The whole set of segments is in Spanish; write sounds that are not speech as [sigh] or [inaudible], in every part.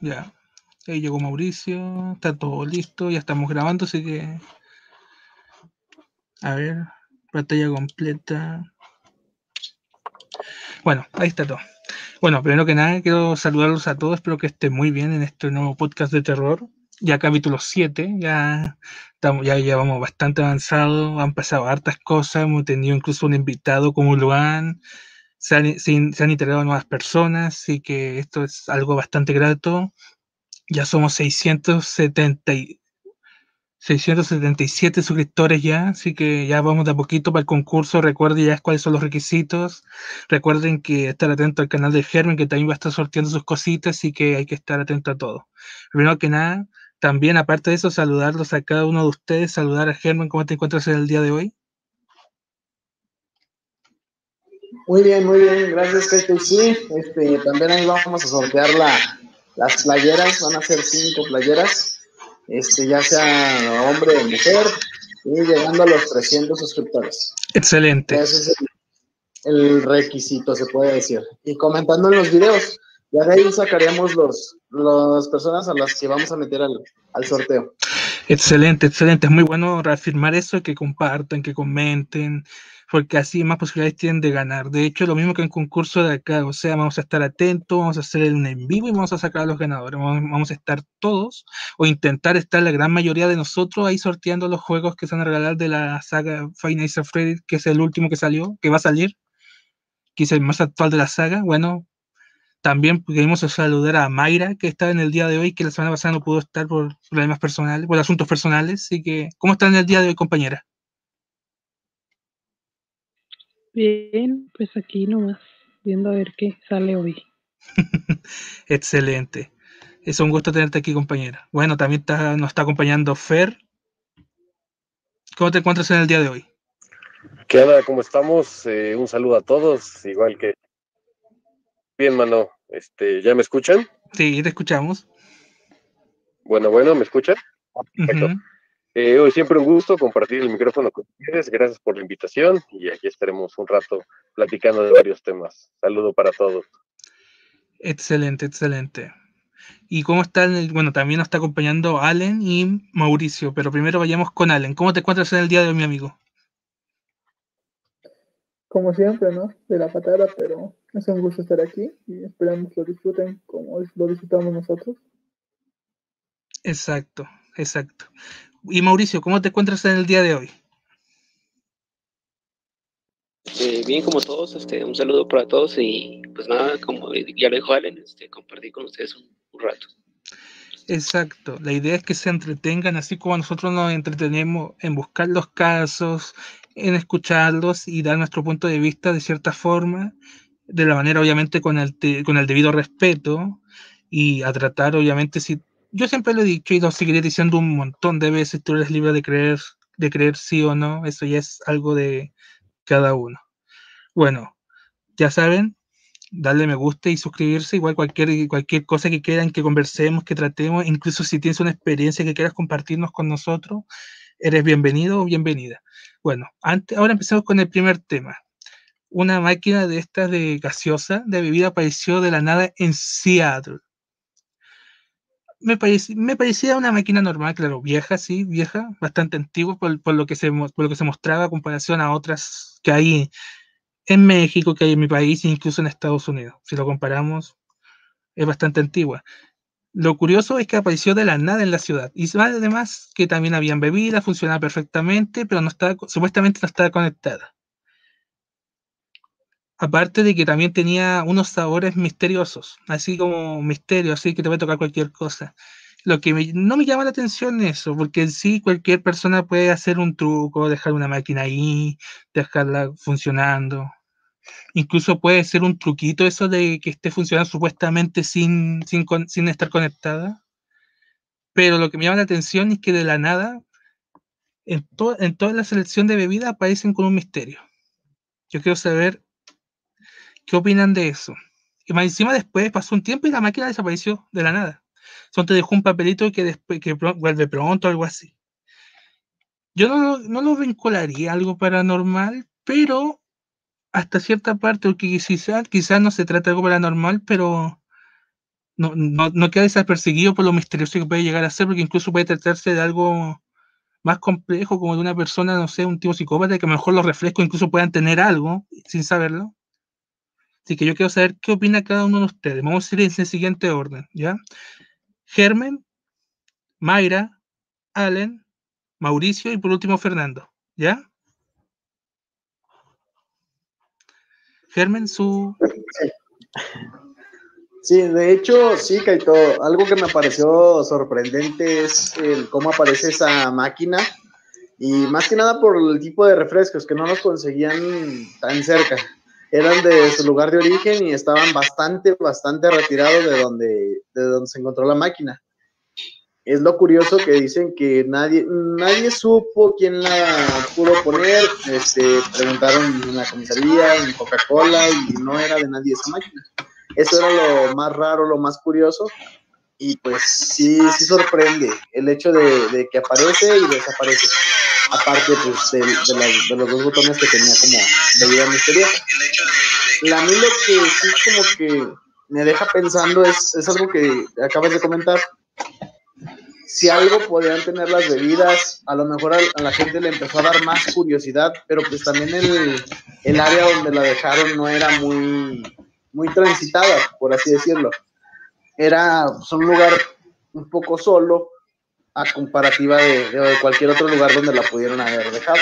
Ya. Ahí llegó Mauricio. Está todo listo. Ya estamos grabando, así que. A ver. Pantalla completa. Bueno, ahí está todo. Bueno, primero que nada, quiero saludarlos a todos. Espero que estén muy bien en este nuevo podcast de terror. Ya capítulo 7, ya, estamos, ya llevamos bastante avanzado. Han pasado hartas cosas. Hemos tenido incluso un invitado como Luan. Se han, se, han integrado nuevas personas, así que esto es algo bastante grato. Ya somos 670, 677 suscriptores ya, así que ya vamos de a poquito para el concurso. Recuerden ya cuáles son los requisitos. Recuerden que estar atento al canal de Germen, que también va a estar sorteando sus cositas, así que hay que estar atento a todo. Primero que nada, también aparte de eso, saludarlos a cada uno de ustedes, saludar a Germen, ¿cómo te encuentras en el día de hoy? Muy bien, muy bien, gracias, Kate. Sí, este, también ahí vamos a sortear la, las playeras, van a ser cinco playeras este, ya sea hombre o mujer, y llegando a los 300 suscriptores. Excelente. Ese es el, el, requisito, se puede decir. Y comentando en los videos, ya de ahí sacaríamos los, las personas a las que vamos a meter al, al sorteo. Excelente, excelente. Es muy bueno reafirmar eso, que compartan, que comenten, porque así más posibilidades tienen de ganar. De hecho, lo mismo que en concurso de acá, o sea, vamos a estar atentos, vamos a hacer un en vivo y vamos a sacar a los ganadores. Vamos, a estar todos, o intentar estar la gran mayoría de nosotros ahí sorteando los juegos que se van a regalar de la saga Nights at Freddy's, que es el último que salió, que va a salir, que es el más actual de la saga. Bueno, también queremos saludar a Mayra, que está en el día de hoy, que la semana pasada no pudo estar por problemas personales, por asuntos personales. Así que, ¿cómo está en el día de hoy, compañera? Bien, pues aquí nomás, viendo a ver qué sale hoy. [laughs] Excelente. Es un gusto tenerte aquí, compañera. Bueno, también está, nos está acompañando Fer. ¿Cómo te encuentras en el día de hoy? ¿Qué onda? ¿Cómo estamos? Eh, un saludo a todos, igual que... Bien, mano. Este, ¿Ya me escuchan? Sí, te escuchamos. Bueno, bueno, ¿me escuchan? Perfecto. Uh -huh. Eh, hoy siempre un gusto compartir el micrófono con ustedes. Gracias por la invitación y aquí estaremos un rato platicando de varios temas. Saludo para todos. Excelente, excelente. ¿Y cómo están? Bueno, también nos está acompañando Allen y Mauricio, pero primero vayamos con Allen. ¿Cómo te encuentras en el día de hoy, mi amigo? Como siempre, ¿no? De la patada, pero es un gusto estar aquí y esperamos lo disfruten como lo disfrutamos nosotros. Exacto, exacto. Y Mauricio, ¿cómo te encuentras en el día de hoy? Eh, bien, como todos, este, un saludo para todos y pues nada, como ya lo dijo Allen, este, compartir con ustedes un, un, rato. Exacto, la idea es que se entretengan así como nosotros nos entretenemos en buscar los casos, en escucharlos y dar nuestro punto de vista de cierta forma, de la manera obviamente con el, con el debido respeto y a tratar obviamente si yo siempre lo he dicho y lo seguiré diciendo un montón de veces, tú eres libre de creer, de creer sí o no, eso ya es algo de cada uno. Bueno, ya saben, darle me gusta y suscribirse, igual cualquier, cualquier cosa que quieran que conversemos, que tratemos, incluso si tienes una experiencia que quieras compartirnos con nosotros, eres bienvenido o bienvenida. Bueno, antes, ahora empezamos con el primer tema. Una máquina de estas de gaseosa, de bebida, apareció de la nada en Seattle me, parecía, me parecía una máquina normal, claro, vieja, sí, vieja, bastante antigua por, por, lo que se, por lo que se mostraba a comparación a otras que hay en México, que hay en mi país incluso en Estados Unidos. Si lo comparamos, es bastante antigua. Lo curioso es que apareció de la nada en la ciudad. Y además que también habían bebidas, funcionaba perfectamente, pero no estaba, supuestamente no estaba conectada. Aparte de que también tenía unos sabores misteriosos, así como misterio, así que te va a tocar cualquier cosa. Lo que no me llama la atención eso, porque en sí cualquier persona puede hacer un truco, dejar una máquina ahí, dejarla funcionando. Incluso puede ser un truquito eso de que esté funcionando supuestamente sin, sin, sin estar conectada. Pero lo que me llama la atención es que de la nada, en, to, en toda la selección de bebidas aparecen con un misterio. Yo quiero saber ¿Qué opinan de eso? Y más encima después pasó un tiempo y la máquina desapareció de la nada. Son te dejó un papelito que después que vuelve pronto algo así. Yo no, no lo vincularía a algo paranormal, pero hasta cierta parte, porque quizás quizá no se trata de algo paranormal, pero no, no, no queda desapercibido por lo misterioso que puede llegar a ser, porque incluso puede tratarse de algo más complejo, como de una persona, no sé, un tipo psicópata, que a lo mejor los refrescos incluso puedan tener algo sin saberlo. Así que yo quiero saber qué opina cada uno de ustedes. Vamos a ir en el siguiente orden, ¿ya? Germen, Mayra, Allen, Mauricio y por último Fernando, ¿ya? Germen, su... Sí, de hecho, sí, Kaito, algo que me pareció sorprendente es el cómo aparece esa máquina y más que nada por el tipo de refrescos que no los conseguían tan cerca eran de su lugar de origen y estaban bastante, bastante retirados de donde, de donde se encontró la máquina. Es lo curioso que dicen que nadie, nadie supo quién la pudo poner. Este, preguntaron en la comisaría, en Coca-Cola, y no era de nadie esa máquina. Eso era lo más raro, lo más curioso. Y pues sí, sí sorprende el hecho de, de que aparece y desaparece aparte pues, de, de, los dos botones que tenía como de vida misteriosa. A mí lo que sí como que me deja pensando es, es algo que acabas de comentar. Si algo podían tener las bebidas, a lo mejor a, la gente le empezó a dar más curiosidad, pero pues también el, el área donde la dejaron no era muy, muy transitada, por así decirlo. Era pues, un lugar un poco solo, a comparativa de, cualquier otro lugar donde la pudieron haber dejado.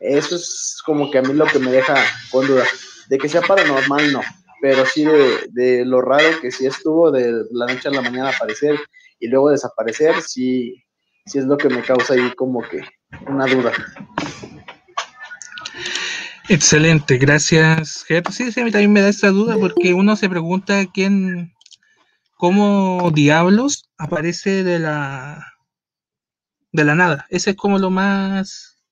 Eso es como que a mí lo que me deja con duda. De que sea paranormal, no. Pero sí de, lo raro que sí estuvo de la noche a la mañana aparecer y luego desaparecer, sí, sí es lo que me causa ahí como que una duda. Excelente, gracias, Sí, sí, a mí también me da esa duda porque uno se pregunta quién, cómo diablos aparece de la de la nada. Ese es como lo más,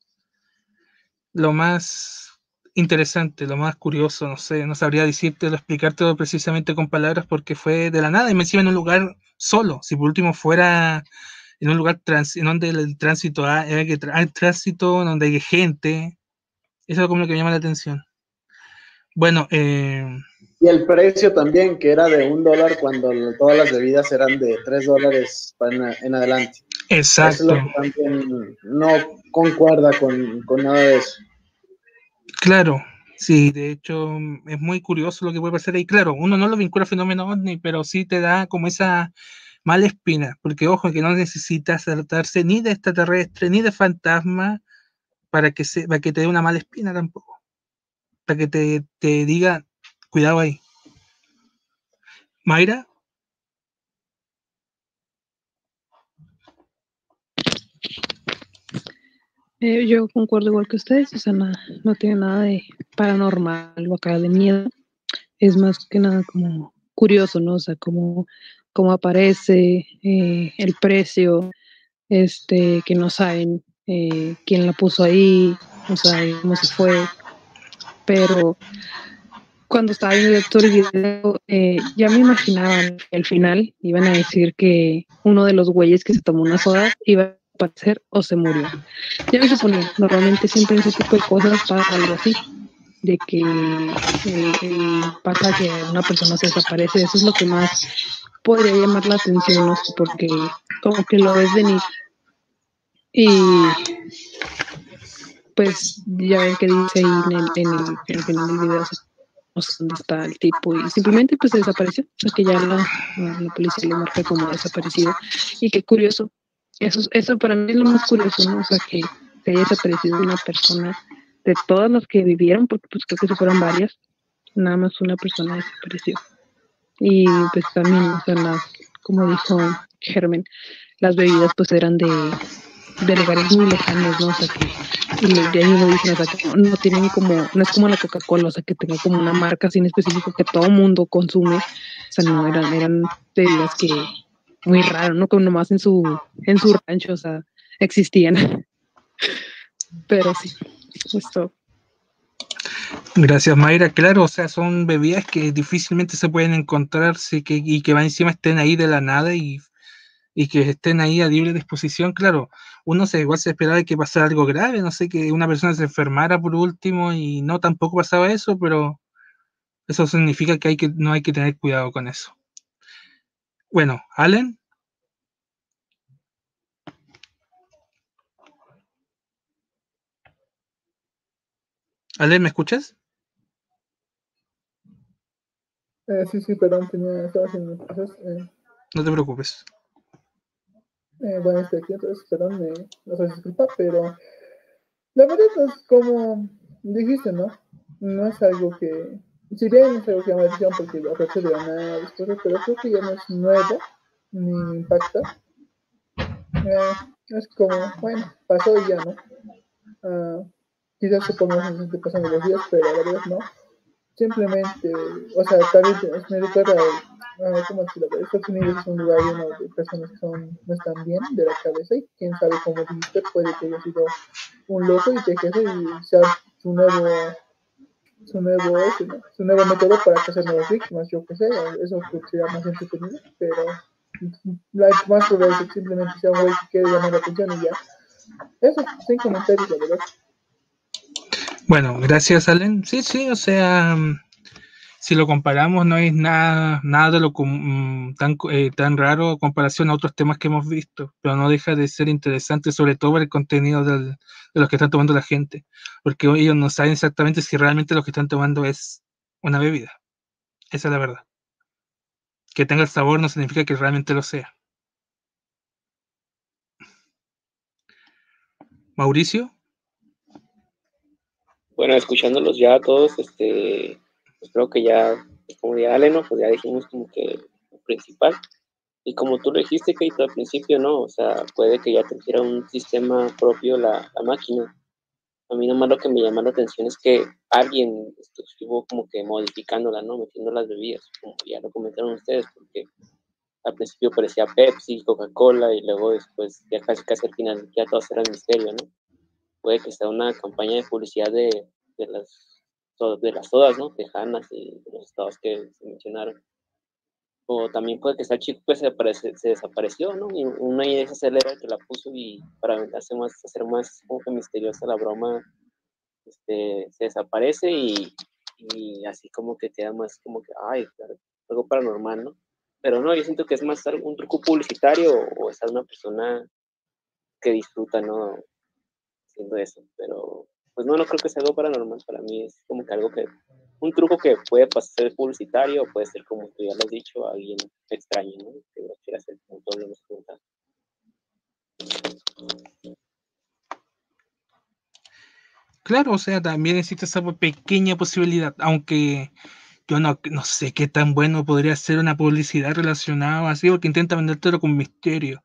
lo más interesante, lo más curioso, no sé, no sabría decirte o explicarte precisamente con palabras porque fue de la nada y me encima en un lugar solo. Si por último fuera en un lugar trans, en donde el tránsito hay, hay tránsito, donde hay gente, eso es como lo que me llama la atención. Bueno, eh, y el precio también, que era de un dólar cuando todas las bebidas eran de tres dólares en adelante. Exacto. no concuerda con, nada de eso. Claro, sí, de hecho es muy curioso lo que puede pasar ahí. Claro, uno no lo vincula a fenómeno ovni, pero sí te da como esa mala espina, porque ojo, que no necesitas tratarse ni de extraterrestre ni de fantasma para que, se, para que te dé una mala espina tampoco. Para que te, te diga, cuidado ahí. Mayra. Eh, yo concuerdo igual que ustedes, o sea, no tiene nada de paranormal o acá de miedo. Es más que nada como curioso, ¿no? O sea, cómo, cómo aparece, eh, el precio, este, que no saben eh, quién la puso ahí, o sea, cómo se fue. Pero cuando estaba viendo el video, ya me imaginaban el final iban a decir que uno de los güeyes que se tomó una soda iba aparecer o se murió. Ya me suponía, normalmente siempre en ese tipo de cosas pasa algo así, de que eh, pasa que una persona se desaparece, eso es lo que más podría llamar la atención, ¿no? porque como que lo ves venir. Y pues ya ven que dice ahí en el, en el, final del video, sé dónde está el tipo y simplemente pues desapareció, o sea que ya la, la policía le marca como desaparecido. Y qué curioso, eso, eso para mí es lo más curioso, ¿no? O sea, que se haya desaparecido una persona de todas las que vivieron, porque pues creo que se fueron varias, nada más una persona desapareció. Y pues también, o sea, las, como dijo Germen, las bebidas pues eran de, de lugares muy lejanos, ¿no? O sea, que y de ahí lo dicen, o sea, que no, tienen como, no es como la Coca-Cola, o sea, que tenga como una marca así en específico que todo mundo consume, o sea, no, eran, eran bebidas que muy raro, ¿no? Como nomás en su, en su rancho, o sea, existían. [laughs] Pero sí, justo. Gracias, Mayra. Claro, o sea, son bebidas que difícilmente se pueden encontrarse que, y que van encima estén ahí de la nada y, y, que estén ahí a libre disposición. Claro, uno se igual se esperaba que pasara algo grave, no sé, que una persona se enfermara por último y no tampoco pasaba eso, pero eso significa que, hay que no hay que tener cuidado con eso. Bueno, Allen. Allen, ¿me escuchas? Eh, sí, sí, perdón, tenía, estaba haciendo cosas. Eh. No te preocupes. Eh, bueno, estoy aquí, entonces, perdón, me, no sé disculpa, pero la verdad es como dijiste, ¿no? No es algo que, si bien es algo que llama la atención porque lo aparece de nada, después, pero creo que ya no es nuevo, ni impacta. Eh, es como, bueno, pasó y ya, ¿no? Uh, quizás se ponga pasando los días, pero la verdad no simplemente, o sea, también me recuerda, a ¿cómo decirlo? Estados Unidos es un lugar de personas que son, no están bien de la cabeza y quién sabe cómo dijiste, puede que haya sido un loco y que jefe y sea su nuevo, su nuevo, su nuevo método para hacer nuevas víctimas, yo qué sé, eso sería más entretenido, pero la más probable es que simplemente sea un güey que quiere llamar la atención y ya. Eso, sin comentarios, la verdad. Bueno, gracias, Allen. Sí, sí, o sea, mm, si lo comparamos, no es nada, nada de lo mm, tan, eh, tan raro en comparación a otros temas que hemos visto, pero no deja de ser interesante, sobre todo por el contenido de los que están tomando la gente, porque ellos no saben exactamente si realmente lo que están tomando es una bebida. Esa es la verdad. Que tenga el sabor no significa que realmente lo sea. Mauricio. Bueno, escuchándolos ya todos, este, pues creo que ya, como ya Aleno, pues ya dijimos como que principal. Y como tú lo dijiste, Keito, al principio, ¿no? O sea, puede que ya tuviera un sistema propio la, máquina. A mí nomás lo que me llama la atención es que alguien estuvo como que modificándola, ¿no? Metiendo las bebidas, como ya lo comentaron ustedes, porque al principio parecía Pepsi, Coca-Cola, y luego después, ya casi casi al final, ya todas eran misterio, ¿no? Puede que sea una campaña de publicidad de, de las de las ¿no? Tejanas y los estados que se mencionaron. O también puede que sea chico que se, se desapareció, ¿no? Y una idea se acelera que la puso y para hacer más, hacer más como que misteriosa la broma, este, se desaparece y, y así como que queda más como que, ay, algo paranormal, ¿no? Pero no, yo siento que es más un truco publicitario o es una persona que disfruta, ¿no? Eso, pero pues no, no creo que sea algo paranormal, para mí es como que algo que, un truco que puede ser publicitario, puede ser como tú ya lo has dicho, alguien extraño, ¿no? Que lo quiera hacer, como todos lo hemos. Claro, o sea, también existe esa pequeña posibilidad, aunque yo no, no sé qué tan bueno podría ser una publicidad relacionada así, porque intenta vendértelo con misterio.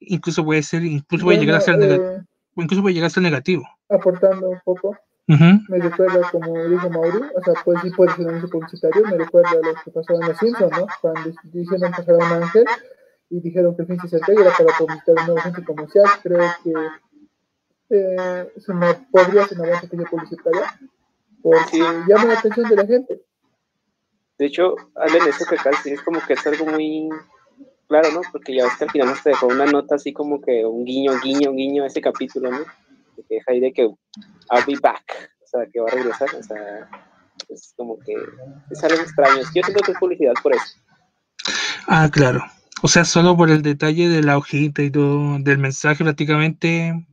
Incluso puede ser, incluso puede llegar a ser eh, incluso puede llegar a ser negativo. Aportando un poco, me recuerda, como dijo Mauri, o sea, pues sí puede ser un publicitario, me recuerda a lo que pasó en Los Simpsons, ¿no? Cuando dijeron pasar a un ángel y dijeron que el fin se acerca y era para publicitar un nuevo centro comercial, creo que eh, se me podría ser una buena pequeña publicitaria porque llama la atención de la gente. De hecho, Allen, eso que acá es como que es algo muy claro, ¿no? Porque ya ves que al final nos dejó una nota así como que un guiño, guiño, guiño a ese capítulo, ¿no? Que deja ahí de que I'll be back, o sea, que va a regresar, o sea, es como que es algo extraño. Yo siento que es publicidad por eso. Ah, claro. O sea, solo por el detalle de la hojita y todo, del mensaje prácticamente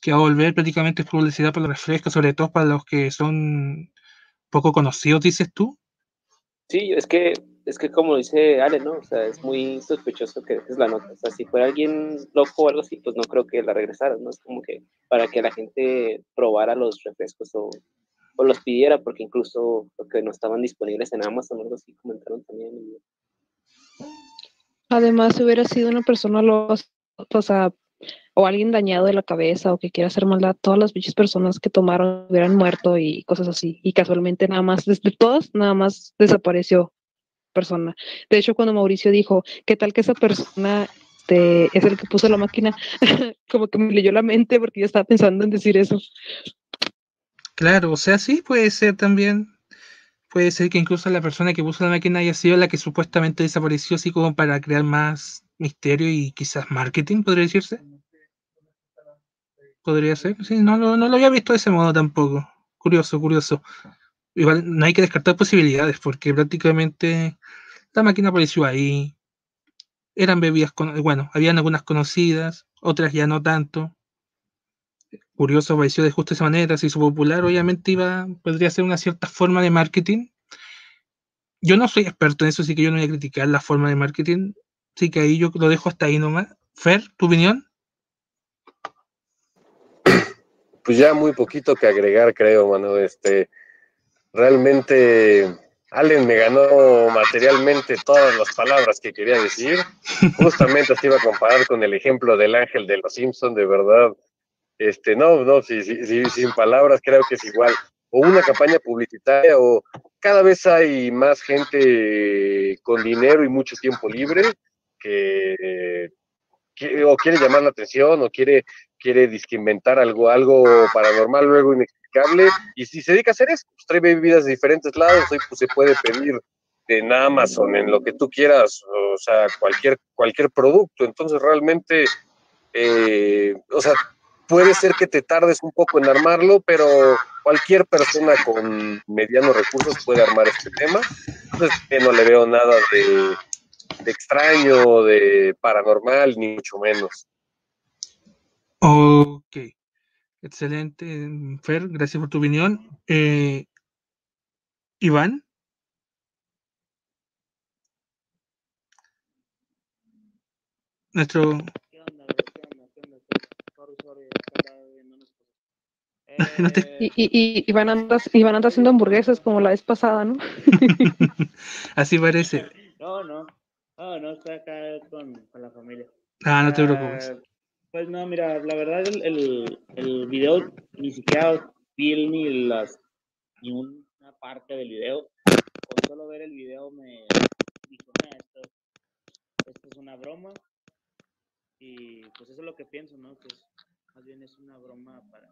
que va a volver prácticamente es publicidad para los refrescos, sobre todo para los que son poco conocidos, dices tú. Sí, es que es que como dice Ale, ¿no? O sea, es muy sospechoso que es la nota. O sea, si fuera alguien loco o algo así, pues no creo que la regresara, ¿no? Es como que para que la gente probara los refrescos o, o los pidiera, porque incluso porque no estaban disponibles en Amazon o algo así, comentaron también. Además, si hubiera sido una persona loca, o o alguien dañado de la cabeza o que quiera hacer maldad, todas las bichas personas que tomaron hubieran muerto y cosas así. Y casualmente nada más, desde todas, nada más desapareció persona. De hecho, cuando Mauricio dijo, ¿qué tal que esa persona este, es el que puso la máquina? [laughs] como que me leyó la mente porque yo estaba pensando en decir eso. Claro, o sea, sí puede ser también. Puede ser que incluso la persona que puso la máquina haya sido la que supuestamente desapareció, así como para crear más misterio y quizás marketing, podría decirse. Podría ser, sí, no, no, lo había visto de ese modo tampoco. Curioso, curioso igual no hay que descartar posibilidades porque prácticamente la máquina apareció ahí, eran bebidas, con, bueno, habían algunas conocidas, otras ya no tanto. Curioso apareció de justo esa manera, se hizo popular, obviamente iba, podría ser una cierta forma de marketing. Yo no soy experto en eso, así que yo no voy a criticar la forma de marketing, así que ahí yo lo dejo hasta ahí nomás. Fer, ¿tu opinión? Pues ya muy poquito que agregar, creo, mano. Este, realmente Allen me ganó materialmente todas las palabras que quería decir. [laughs] Justamente te iba a comparar con el ejemplo del ángel de los Simpson, de verdad. Este, no, no, sí, sí, sin palabras creo que es igual. O una campaña publicitaria, o cada vez hay más gente con dinero y mucho tiempo libre que, o quiere llamar la atención o quiere, quiere inventar algo, algo paranormal, luego inexplicable, y si se dedica a hacer eso, pues trae bebidas de diferentes lados, hoy pues se puede pedir en Amazon, en lo que tú quieras, o sea, cualquier, cualquier producto, entonces realmente, eh, o sea, puede ser que te tardes un poco en armarlo, pero cualquier persona con medianos recursos puede armar este tema, entonces no le veo nada de, de extraño, de paranormal, ni mucho menos. Ok, excelente, Fer, gracias por tu opinión. Eh, Iván. Nuestro... [laughs] y, y, y, van a y van a haciendo hamburguesas como la vez pasada, ¿no? [laughs] Así parece. [laughs] No, no, no, no, estoy acá con, con la familia. Ah, no te preocupes. Pues no, mira, la verdad el, el, video ni siquiera vi ni las ni una parte del video. Con solo ver el video me dijo, esto, esto es una broma. Y pues eso es lo que pienso, ¿no? Que más bien es una broma para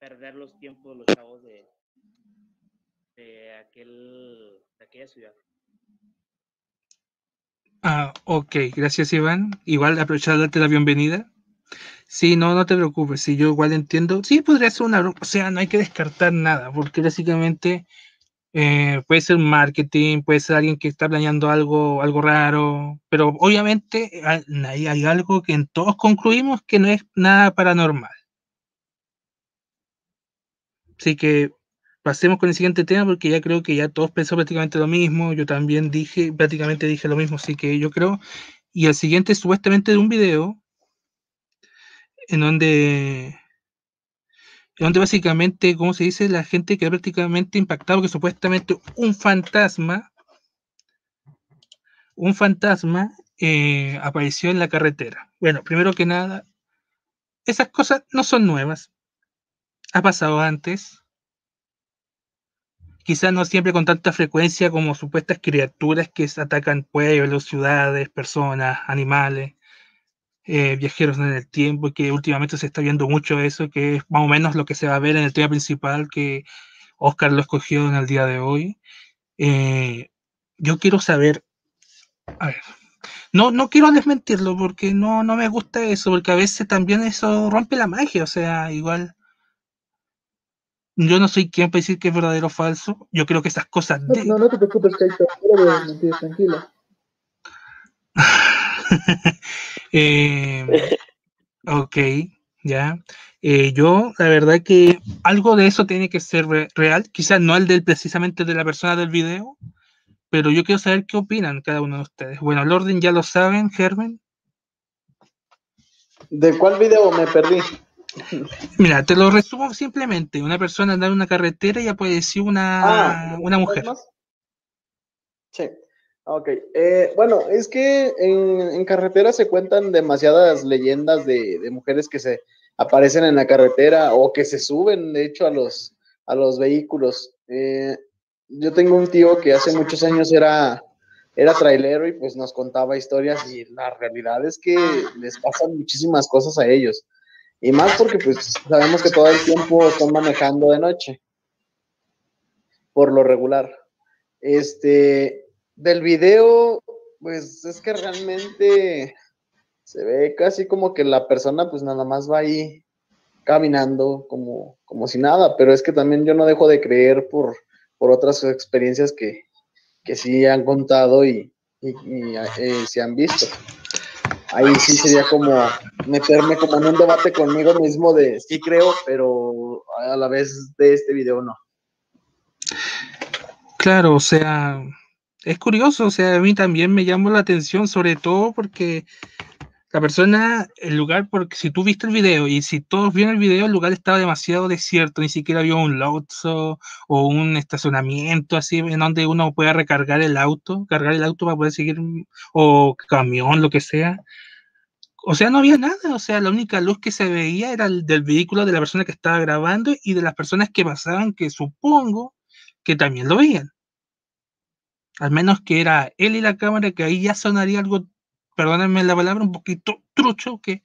perder los tiempos de los chavos de, de, aquel, de aquella ciudad. Ah, ok, gracias Iván. Igual aprovechar de darte la bienvenida. Sí, no, no te preocupes, si yo igual entiendo. Sí, podría ser una o sea, no hay que descartar nada, porque básicamente eh, puede ser marketing, puede ser alguien que está planeando algo, algo raro, pero obviamente hay, hay algo que en todos concluimos que no es nada paranormal. Así que pasemos con el siguiente tema porque ya creo que ya todos pensó prácticamente lo mismo, yo también dije, prácticamente dije lo mismo, así que yo creo, y el siguiente es supuestamente de un video en donde, en donde básicamente, como se dice, la gente quedó prácticamente impactado que supuestamente un fantasma, un fantasma eh, apareció en la carretera. Bueno, primero que nada, esas cosas no son nuevas. Ha pasado antes quizás no siempre con tanta frecuencia como supuestas criaturas que atacan pueblos, ciudades, personas, animales, eh, viajeros en el tiempo, que últimamente se está viendo mucho eso, que es más o menos lo que se va a ver en el tema principal que Oscar lo escogió en el día de hoy. Eh, yo quiero saber, a ver, no, no quiero desmentirlo porque no, no me gusta eso, porque a veces también eso rompe la magia, o sea, igual yo no soy quien para decir que es verdadero o falso. Yo creo que esas cosas. No, no, no, te preocupes, Kaito. No mentir, tranquila. [laughs] eh, ok, ya. Eh, yo, la verdad que algo de eso tiene que ser real. Quizás no el del precisamente de la persona del video, pero yo quiero saber qué opinan cada uno de ustedes. Bueno, el orden ya lo saben, Germen. ¿De cuál video me perdí? Mira, te lo resumo simplemente. Una persona anda en una carretera y apareció una, ah, una mujer. Sí. Ok. Eh, bueno, es que en, en, carretera se cuentan demasiadas leyendas de, mujeres que se aparecen en la carretera o que se suben, de hecho, a los, a los vehículos. Eh, yo tengo un tío que hace muchos años era, era trailero y pues nos contaba historias y la realidad es que les pasan muchísimas cosas a ellos. Y más porque pues sabemos que todo el tiempo están manejando de noche. Por lo regular. Este, del video, pues es que realmente se ve casi como que la persona pues nada más va ahí caminando como, como si nada, pero es que también yo no dejo de creer por, por otras experiencias que, que sí han contado y, y, eh, se han visto. Ahí sí sería como meterme como en un debate conmigo mismo de sí creo, pero a la vez de este video no. Claro, o sea, es curioso, o sea, a mí también me llamó la atención, sobre todo porque la persona, el lugar, porque si tú viste el video y si todos vieron el video, el lugar estaba demasiado desierto, ni siquiera había un Lotso o un estacionamiento así en donde uno pueda recargar el auto, cargar el auto para poder seguir, o camión, lo que sea. O sea, no había nada, o sea, la única luz que se veía era el del vehículo de la persona que estaba grabando y de las personas que pasaban, que supongo que también lo veían. Al menos que era él y la cámara, que ahí ya sonaría algo perdónenme la palabra, un poquito trucho, que,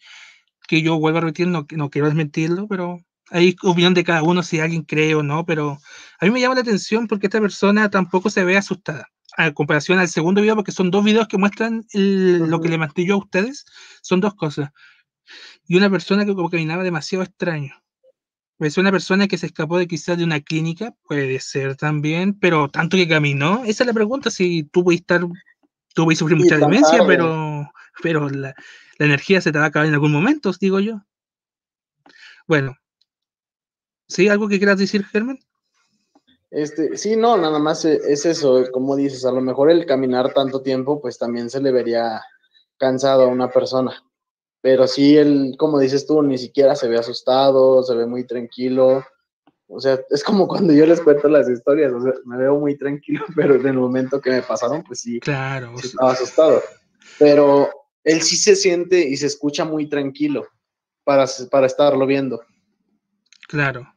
que yo vuelvo a repetir, no, no quiero desmentirlo, pero hay opinión de cada uno si alguien cree o no, pero a mí me llama la atención porque esta persona tampoco se ve asustada. A comparación al segundo video, porque son dos videos que muestran lo que le manté yo a ustedes, son dos cosas. Y una persona que como caminaba demasiado extraño. Es una persona que se escapó de quizás de una clínica, puede ser también, pero tanto que caminó, esa es la pregunta, si tú puedes estar tú a sufrir mucha demencia, pero, pero la, energía se te va a acabar en algún momento, os digo yo. Bueno, ¿sí? ¿Algo que quieras decir, Germán? Este, sí, no, nada más e, es eso, como dices, a lo mejor el caminar tanto tiempo, pues también se le vería cansado a una persona. Pero sí, él, como dices tú, ni siquiera se ve asustado, se ve muy tranquilo. O sea, es como cuando yo les cuento las historias, o sea, me veo muy tranquilo, [laughs] pero en el momento que me pasaron, pues sí, claro, estaba asustado. Pero él sí se siente y se escucha muy tranquilo para, para estarlo viendo. Claro.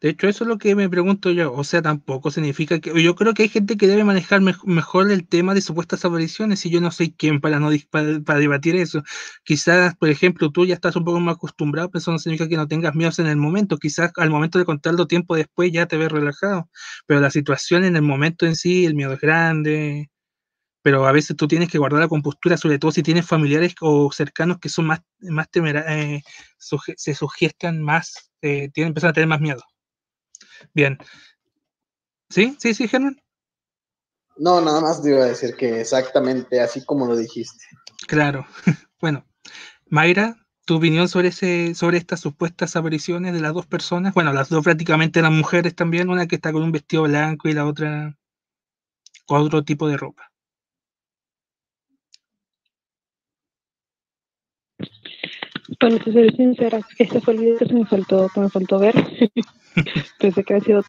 De hecho, eso es lo que me pregunto yo. O sea, tampoco significa que. Yo creo que hay gente que debe manejar mejor el tema de supuestas apariciones y yo no soy quien para, no, para, debatir eso. Quizás, por ejemplo, tú ya estás un poco más acostumbrado, pero eso no significa que no tengas miedos en el momento. Quizás al momento de contarlo tiempo después ya te ves relajado. Pero la situación en el momento en sí, el miedo es grande. Pero a veces tú tienes que guardar la compostura, sobre todo si tienes familiares o cercanos que son más, más eh, se sugestan más, eh, tienen, empiezan a tener más miedo. Bien. ¿Sí? ¿Sí, sí, Germán? No, nada más te iba a decir que exactamente así como lo dijiste. Claro. [laughs] Bueno, Mayra, tu opinión sobre ese, sobre estas supuestas apariciones de las dos personas. Bueno, las dos prácticamente eran mujeres también, una que está con un vestido blanco y la otra con otro tipo de ropa. Para ser sincera, este fue el video que se me faltó, que me faltó ver. [laughs] Pensé que había sido.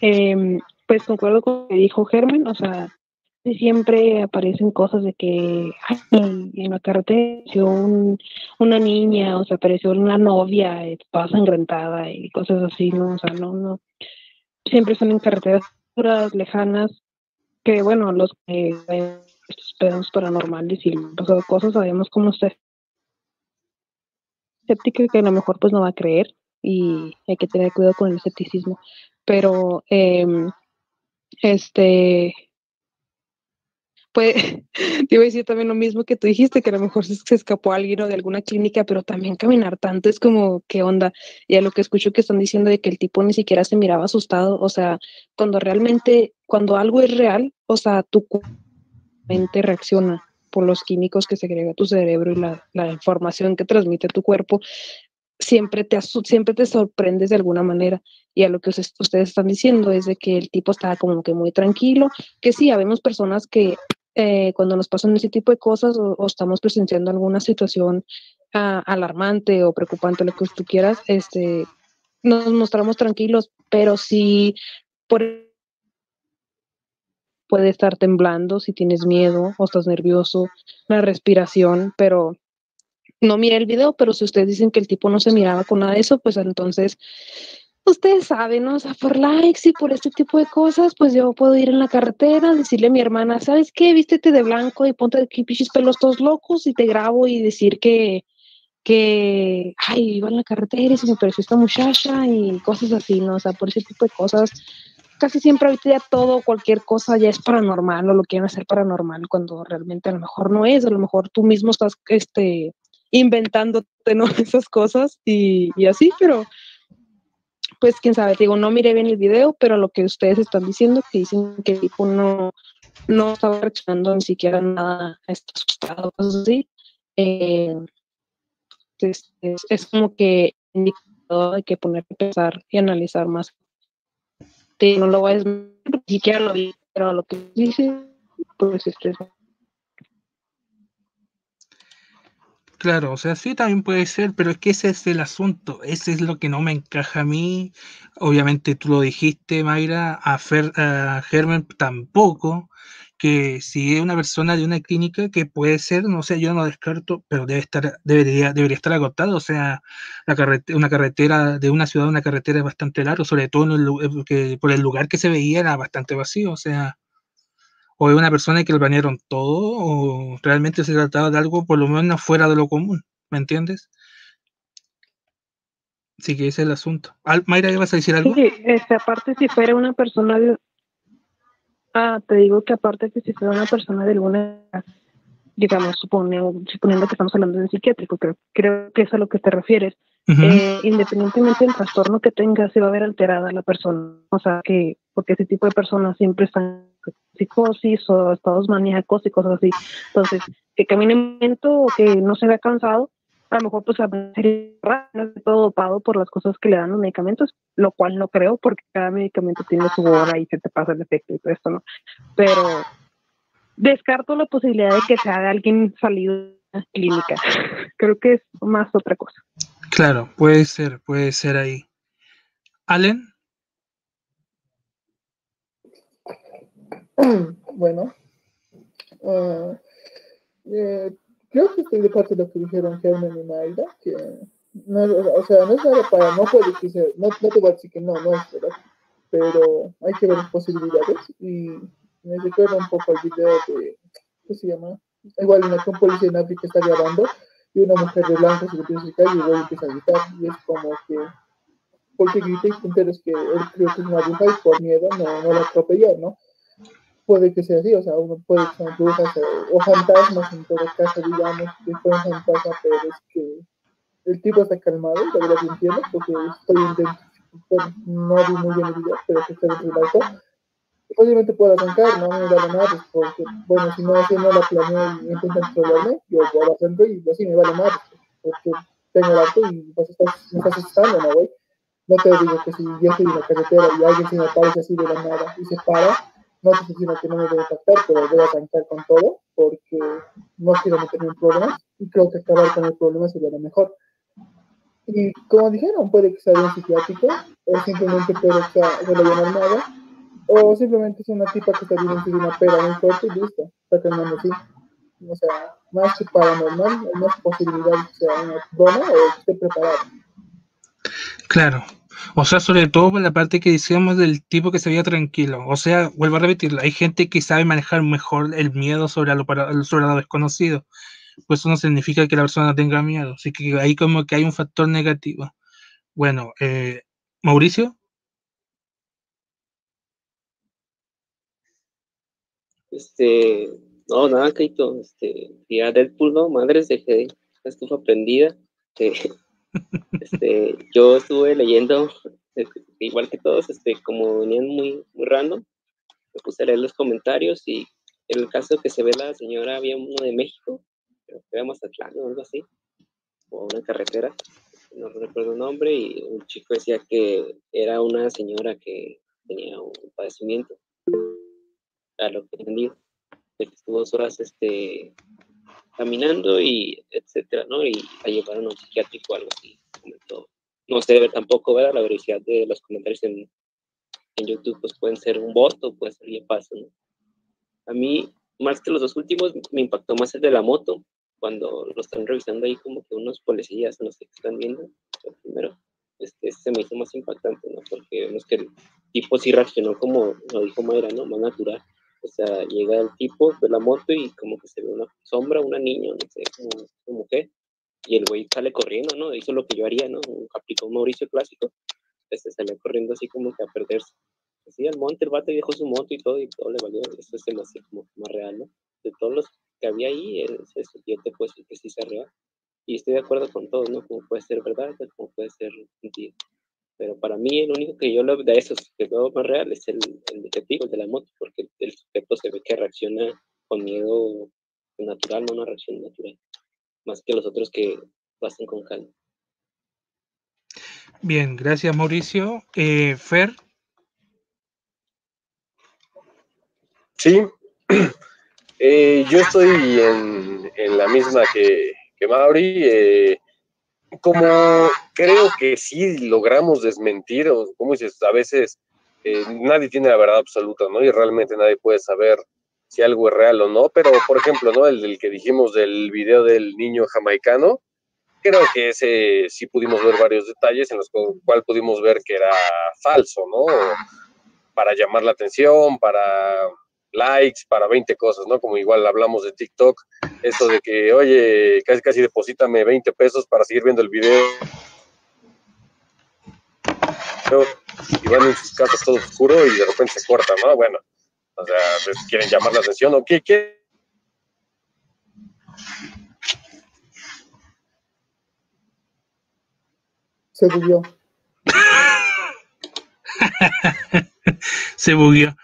Eh, pues concuerdo con lo que dijo Germán, o sea, siempre aparecen cosas de que en la carretera apareció una niña, o sea, apareció una novia eh, toda sangrentada y cosas así, ¿no? O sea, no, no. Siempre son en carreteras puras, lejanas, que bueno, los que estos pedos paranormales y han pasado cosas, sabemos cómo está escéptica que a lo mejor pues no va a creer y hay que tener cuidado con el escepticismo. Pero, em, este, pues, [laughs] te iba a decir también lo mismo que tú dijiste, que a lo mejor se, escapó alguien o de alguna clínica, pero también caminar tanto es como, ¿qué onda? Y a lo que escucho que están diciendo de que el tipo ni siquiera se miraba asustado, o sea, cuando realmente, cuando algo es real, o sea, tu mente reacciona por los químicos que segrega tu cerebro y la, la información que transmite tu cuerpo, siempre te, siempre te sorprendes de alguna manera. Y a lo que ustedes están diciendo es de que el tipo estaba como que muy tranquilo, que sí, habemos personas que eh, cuando nos pasan ese tipo de cosas o, estamos presenciando alguna situación ah, alarmante o preocupante, lo que tú quieras, este, nos mostramos tranquilos, pero si por puede estar temblando si tienes miedo o estás nervioso, la respiración, pero no mire el video, pero si ustedes dicen que el tipo no se miraba con nada de eso, pues entonces ustedes saben, ¿no? O sea, por likes y por este tipo de cosas, pues yo puedo ir en la carretera, decirle a mi hermana, ¿sabes qué? Vístete de blanco y ponte aquí pichis pelos todos locos y te grabo y decir que, que, ay, iba en la carretera y se me pareció esta muchacha y cosas así, ¿no? O sea, por ese tipo de cosas casi siempre ahorita ya todo, cualquier cosa ya es paranormal o lo quieren hacer paranormal cuando realmente a lo mejor no es, a lo mejor tú mismo estás este, inventándote ¿no? [laughs] esas cosas y, y así, pero pues quién sabe, digo, no miré bien el video, pero lo que ustedes están diciendo, que dicen que el tipo no, no estaba reaccionando ni siquiera nada, está asustado, cosas así. Eh, es, como que indicador de que poner a pensar y analizar más. No lo voy a ni siquiera lo pero lo que dice, pues estresa. Claro, o sea, sí también puede ser, pero es que ese es el asunto, ese es lo que no me encaja a mí. Obviamente tú lo dijiste, Mayra, a, Fer, a Germen tampoco, que si es una persona de una clínica que puede ser, no sé, yo no descarto, pero debe estar, debería, debería estar agotado, o sea, la una carretera de una ciudad, una carretera es bastante larga, sobre todo en por el lugar que se veía era bastante vacío, o sea, o es una persona que lo planearon todo, o realmente se trataba de algo por lo menos fuera de lo común, ¿me entiendes? Sí, que ese es el asunto. Mayra, ¿ibas a decir algo? Sí, este, aparte si fuera una persona de... Ah, te digo que aparte que si fuera una persona de alguna digamos, suponiendo, suponiendo que estamos hablando de un psiquiátrico, creo, creo que es a lo que te refieres, eh, independientemente del trastorno que tenga, se va a ver alterada la persona. O sea, que porque ese tipo de personas siempre están psicosis o estados maníacos y cosas así. Entonces, que camine lento o que no se vea cansado, a lo mejor pues sería todo dopado por las cosas que le dan los medicamentos, lo cual no creo porque cada medicamento tiene su hora y se te pasa el efecto y todo esto, ¿no? Pero descarto la posibilidad de que sea de alguien salido de la clínica. [laughs] Creo que es más otra cosa. Claro, puede ser, puede ser ahí. Allen. [clears throat] Bueno, uh, eh, creo que estoy de parte de lo que dijeron Germen y Mayra, que no, o sea, no es nada para, no puede que no, no te voy a decir que no, no es verdad, pero hay que ver las posibilidades y me recuerda un poco el video de, ¿qué se llama? Igual una que un policía en África está grabando y una mujer de blanco se le empieza a y luego empieza a gritar y es como que porque y te que él creo que es una bruja y por miedo no, no la atropelló, ¿no? Puede que sea así, o sea, uno puede que sean brujas o, fantasmas en todo caso, digamos, que fueron fantasmas, pero es que el tipo está calmado, la verdad que entiendo, porque estoy intentando, no vi muy bien el video, pero que está dentro del auto, obviamente puedo arrancar, no me vale madre, porque, bueno, si no, si no la planeo y intentan trolearme, yo puedo arrancar y así me vale madre, porque tengo el auto y pues estás, me estás asustando, ¿no, güey? No te digo que si yo estoy en la carretera y alguien se me aparece así de la nada y se para, no diciendo que no voy a impactar, pero voy a arrancar con todo, porque no quiero meterme en problemas y creo que acabar con el problema sería lo mejor. Y como dijeron, puede que sea un psiquiátrico, o simplemente puede que sea de la nada, o simplemente es una tipa que está viviendo una pera muy fuerte y listo, está terminando así. O sea, más que paranormal, más posibilidad que sea una broma o que esté preparado. Claro. O sea, sobre todo por la parte que decíamos del tipo que se veía tranquilo. O sea, vuelvo a repetirlo, hay gente que sabe manejar mejor el miedo sobre lo, sobre lo desconocido. Pues eso no significa que la persona tenga miedo. Así que ahí como que hay un factor negativo. Bueno, eh, Mauricio. Este, no, nada, Keito, este, ya Deadpool, no, madres, dejé la estufa prendida. [laughs] Este, yo estuve leyendo, este, igual que todos, este, como venían muy, muy random, me puse a leer los comentarios y en el caso que se ve la señora, había uno de México, creo que era Mazatlán o algo así, o una carretera, no recuerdo el nombre, y un chico decía que era una señora que tenía un padecimiento a lo que entendí, que estuvo dos horas este, caminando y etcétera, ¿no? Y la llevaron a un psiquiátrico o algo así, comentó. No sé tampoco, ¿verdad? La veracidad de los comentarios en, en YouTube, pues pueden ser un voto, puede ser bien paso, ¿no? A mí, más que los dos últimos, me impactó más el de la moto, cuando lo están revisando ahí como que unos policías, no sé qué están viendo, el primero, este, se me hizo más impactante, ¿no? Porque vemos que el tipo sí reaccionó como lo dijo Mayra, ¿no? Más natural. O sea, llega el tipo de la moto y como que se ve una sombra, una niña, no sé, como una mujer, y el güey sale corriendo, ¿no? Hizo lo que yo haría, ¿no? Aplicó un Mauricio clásico, este salió corriendo así como que a perderse. Así al monte, el bate dejó su moto y todo, y todo le valió. Eso es demasiado como más real, ¿no? De todos los que había ahí, ese yo te puedo decir que sí sea real. Y estoy de acuerdo con todos, ¿no? Como puede ser verdad, como puede ser mentira. Pero para mí el único que yo lo de esos que veo más real es el, el detective, de la moto, porque el sujeto se ve que reacciona con miedo natural, no una reacción natural, más que los otros que pasan con calma. Bien, gracias Mauricio. Eh, Fer. Sí, [clears throat] eh, yo estoy en, en, la misma que, que Mauri. Eh, como creo que sí logramos desmentir, o como dices, a veces eh, nadie tiene la verdad absoluta, ¿no? Y realmente nadie puede saber si algo es real o no, pero por ejemplo, ¿no? El del que dijimos del video del niño jamaicano, creo que ese sí pudimos ver varios detalles en los cuales pudimos ver que era falso, ¿no? Para llamar la atención, para likes, para 20 cosas, ¿no? Como igual hablamos de TikTok, esto de que, oye, casi casi deposítame 20 pesos para seguir viendo el video. Y van en sus casas todo oscuro y de repente se corta, ¿no? Bueno, o sea, pues, quieren llamar la atención o qué, qué. Se bugueó. se bugueó.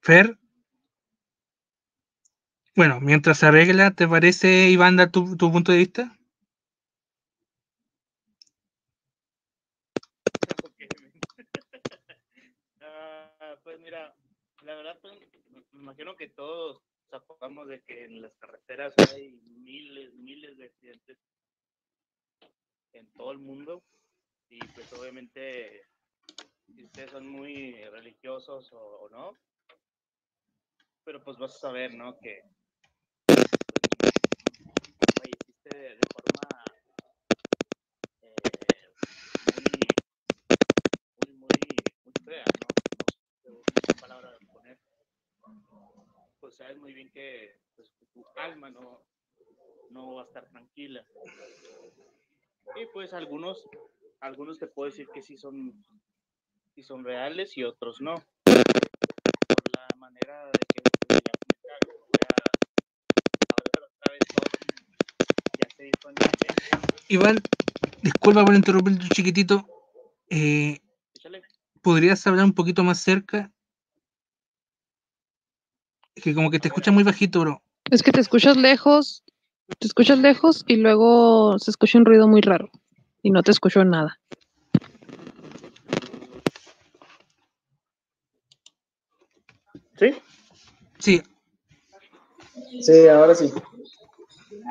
Fer. Bueno, mientras se arregla, ¿te parece, Iván, dar tu, tu punto de vista? uh, pues mira, la verdad, pues, me imagino que todos nos acordamos de que en las carreteras hay miles, miles de accidentes en todo el mundo y pues obviamente si ustedes son muy religiosos o, no, pero pues vas a saber, ¿no? Que de, de eh, muy, muy, muy, muy fea, ¿no? No sé qué palabra poner. Pues sabes muy bien que pues, tu alma no, no va a estar tranquila. Y pues algunos, algunos te puedo decir que sí son, sí son reales y otros no. Por la manera de que pues, ya ahora otra vez todo Iván, disculpa por interrumpir un chiquitito. Eh, ¿Podrías hablar un poquito más cerca? Es que como que te escuchas muy bajito, bro. Es que te escuchas lejos, te escuchas lejos y luego se escucha un ruido muy raro y no te escucho nada. ¿Sí? Sí. Sí, ahora sí.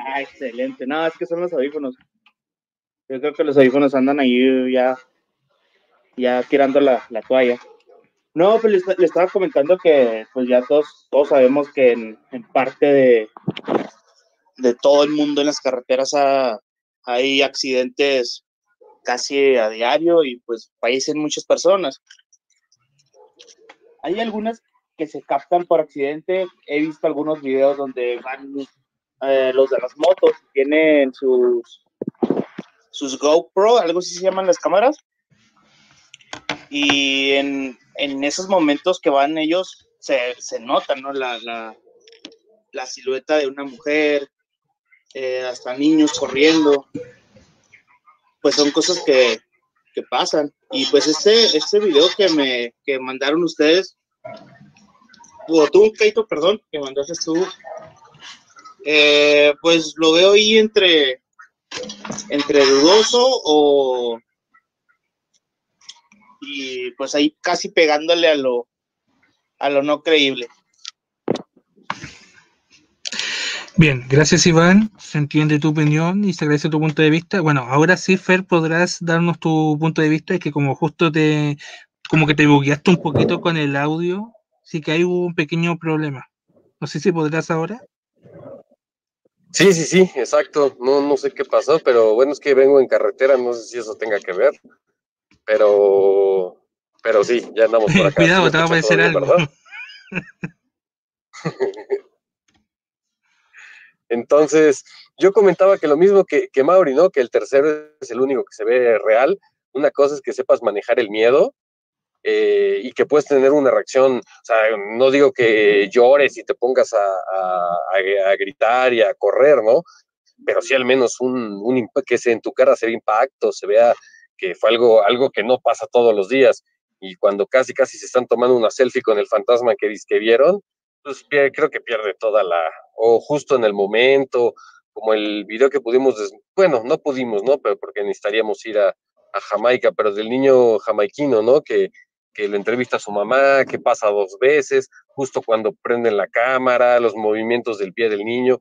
Ah, excelente. No, es que son los audífonos. Yo creo que los audífonos andan ahí ya, ya tirando la, la toalla. No, pues le, estaba comentando que pues ya todos, todos sabemos que en, en, parte de, de todo el mundo en las carreteras hay accidentes casi a diario y pues fallecen muchas personas. Hay algunas que se captan por accidente. He visto algunos videos donde van eh, los de las motos tienen sus, sus GoPro, algo así se llaman las cámaras. Y en, en esos momentos que van ellos, se, se nota, ¿no? La, la, silueta de una mujer, eh, hasta niños corriendo. Pues son cosas que, que pasan. Y pues este, este video que me que mandaron ustedes, o tú, Keito, perdón, que mandaste tú, eh, pues lo veo ahí entre, entre dudoso o y pues ahí casi pegándole a lo a lo no creíble. Bien, gracias Iván, se entiende tu opinión y se agradece tu punto de vista. Bueno, ahora sí, Fer, podrás darnos tu punto de vista, es que como justo te, como que te bugueaste un poquito con el audio, sí que hay un pequeño problema. No sé si podrás ahora. Sí, sí, sí, exacto. No, no sé qué pasó, pero bueno, es que vengo en carretera, no sé si eso tenga que ver. Pero, pero sí, ya andamos por [laughs] acá. Cuidado, te va a aparecer algo. [laughs] Entonces, yo comentaba que lo mismo que, que Mauri, ¿no? Que el tercero es el único que se ve real. Una cosa es que sepas manejar el miedo eh, y que puedes tener una reacción, o sea, no digo que llores y te pongas a, a, a gritar y a correr, ¿no? Pero sí al menos un, un que se en tu cara se vea impacto, se vea que fue algo, algo que no pasa todos los días. Y cuando casi, casi se están tomando una selfie con el fantasma que, que vieron, pues creo que pierde toda la, o justo en el momento, como el video que pudimos, bueno, no pudimos, ¿no? Pero porque necesitaríamos ir a, a Jamaica, pero del niño jamaiquino, ¿no? Que, que le entrevista a su mamá, que pasa dos veces, justo cuando prenden la cámara, los movimientos del pie del niño.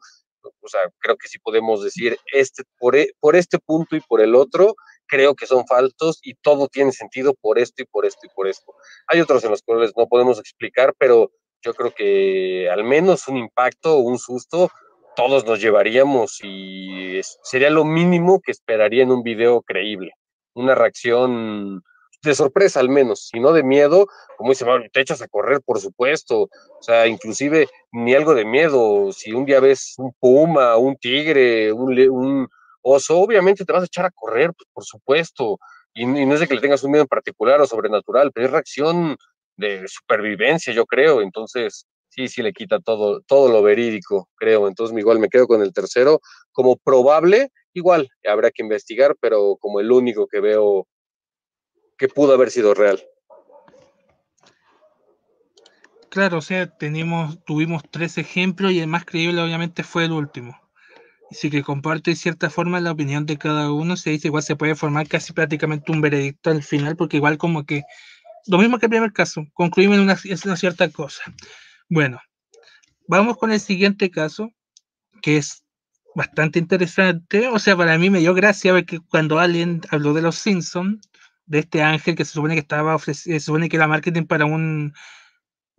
O sea, creo que sí podemos decir, este, por, e, por este punto y por el otro, creo que son falsos y todo tiene sentido por esto y por esto y por esto. Hay otros en los cuales no podemos explicar, pero yo creo que al menos un impacto un susto todos nos llevaríamos y sería lo mínimo que esperaría en un video creíble. Una reacción de sorpresa al menos, si no de miedo, como dice, te echas a correr, por supuesto, o sea, inclusive ni algo de miedo, si un día ves un puma, un tigre, un, un oso, obviamente te vas a echar a correr, pues, por supuesto, y, no es de que le tengas un miedo en particular o sobrenatural, pero es reacción de supervivencia, yo creo, entonces sí, sí le quita todo, todo lo verídico, creo, entonces igual me quedo con el tercero, como probable, igual, habrá que investigar, pero como el único que veo que pudo haber sido real. Claro, o sea, tenemos, tuvimos tres ejemplos y el más creíble obviamente fue el último. Así que comparte cierta forma la opinión de cada uno, se dice igual se puede formar casi prácticamente un veredicto al final, porque igual como que, lo mismo que el primer caso, concluimos en una, cierta cosa. Bueno, vamos con el siguiente caso, que es bastante interesante, o sea, para mí me dio gracia ver que cuando alguien habló de los Simpsons, de este ángel que se supone que estaba ofreciendo, se supone que era marketing para un,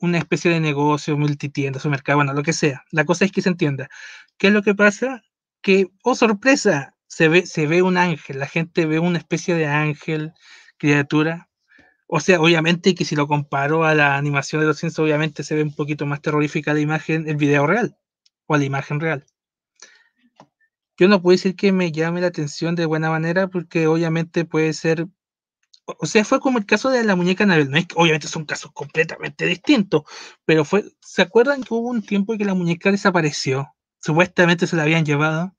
una especie de negocio, multitienda, mercado, bueno, lo que sea. La cosa es que se entienda. ¿Qué es lo que pasa? Que, oh sorpresa, se ve, se ve un ángel, la gente ve una especie de ángel, criatura. O sea, obviamente que si lo comparo a la animación de los Simpsons, obviamente se ve un poquito más terrorífica la imagen, el video real, o la imagen real. Yo no puedo decir que me llame la atención de buena manera, porque obviamente puede ser o sea, fue como el caso de la muñeca Anabel. No es, obviamente son casos completamente distintos, pero fue, ¿se acuerdan que hubo un tiempo en que la muñeca desapareció? Supuestamente se la habían llevado.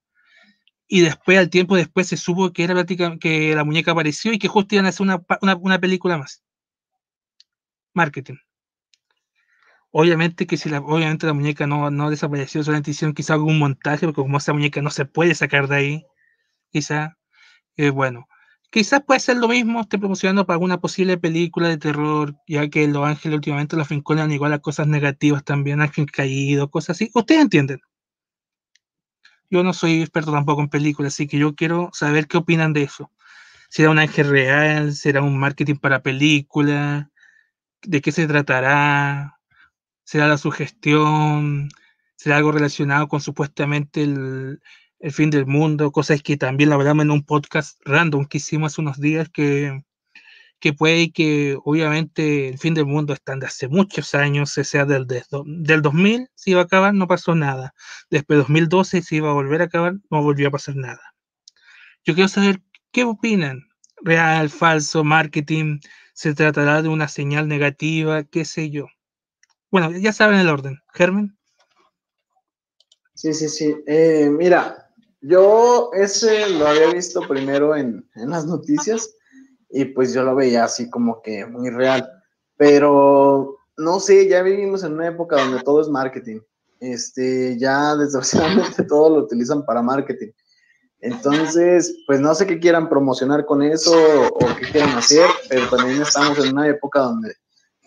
Y después, al tiempo después, se supo que era que la muñeca apareció y que justo iban a hacer una, una, película más. Marketing. Obviamente que si la, obviamente la muñeca no, no desapareció, solamente hicieron quizá algún montaje, porque como esa muñeca no se puede sacar de ahí, quizá, eh, bueno, Quizás puede ser lo mismo, esté promocionando para alguna posible película de terror, ya que Los Ángeles últimamente los vinculan igual a cosas negativas también, Ángel Caído, cosas así. Ustedes entienden. Yo no soy experto tampoco en películas, así que yo quiero saber qué opinan de eso. ¿Será un ángel real? ¿Será un marketing para película? ¿De qué se tratará? ¿Será la sugestión? ¿Será algo relacionado con supuestamente el, el fin del mundo, cosas que también lo hablamos en un podcast random que hicimos hace unos días, que, que puede que obviamente el fin del mundo está de hace muchos años, sea del, del 2000 se iba a acabar, no pasó nada. Después de 2012 se iba a volver a acabar, no volvió a pasar nada. Yo quiero saber qué opinan. Real, falso, marketing, se tratará de una señal negativa, qué sé yo. Bueno, ya saben el orden. Germen. Sí, sí, sí. Eh, mira, yo ese lo había visto primero en, las noticias y pues yo lo veía así como que muy real. Pero no sé, ya vivimos en una época donde todo es marketing. Este, ya [laughs] desgraciadamente todo lo utilizan para marketing. Entonces, pues no sé qué quieran promocionar con eso o qué quieran hacer, pero también estamos en una época donde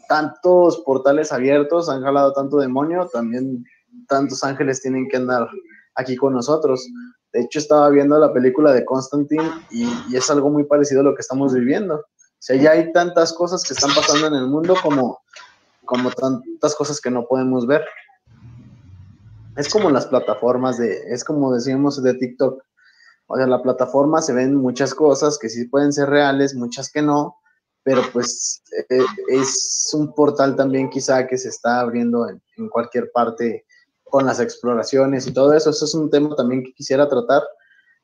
tantos portales abiertos han jalado tanto demonio, también tantos ángeles tienen que andar aquí con nosotros. De hecho, estaba viendo la película de Constantine y, es algo muy parecido a lo que estamos viviendo. O sea, ya hay tantas cosas que están pasando en el mundo como, como tantas cosas que no podemos ver. Es como las plataformas de, es como decíamos de TikTok. O sea, la plataforma se ven muchas cosas que sí pueden ser reales, muchas que no, pero pues eh, es un portal también quizá que se está abriendo en, en cualquier parte con las exploraciones y todo eso. Eso es un tema también que quisiera tratar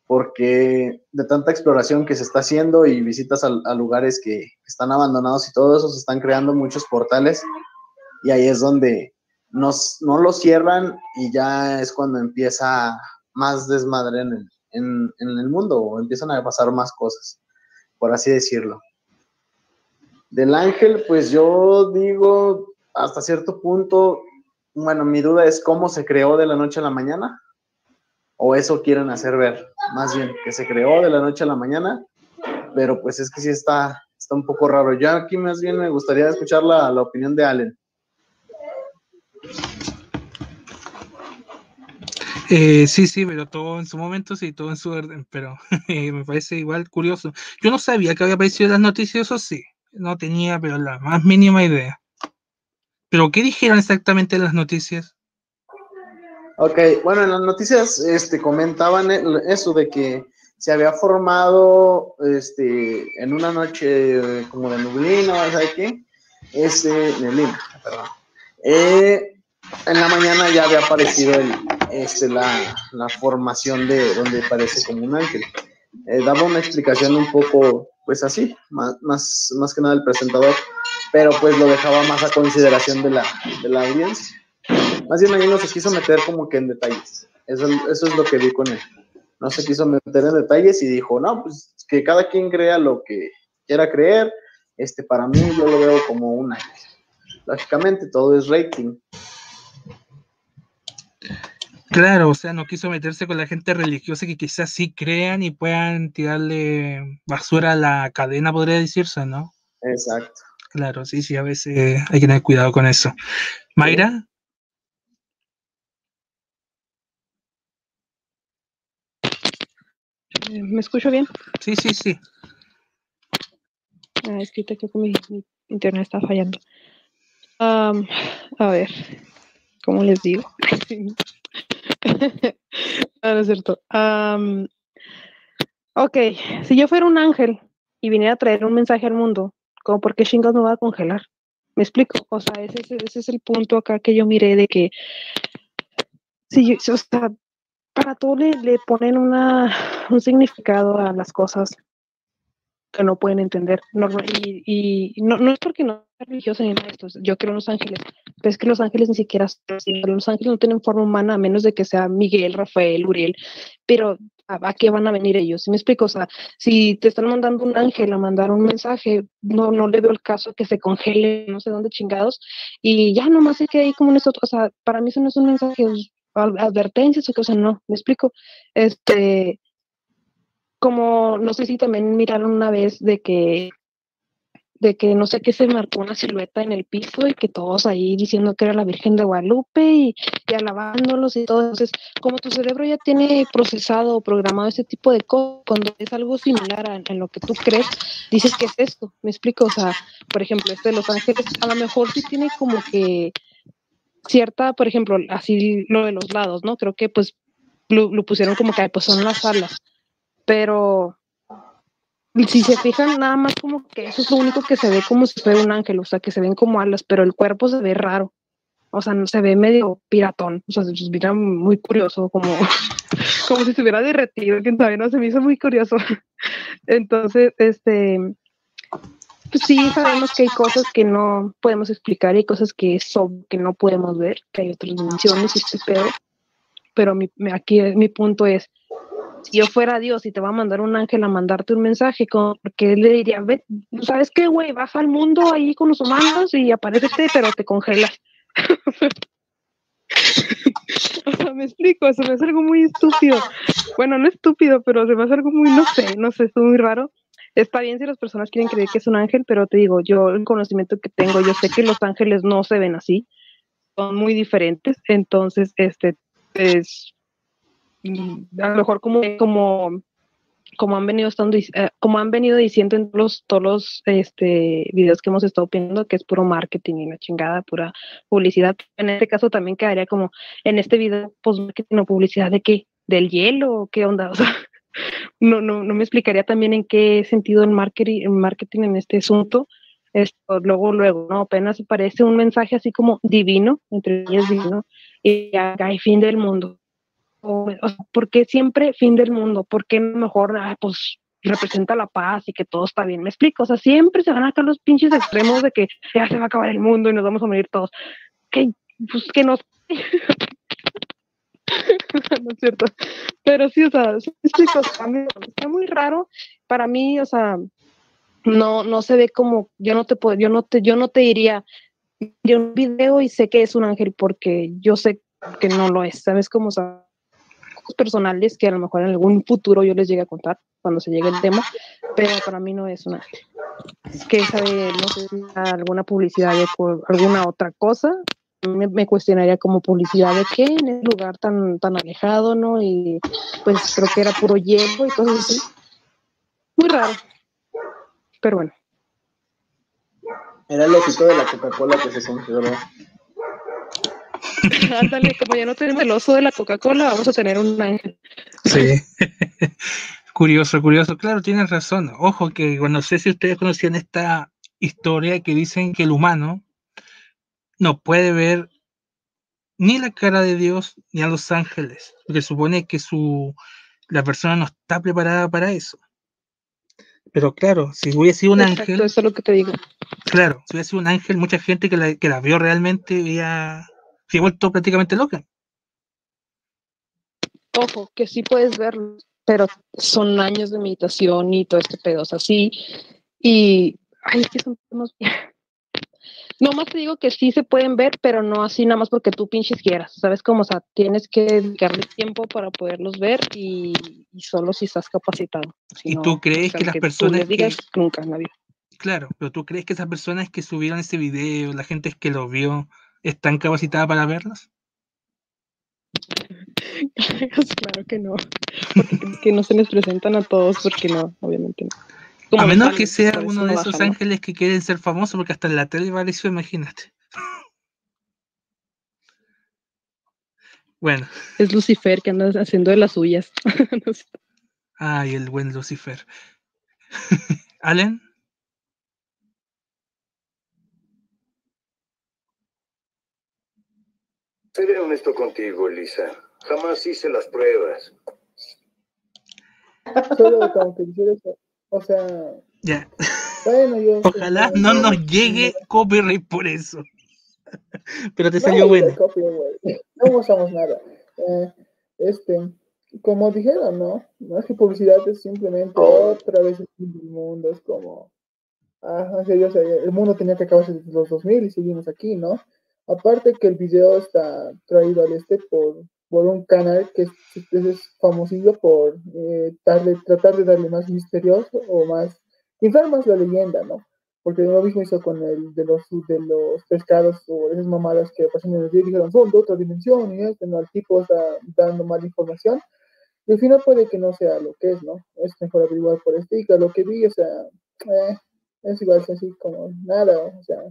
porque de tanta exploración que se está haciendo y visitas a, lugares que están abandonados y todo eso, se están creando muchos portales y ahí es donde nos, no lo cierran y ya es cuando empieza más desmadre en en, en el mundo o empiezan a pasar más cosas. por así decirlo. Del ángel, pues yo digo, hasta cierto punto, bueno, mi duda es cómo se creó de la noche a la mañana, o eso quieren hacer ver, más bien, que se creó de la noche a la mañana, pero pues es que sí está, está un poco raro. Ya aquí más bien me gustaría escuchar la, la opinión de Allen. Eh, sí, sí, pero todo en su momento, sí, todo en su orden, pero [laughs] eh, me parece igual curioso. Yo no sabía que había aparecido en las noticias, eso sí, no tenía, pero la más mínima idea. Pero, ¿qué dijeron exactamente en las noticias? Ok, bueno, en las noticias este, comentaban eso de que se había formado este, en una noche como de nublina, ¿sabes qué? Este, neblina, perdón. Eh, en la mañana ya había aparecido el, este, la, la, formación de donde parece como un ángel. Eh, daba una explicación un poco, pues así, más, más, más, que nada el presentador, pero pues lo dejaba más a consideración de la, de la audiencia. Más bien ahí no se quiso meter como que en detalles. Eso, eso es lo que vi con él. No se quiso meter en detalles y dijo, no, pues que cada quien crea lo que quiera creer. Este, para mí yo lo veo como un ángel. Lógicamente todo es rating. Claro, o sea, no quiso meterse con la gente religiosa que quizás sí crean y puedan tirarle basura a la cadena, podría decirse, ¿no? Exacto. Claro, sí, sí, a veces hay que tener cuidado con eso. Mayra. Eh, ¿Me escucho bien? Sí, sí, sí. Ah, es que mi, internet está fallando. a ver, ¿cómo les digo? no, [laughs] no es cierto. ok, si yo fuera un ángel y viniera a traer un mensaje al mundo, como por qué chingados me va a congelar? ¿Me explico? O sea, ese, ese, es el punto acá que yo miré de que si o sea, para todo le, le ponen una, un significado a las cosas que no pueden entender. No, y, no, no, es porque no sea religioso ni nada esto. Yo creo en los ángeles, pero es que los ángeles ni siquiera los ángeles no tienen forma humana a menos de que sea Miguel, Rafael, Uriel. Pero ¿a, qué van a venir ellos? ¿Sí me explico? O sea, si te están mandando un ángel a mandar un mensaje, no, no le veo el caso que se congele, no sé dónde chingados, y ya nomás se que ahí como en o sea, para mí eso no es un mensaje, advertencias o cosas, no, me explico. Este, como no sé si también miraron una vez de que de que no sé qué se marcó una silueta en el piso y que todos ahí diciendo que era la Virgen de Guadalupe y, alabándolos y todo. Entonces, como tu cerebro ya tiene procesado o programado ese tipo de cosas, cuando es algo similar a, en lo que tú crees, dices, ¿qué es esto? Me explico, o sea, por ejemplo, este de Los Ángeles, a lo mejor sí tiene como que cierta, por ejemplo, así lo de los lados, ¿no? Creo que pues lo pusieron como que pues son las alas pero si se fijan, nada más como que eso es lo único que se ve como si fuera un ángel, o sea, que se ven como alas, pero el cuerpo se ve raro, o sea, se ve medio piratón, o sea, se mira muy curioso, como, [laughs] como si se hubiera derretido, quién sabe, no, se me hizo muy curioso. [laughs] Entonces, este, pues sí, sabemos que hay cosas que no podemos explicar hay cosas que son, que no podemos ver, que hay otras dimensiones y este pedo, pero mi, aquí mi punto es, si yo fuera Dios y te va a mandar un ángel a mandarte un mensaje, porque él le diría, ¿sabes qué, güey? Baja al mundo ahí con los humanos y aparece, pero te congelas. [laughs] o sea, me explico, eso me hace algo muy estúpido. Bueno, no estúpido, pero se me hace algo muy, no sé, no sé, es muy raro. Está bien si las personas quieren creer que es un ángel, pero te digo, yo el conocimiento que tengo, yo sé que los ángeles no se ven así, son muy diferentes, entonces, este, es, a lo mejor como, como, como han venido estando, eh, como han venido diciendo en los, todos los este, videos que hemos estado viendo, que es puro marketing y una chingada, pura publicidad. En este caso también quedaría como en este video, pues marketing o publicidad de qué, del hielo, qué onda, o [laughs] no, no, no me explicaría también en qué sentido el marketing, el marketing en este asunto. Esto, luego, luego, ¿no? Apenas parece un mensaje así como divino, entre ellos divino, y ya hay fin del mundo o, ¿por qué siempre fin del mundo? ¿Por qué mejor, ah, pues representa la paz y que todo está bien? Me explico, o sea, siempre se van a acá los pinches extremos de que ya se va a acabar el mundo y nos vamos a morir todos. Que, pues que nos... [laughs] no es cierto. Pero sí, o sea, explico, está muy raro. Para mí, o sea, no, no se ve como, yo no te puedo, yo no te, yo no te diría, un video y sé que es un ángel porque yo sé que no lo es, ¿sabes? Como son personales que a lo mejor en algún futuro yo les llegue a contar cuando se llegue el tema, pero para mí no es un. Es que sabe, no sé, alguna publicidad de alguna otra cosa, me, me, cuestionaría como publicidad de qué en el lugar tan, tan alejado, ¿no? Y pues creo que era puro hielo y cosas así. Muy raro. Pero bueno. Era el osito de la Coca-Cola que se congeló. [laughs] Ándale, como ya no tenemos el oso de la Coca-Cola, vamos a tener un ángel. Sí. [laughs] curioso, curioso. Claro, tienes razón. Ojo que, bueno, no sé si ustedes conocían esta historia que dicen que el humano no puede ver ni la cara de Dios ni a los ángeles, porque supone que su, la persona no está preparada para eso. Pero claro, si hubiese sido un Exacto, ángel. Eso es lo que te digo. Claro, si hubiese sido un ángel, mucha gente que la, que la vio realmente había, se ha vuelto prácticamente loca. Ojo, que sí puedes verlo, pero son años de meditación y todo este pedo, o sea, sí. Y, ay, es que son unos... No más te digo que sí se pueden ver, pero no así nada más porque tú pinches quieras, ¿sabes cómo? O sea, tienes que dedicarle tiempo para poderlos ver y, y solo si estás capacitado. Si ¿Y no, tú crees o sea, que las tú personas les digas, que- nunca en la vida. Claro, pero tú crees que esas personas que subieron ese video, la gente que lo vio, están capacitadas para verlos? [laughs] claro que no, porque que no se les presentan a todos, porque no, obviamente no. Como A menos que sea eso uno no de esos ángeles que quieren ser famosos, porque hasta en la tele apareció, imagínate. Bueno, Es Lucifer que anda haciendo de las suyas. [laughs] No sé. ay, el buen Lucifer. [laughs] ¿Allen? Seré honesto contigo, Elisa. Jamás hice las pruebas. Solo como que quisiera eso. O sea, Ya. bueno, yo. Ojalá no nos llegue copyright por eso. [laughs] Pero te salió no, bueno. No usamos nada. Eh, este, como dijeron, ¿no? No es que publicidad es simplemente otra vez el mundo. Es como. Ah, en serio, o sea, el mundo tenía que acabarse desde los 2000 y seguimos aquí, ¿no? Aparte que el video está traído al este por, por un canal que es, es famosillo por eh, darle, tratar de darle más misterioso o más, inflar más la leyenda, ¿no? Porque lo mismo hizo con el de los, de los pescados o esas mamadas que pasan en el video y dijeron son de otra dimensión y este, ¿no? El tipo está dando mala información. Y al final puede que no sea lo que es, ¿no? Es mejor averiguar por este y que lo que vi, o sea, eh, es igual así como nada, o sea,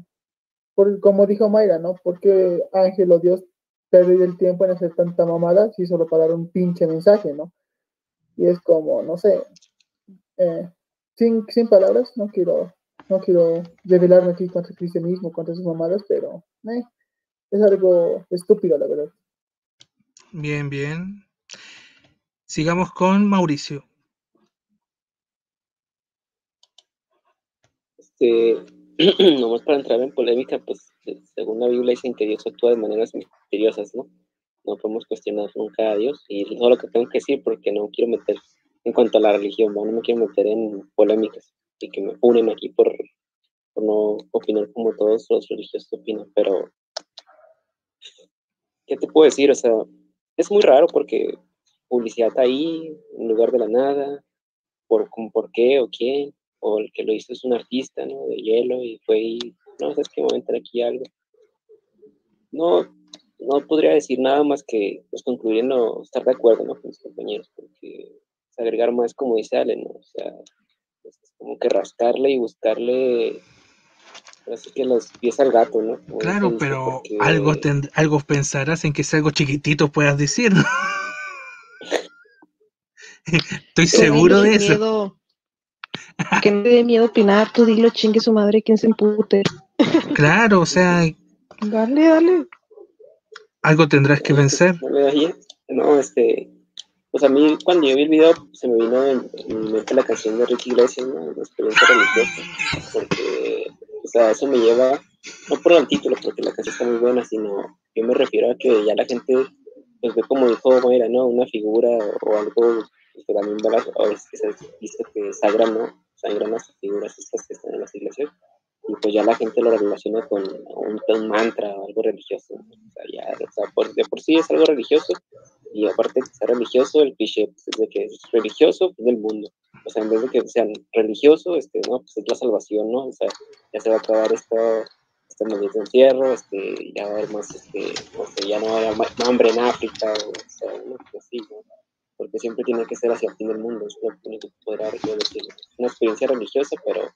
por, como dijo Mayra, ¿no? Porque Ángel o Dios perder el tiempo en hacer tanta mamada si solo para dar un pinche mensaje, ¿no? Y es como, no sé, eh, sin, sin palabras, no quiero, no quiero revelarme aquí contra el cristianismo, contra sus mamadas, pero eh, es algo estúpido, la verdad. Bien, bien. Sigamos con Mauricio. Este, [clears throat] nomás para entrar en polémica, pues según la Biblia dicen que Dios actúa de maneras misteriosas, ¿no? No podemos cuestionar nunca a Dios y todo lo que tengo que decir porque no quiero meter en cuanto a la religión, ¿no? no me quiero meter en polémicas y que me unen aquí por, por no opinar como todos los religiosos opinan, pero ¿qué te puedo decir? O sea, es muy raro porque publicidad ahí, en lugar de la nada, por, por qué o quién, o el que lo hizo es un artista, ¿no? De hielo y fue y, no, sabes que me voy a entrar aquí algo. No, no podría decir nada más que, pues concluyendo, estar de acuerdo, ¿no? Con mis compañeros, porque pues, agregar más, como dice Ale, ¿no? O sea, es como que rascarle y buscarle, así que los pies al gato, ¿no? Como Claro, pero porque- algo, tend- algo pensarás en que sea algo chiquitito puedas decir. ¿no? [laughs] Estoy no seguro de eso. miedo- Que no te dé miedo opinar, tú dilo, chingue su madre, quien se empute. Claro, o sea, [laughs] Dale, dale. algo tendrás que vencer. No, este, pues a mí cuando yo vi el video se me vino en, mente la canción de Ricky Iglesias, ¿no? La experiencia religiosa, porque, o sea, eso me lleva, no por el título, porque la canción está muy buena, sino yo me refiero a que ya la gente, pues ve como dijo Mayra, ¿no? Una figura o algo que también va a, o es que se dice que es sagrado, ¿no? Sangran las figuras estas que están en las iglesias y pues ya la gente lo relaciona con un, mantra o algo religioso. O sea, ya, o sea, por, de por sí es algo religioso y aparte de sea religioso, el cliché pues, es de que es religioso pues, del mundo. O sea, en vez de que sean religioso, este, no, pues es la salvación, ¿no? O sea, ya se va a acabar esto, este de encierro, este, ya va a haber más, este, o sea, ya no va a hambre en África, o, sea, ¿no? Pues, sí, ¿no? Porque siempre tiene que ser hacia el fin del mundo, es lo único que podrá decir. Una experiencia religiosa, pero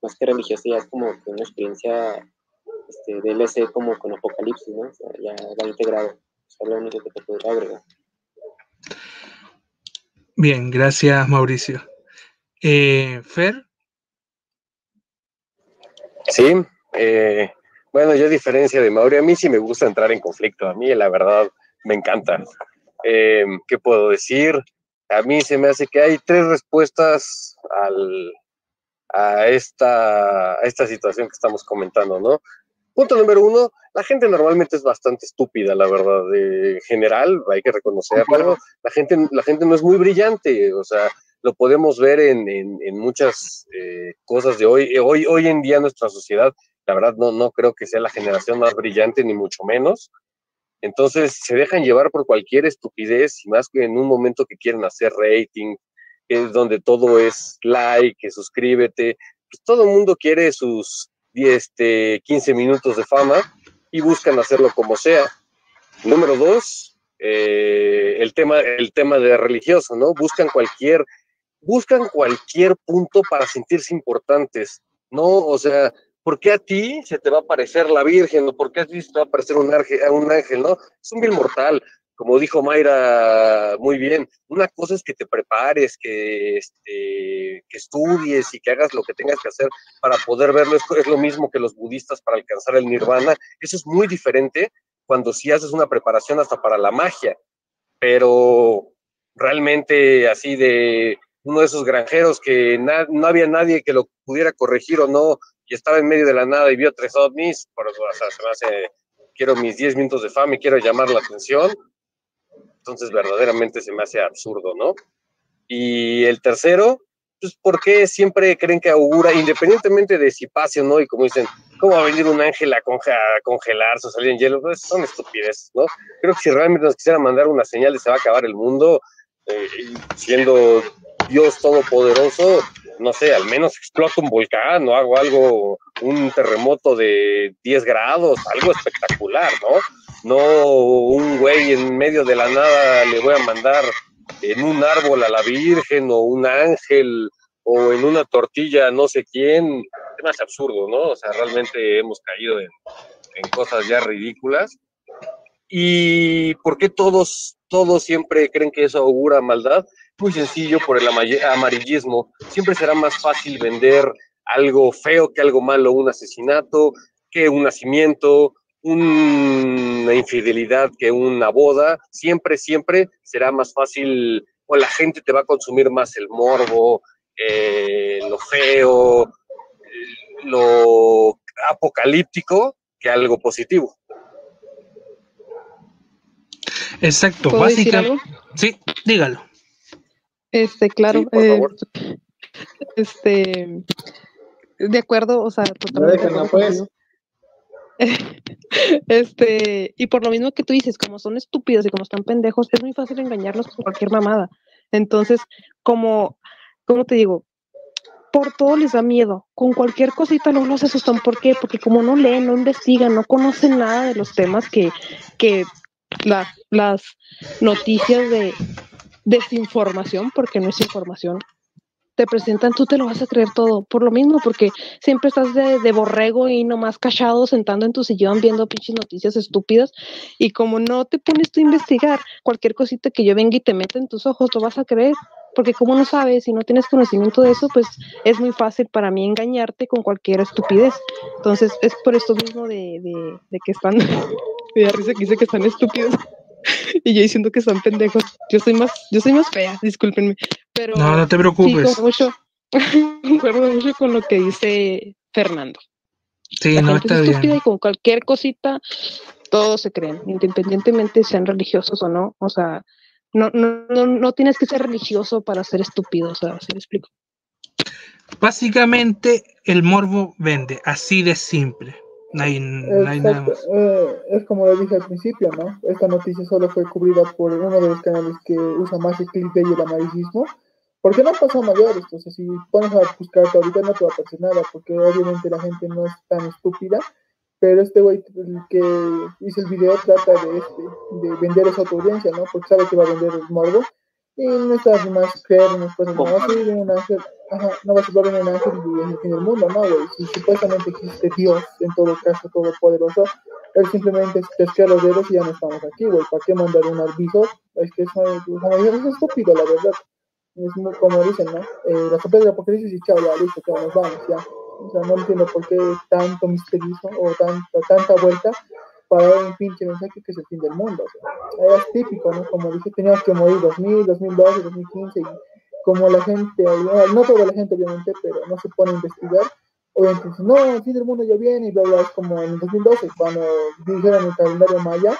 más que religiosa, ya es como que una experiencia este, DLC como con Apocalipsis, ¿no? O sea, ya va integrado. es lo único que te podría agregar. Bien, gracias Mauricio. Eh, Fer. Sí, eh, bueno, yo a diferencia de Mauricio, a mí sí me gusta entrar en conflicto, a mí la verdad me encanta. Eh, ¿Qué puedo decir? A mí se me hace que hay tres respuestas al, a esta, esta situación que estamos comentando, ¿no? Punto número uno, la gente normalmente es bastante estúpida, la verdad, en general, hay que reconocerlo. La gente, la gente no es muy brillante, o sea, lo podemos ver en, en, muchas eh, cosas de hoy. hoy. Hoy en día nuestra sociedad, la verdad, no, no creo que sea la generación más brillante, ni mucho menos. Entonces se dejan llevar por cualquier estupidez, y más que en un momento que quieren hacer rating, es donde todo es like, suscríbete, pues todo el mundo quiere sus 10, este, 15 minutos de fama y buscan hacerlo como sea. Número dos, eh, el, tema, el tema de religioso, ¿no? Buscan cualquier, buscan cualquier punto para sentirse importantes, ¿no? O sea, ¿por qué a ti se te va a parecer la Virgen o por qué a ti se te va a parecer un ángel, ¿no? Es un vil mortal como dijo Mayra muy bien, una cosa es que te prepares, que, este, que estudies y que hagas lo que tengas que hacer para poder verlo. Es, lo mismo que los budistas para alcanzar el nirvana. Eso es muy diferente cuando sí haces una preparación hasta para la magia. Pero realmente así de uno de esos granjeros que no había nadie que lo pudiera corregir o no, y estaba en medio de la nada y vio tres ovnis, por eso se me hace, quiero mis 10 minutos de fama y quiero llamar la atención, entonces, verdaderamente se me hace absurdo, ¿no? Y el tercero, pues, ¿por qué siempre creen que augura, independientemente de si pase o no? Y como dicen, ¿cómo va a venir un ángel a, congelarse o salir en hielo? Pues son estupideces, ¿no? Creo que si realmente nos quisiera mandar una señal de se va a acabar el mundo, eh, siendo Dios todopoderoso, no sé, al menos explota un volcán o hago algo, un terremoto de 10 grados, algo espectacular, ¿no? no un güey en medio de la nada le voy a mandar en un árbol a la Virgen o un ángel o en una tortilla no sé quién, es más absurdo, ¿no? O sea, realmente hemos caído en, cosas ya ridículas. ¿Y por qué todos, todos siempre creen que eso augura maldad? Muy sencillo, por el amarillismo. Siempre será más fácil vender algo feo que algo malo, un asesinato, que un nacimiento, una infidelidad que una boda, siempre, siempre será más fácil o la gente te va a consumir más el morbo, eh, lo feo, lo apocalíptico que algo positivo. Exacto, básicamente. Sí, dígalo. Este, claro. Eh, este, de acuerdo, o sea, totalmente. pues. [laughs] este, y por lo mismo que tú dices, como son estúpidos y como están pendejos, es muy fácil engañarlos con cualquier mamada. Entonces, como, ¿cómo te digo? Por todo les da miedo. Con cualquier cosita no los asustan. ¿Por qué? Porque como no leen, no investigan, no conocen nada de los temas que, que las noticias de desinformación, porque no es información, te presentan, tú te lo vas a creer todo, por lo mismo, porque siempre estás de, borrego y nomás callado, sentando en tu sillón, viendo pinches noticias estúpidas, y como no te pones tú a investigar, cualquier cosita que yo venga y te meta en tus ojos, lo vas a creer, porque como no sabes y no tienes conocimiento de eso, pues es muy fácil para mí engañarte con cualquier estupidez. Entonces, es por esto mismo de, de, de que están, [laughs] da risa que dice que están estúpidos. [laughs] y yo diciendo que son pendejos. Yo soy más, yo soy más fea, discúlpenme. Pero no, no te preocupes. Sí, mucho, [laughs] concuerdo mucho con lo que dice Fernando. Sí, no está es estúpida y con cualquier cosita todos se creen, independientemente sean religiosos o no. O sea, no, no, no, no tienes que ser religioso para ser estúpido, o sea, ¿sí me explico? Básicamente, el morbo vende, así de simple. No hay, no hay nada más. Eh, es como le dije al principio, ¿no? Esta noticia solo fue cubrida por uno de los canales que usa más el clickbait y el amaricismo. Porque no pasó mayores, entonces si pones a buscar ahorita no te va a pasar nada, porque obviamente la gente no es tan estúpida, pero este güey que hizo el video trata de, este, de vender esa audiencia, ¿no? Porque sabe que va a vender el morbo, y no está más creer unas cosas, no, así viene un ángel, ajá, no va a ser un ángel y es el fin del mundo, ¿no, güey? Si supuestamente existe Dios, en todo caso, todopoderoso, él simplemente pesca los dedos y ya no estamos aquí, güey. ¿Para qué mandar un aviso? Es que eso, es estúpido, la verdad. Es muy, como dicen, ¿no? Eh, la sopa del apocalipsis y chao, ya, listo, chao, nos vamos, ya. O sea, no entiendo por qué tanto misterioso o tanta, tanta vuelta para un pinche mensaje que es el fin del mundo. O era típico, ¿no? Como dije, teníamos que morir 2000, 2012, 2015 y como la gente, no toda la gente obviamente, pero no se pone a investigar, obviamente dicen, no, el fin del mundo ya viene y bla, bla, es como en el 2012 cuando dijeron el calendario maya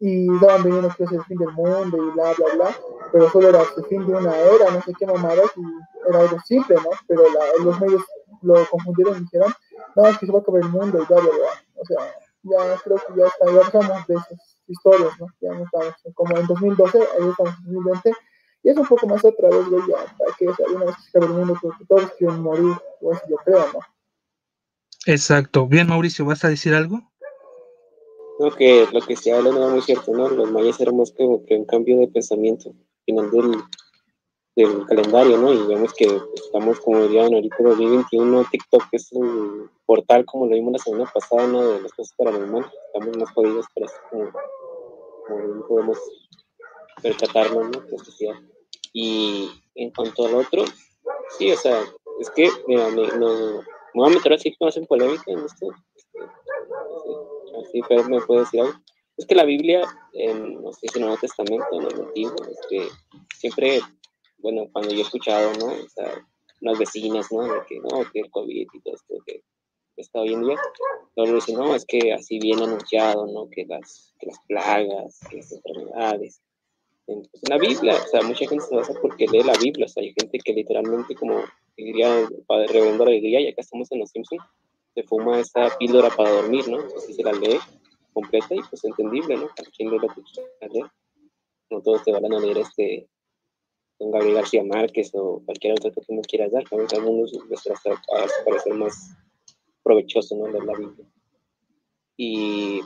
y daban veniendo que es el fin del mundo y bla, bla, bla, pero solo era el fin de una era, no sé qué mamadas y era algo simple, ¿no? Pero la, los medios lo confundieron y dijeron, no, es que se va a acabar el mundo y bla, bla, bla. O sea, ya creo que ya, está, ya estamos de esas historias, ¿no? Ya no estamos como en 2012, ahí estamos en 2020. Y es un poco más otra vez, güey, ya, para que sea, una vez que se acabe el mundo, porque todos quieren morir, o yo creo, ¿no? Exacto. Bien, Mauricio, ¿vas a decir algo? No, que lo que se habla no es muy cierto, ¿no? Los mayas éramos como que un cambio de pensamiento, final del, del calendario, ¿no? Y vemos que estamos, como dirían ahorita, 2021, TikTok es un portal, como lo vimos la semana pasada, ¿no? De las cosas paranormales. Estamos más jodidos, pero es como, como podemos percatarnos, ¿no? Y en cuanto al otro, sí, o sea, es que, mira, me, me, voy a meter así que más en polémica en esto. Así, pero me puede decir algo. Es que la Biblia, en, no sé si en el Nuevo Testamento, en el Antiguo, que siempre bueno, cuando yo he escuchado, ¿no? O sea, unas vecinas, ¿no? De que, no, que el COVID y todo esto que está hoy en día, luego dicen, no, es que así bien anunciado, ¿no? Que las, que las plagas, que las enfermedades. En, pues, en la Biblia, o sea, mucha gente se basa porque lee la Biblia, o sea, hay gente que literalmente, como diría el padre reverendo alegría, ya que estamos en los Simpsons, se fuma esa píldora para dormir, ¿no? Entonces se la lee completa y pues entendible, ¿no? Para quien lee lo que quiera leer. No todos te van a leer este con Gabriel García Márquez o cualquier otro que tú me quieras dar. A algunos les parecer más provechoso, ¿no? Leer la Biblia. Y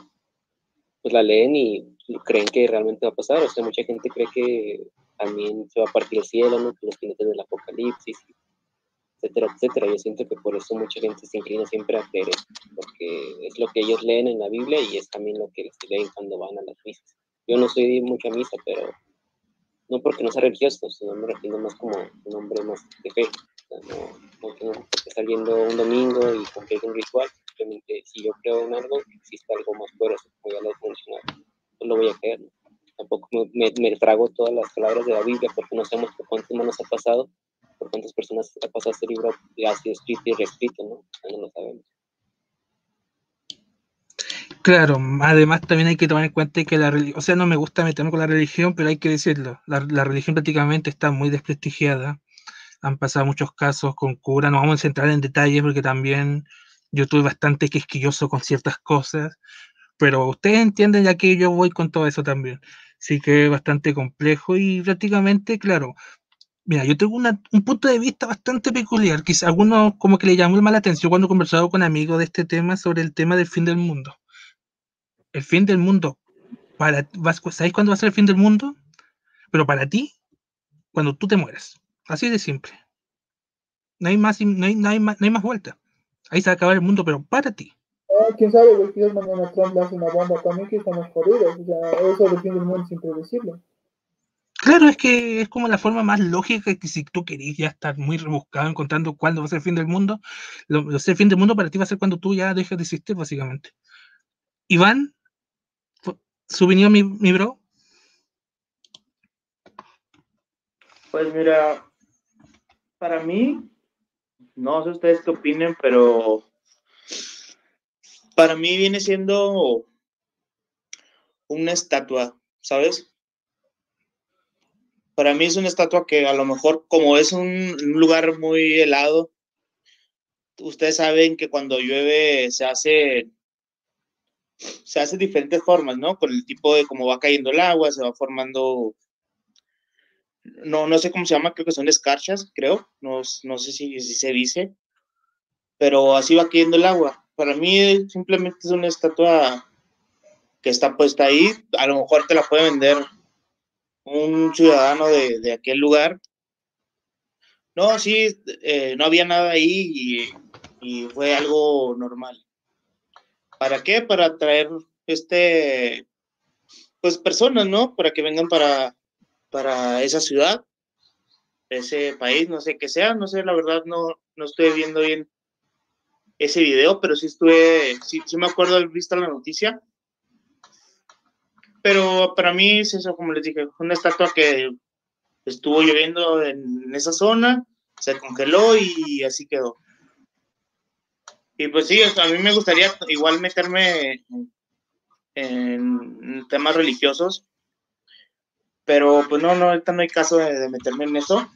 pues la leen y creen que realmente va a pasar. O sea, mucha gente cree que también se va a partir el cielo, ¿no? Los jinetes del apocalipsis, etcétera, etcétera. Yo siento que por eso mucha gente se inclina siempre a creer, porque es lo que ellos leen en la Biblia y es también lo que les leen cuando van a las misas. Yo no soy de mucha misa, pero no porque no sea religioso, sino me refiero más como un hombre más de fe. No, no, no estar viendo un domingo y cumplir un ritual, simplemente si yo creo en algo, existe algo más poderoso, como ya lo he no lo voy a creer. Tampoco me, me, trago todas las palabras de la Biblia porque no sabemos por cuántas manos ha pasado, por cuántas personas ha pasado este libro ha sido escrito y reescrito, ¿no? no lo sabemos. Claro, además también hay que tomar en cuenta que la religión, o sea, no me gusta meterme con la religión, pero hay que decirlo, la, religión prácticamente está muy desprestigiada. Han pasado muchos casos con cura, no vamos a entrar en detalles porque también yo estuve bastante quisquilloso con ciertas cosas, pero ustedes entienden ya que yo voy con todo eso también. Sí que es bastante complejo y prácticamente, claro, mira, yo tengo un punto de vista bastante peculiar, quizá algunos como que le llamó la atención cuando he conversado con amigos de este tema sobre el tema del fin del mundo el fin del mundo, para, ¿sabéis cuándo va a ser el fin del mundo? Pero para ti, cuando tú te mueres. Así de simple. No hay más, no hay, no hay más, no hay más vuelta. Ahí se va a acabar el mundo, pero para ti. Ah, quién sabe, güey, quizás mañana Trump hace una bomba también que estamos jodidos. O sea, eso del fin del mundo es impredecible. Claro, es que es como la forma más lógica que si tú querís ya estar muy rebuscado encontrando cuándo va a ser el fin del mundo, lo, el fin del mundo para ti va a ser cuando tú ya dejes de existir, básicamente. Iván, su mi, mi bro. Pues mira, para mí, no sé ustedes qué opinen, pero para mí viene siendo una estatua, ¿sabes? Para mí es una estatua que a lo mejor como es un lugar muy helado, ustedes saben que cuando llueve se hace se hace de diferentes formas, ¿no? Con el tipo de cómo va cayendo el agua, se va formando no, no sé cómo se llama, creo que son escarchas, creo, no, no sé si, si se dice, pero así va cayendo el agua. Para mí simplemente es una estatua que está puesta ahí, a lo mejor te la puede vender un ciudadano de, de aquel lugar. No, sí, eh, no había nada ahí y, y, fue algo normal. ¿Para qué? Para traer este, pues personas, ¿no? Para que vengan para, para esa ciudad, ese país, no sé qué sea, no sé, la verdad no, no estoy viendo bien ese video, pero sí estuve, sí, sí me acuerdo haber visto la noticia. Pero para mí es eso, como les dije, una estatua que estuvo lloviendo en esa zona, se congeló y así quedó. Y pues sí, a mí me gustaría igual meterme en temas religiosos, pero pues no, no, ahorita no hay caso de, meterme en eso.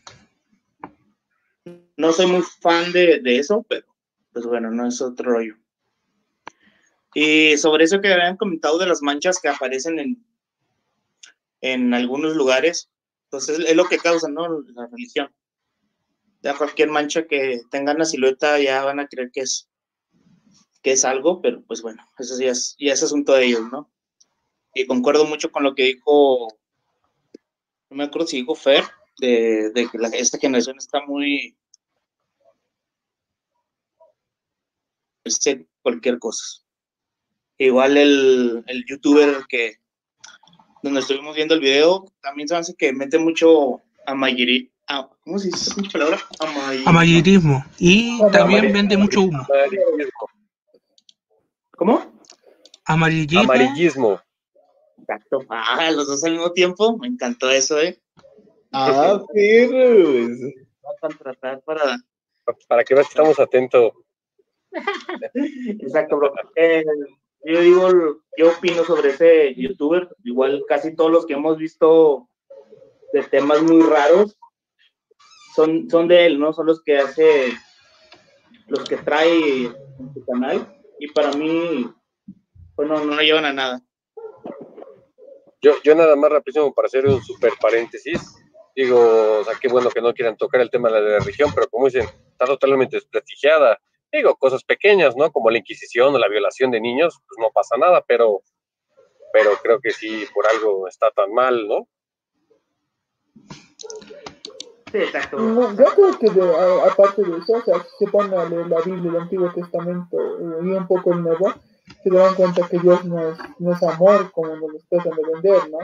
No soy muy fan de, de, eso, pero pues bueno, no es otro rollo. Y sobre eso que habían comentado de las manchas que aparecen en, en algunos lugares, pues es, lo que causa, ¿no? La religión. Ya cualquier mancha que tenga una silueta ya van a creer que es, que es algo, pero pues bueno, eso ya es, ya es asunto de ellos, ¿no? Y concuerdo mucho con lo que dijo no me acuerdo si dijo Fer, de, de que la, esta generación está muy... Este, cualquier cosa. Igual el, el youtuber que donde estuvimos viendo el video, también se hace que mete mucho amayiri, a, ¿cómo se dice esa palabra? Amayirismo. Y también vende mucho humo. ¿Cómo? Amarillismo. Amarillismo. Exacto. Ah, los dos al mismo tiempo. Me encantó eso, ¿eh? Ah, pero. a contratar para. Para que veas que estamos atentos. Exacto, bro. Eh, yo digo, yo opino sobre ese youtuber. Igual casi todos los que hemos visto de temas muy raros son, son de él, ¿no? Son los que hace, los que trae en su canal. Y para mí, pues no, no llevan a nada. Yo, yo nada más rapidísimo para hacer un super paréntesis. Digo, o sea, qué bueno que no quieran tocar el tema de la religión, pero como dicen, está totalmente desprestigiada. Digo, cosas pequeñas, ¿no? Como la Inquisición o la violación de niños, pues no pasa nada, pero, pero creo que sí, por algo está tan mal, ¿no? Exacto. No, yo creo que aparte de eso, o sea, si se pone a leer la Biblia, el Antiguo Testamento eh, y un poco el Nuevo, se dan cuenta que Dios no es, no es amor como nos lo tratan de vender, ¿no?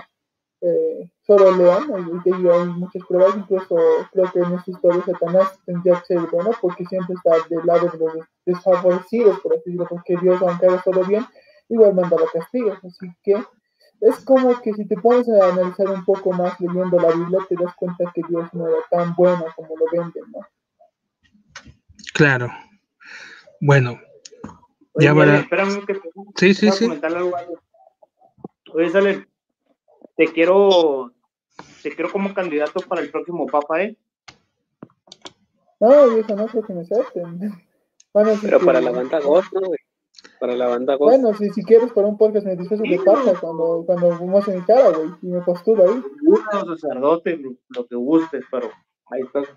Eh, solo lean, y hay muchas pruebas, incluso creo que en esta historia Satanás tendría que ser bueno porque siempre está del lado de los desfavorecidos, por así decirlo, porque Dios, aunque haga todo bien, igual manda los castigos, así que es como que si te pones a analizar un poco más leyendo la Biblia, te das cuenta que Dios no era tan bueno como lo venden, ¿no? Claro. Bueno, Oye, ya para... Espérame que te, Sí, sí, sí. algo. Oye, Salen, te quiero, te quiero como candidato para el próximo Papa, ¿eh? No, viejo, no creo que me acepten. [laughs] Bueno, Pero para la banda Ghost, ¿no, güey? Para la banda Ghost. Bueno, si, si quieres para un podcast me disfrazo de papa cuando, cuando fumas en cara, güey, y me postulo ahí. Gusto, sacerdote, lo que gustes, pero ahí estás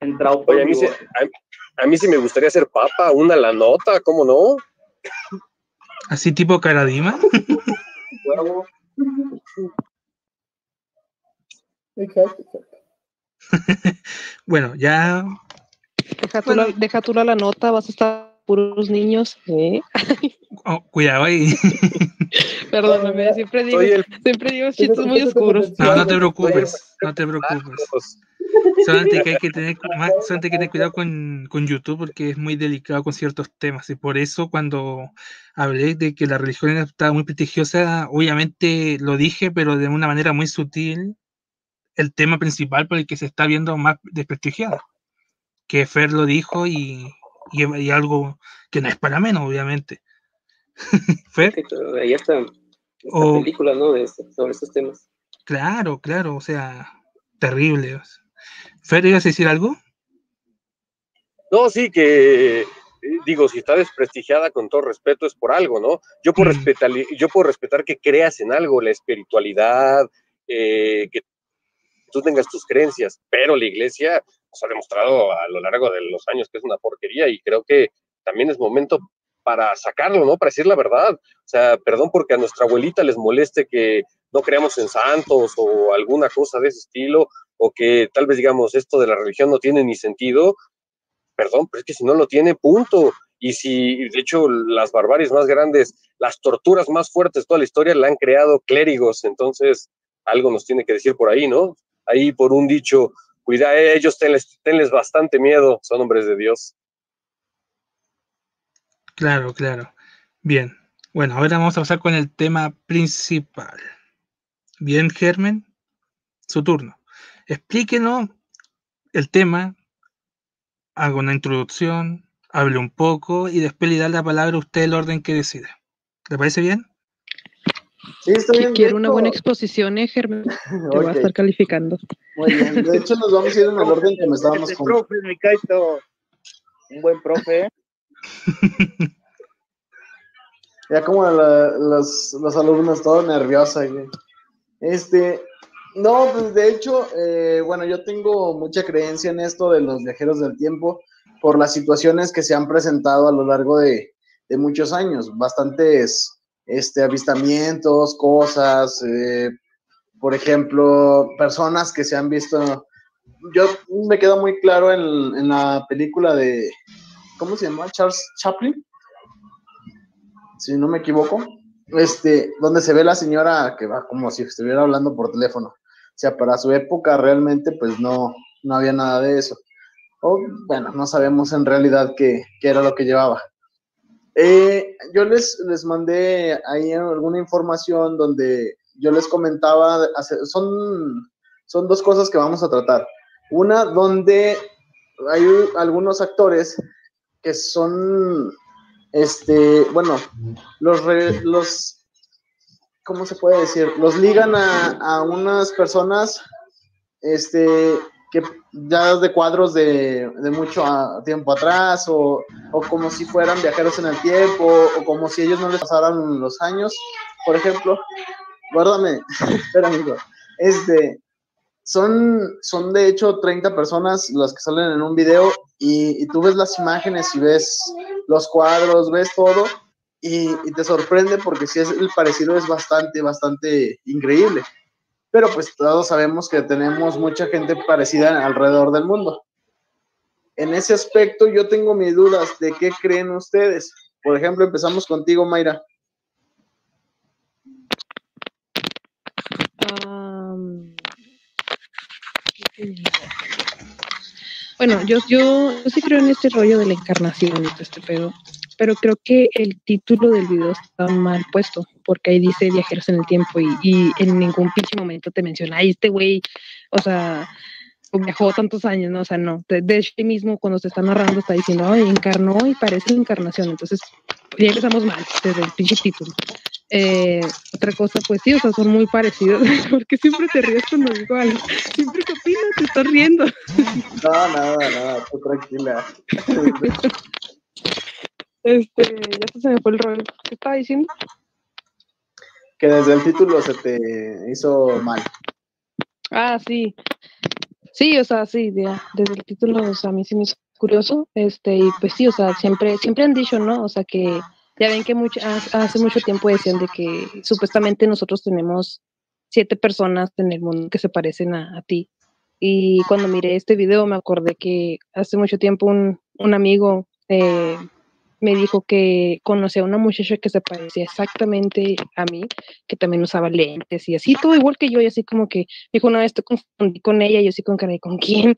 entrado por Oye, a mí, mi sí, a, a mí sí me gustaría ser papa, una la nota, ¿cómo no? Así tipo Caradima. Huevo. Exacto, exacto. [laughs] Bueno, ya Deja tú, la, deja tú la, la nota, vas a estar puros niños. ¿eh? [laughs] oh, cuidado ahí. [laughs] Perdóname, siempre digo, el siempre digo chistes muy oscuros. No, no te preocupes, no te preocupes. Solamente que hay que tener, más- solamente hay que tener cuidado con, con YouTube porque es muy delicado con ciertos temas. Y por eso cuando hablé de que la religión estaba muy prestigiosa, obviamente lo dije, pero de una manera muy sutil, el tema principal por el que se está viendo más desprestigiada. Que Fer lo dijo y, y, y algo que no es para menos, obviamente. [laughs] Fer, Sí, pero ahí está esta O- película, ¿no? De este- sobre estos temas. claro, claro, o sea, terrible. Fer, ¿ibas a decir algo? No, sí, que eh, digo, si está desprestigiada con todo respeto es por algo, ¿no? Yo puedo, Mm. respetar, yo puedo respetar que creas en algo, la espiritualidad, eh, que tú tengas tus creencias, pero la iglesia nos ha demostrado a lo largo de los años que es una porquería y creo que también es momento para sacarlo, ¿no? Para decir la verdad. O sea, perdón porque a nuestra abuelita les moleste que no creamos en santos o alguna cosa de ese estilo, o que tal vez digamos esto de la religión no tiene ni sentido. Perdón, pero es que si no lo tiene, punto. Y si, de hecho, las barbaries más grandes, las torturas más fuertes, toda la historia la han creado clérigos, entonces algo nos tiene que decir por ahí, ¿no? Ahí por un dicho, cuida, ellos tenles, tenles bastante miedo, son hombres de Dios. Claro, claro. Bien. Bueno, ahora vamos a pasar con el tema principal. Bien, Germen, su turno. Explíquenos el tema, haga una introducción, hable un poco y después le da la palabra a usted el orden que decida. ¿Le parece bien? Sí, bien. Quiero una buena exposición, eh, Germán. Te voy a estar calificando. muy bien. De hecho, nos vamos a ir en el orden que me estábamos con... profe, mi Kaito. Un buen profe. [laughs] Ya como la- los, los alumnos todos nerviosos. güey. Este, no, pues de hecho, eh, bueno, yo tengo mucha creencia en esto de los viajeros del tiempo por las situaciones que se han presentado a lo largo de, de muchos años, bastantes este, avistamientos, cosas, eh, por ejemplo, personas que se han visto, yo me quedo muy claro en, en la película de, ¿cómo se llama? Charles Chaplin si no me equivoco, este, donde se ve la señora que va como si estuviera hablando por teléfono. O sea, para su época realmente pues no, no había nada de eso. O bueno, no sabemos en realidad qué, qué era lo que llevaba. Eh, yo les, les mandé ahí alguna información donde yo les comentaba, son, son dos cosas que vamos a tratar. Una donde hay algunos actores que son este, bueno, los, re- los, ¿cómo se puede decir? Los ligan a, a unas personas, este, que ya de cuadros de, de mucho a- tiempo atrás, o, o como si fueran viajeros en el tiempo, o como si ellos no les pasaran los años, por ejemplo. Guárdame, [laughs] espera, amigo. Este, son, son de hecho 30 personas las que salen en un video y, tú ves las imágenes y ves los cuadros, ves todo y te sorprende porque si es el parecido es bastante, bastante increíble. Pero pues todos sabemos que tenemos mucha gente parecida alrededor del mundo. En ese aspecto yo tengo mis dudas de qué creen ustedes. Por ejemplo, empezamos contigo, Mayra. Bueno, yo, yo, yo sí creo en este rollo de la encarnación y este pedo, pero creo que el título del video está mal puesto, porque ahí dice viajeros en el tiempo y, y en ningún pinche momento te menciona, ay, este güey, o sea, viajó tantos años, ¿no? O sea, no. De, hecho, mismo cuando se está narrando está diciendo, ay, encarnó y parece encarnación, entonces ya empezamos mal desde el pinche título. Eh, otra cosa, pues sí, o sea, son muy parecidos, [laughs] porque siempre te ríes cuando digo algo, siempre que opinas te estás riendo. No, nada, nada, tú tranquila. [laughs] Este, ya se me fue el rollo. ¿Qué estaba diciendo? Que desde el título se te hizo mal. Ah, sí. Sí, o sea, sí, de- desde el título, o sea, a mí sí me hizo curioso, este, y pues sí, o sea, siempre, siempre han dicho, ¿no? O sea, que ya ven que mucho, hace mucho tiempo decían de que supuestamente nosotros tenemos siete personas en el mundo que se parecen a, a ti. Y cuando miré este video me acordé que hace mucho tiempo un, un amigo eh, me dijo que conocía a una muchacha que se parecía exactamente a mí, que también usaba lentes y así, todo igual que yo, y así como que, dijo, una vez confundí con ella, y yo así con cara, ¿con quién?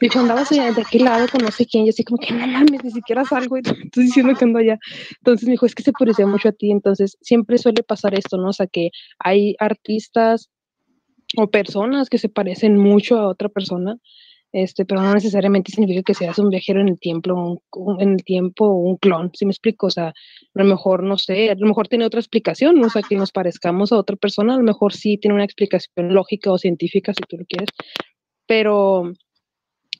Dijo, andabas de de aquel lado con no sé quién, y así como que, no mames, ni siquiera salgo, y estás diciendo que ando allá. Entonces me dijo, es que se parecía mucho a ti, entonces siempre suele pasar esto, ¿no? O sea, que hay artistas o personas que se parecen mucho a otra persona, este, pero no necesariamente significa que seas un viajero en el tiempo, un, un- en el tiempo un clon, ¿sí me explico? O sea, a lo mejor, no sé, a lo mejor tiene otra explicación, ¿no? o sea, que nos parezcamos a otra persona, a lo mejor sí tiene una explicación lógica o científica, si tú lo quieres, pero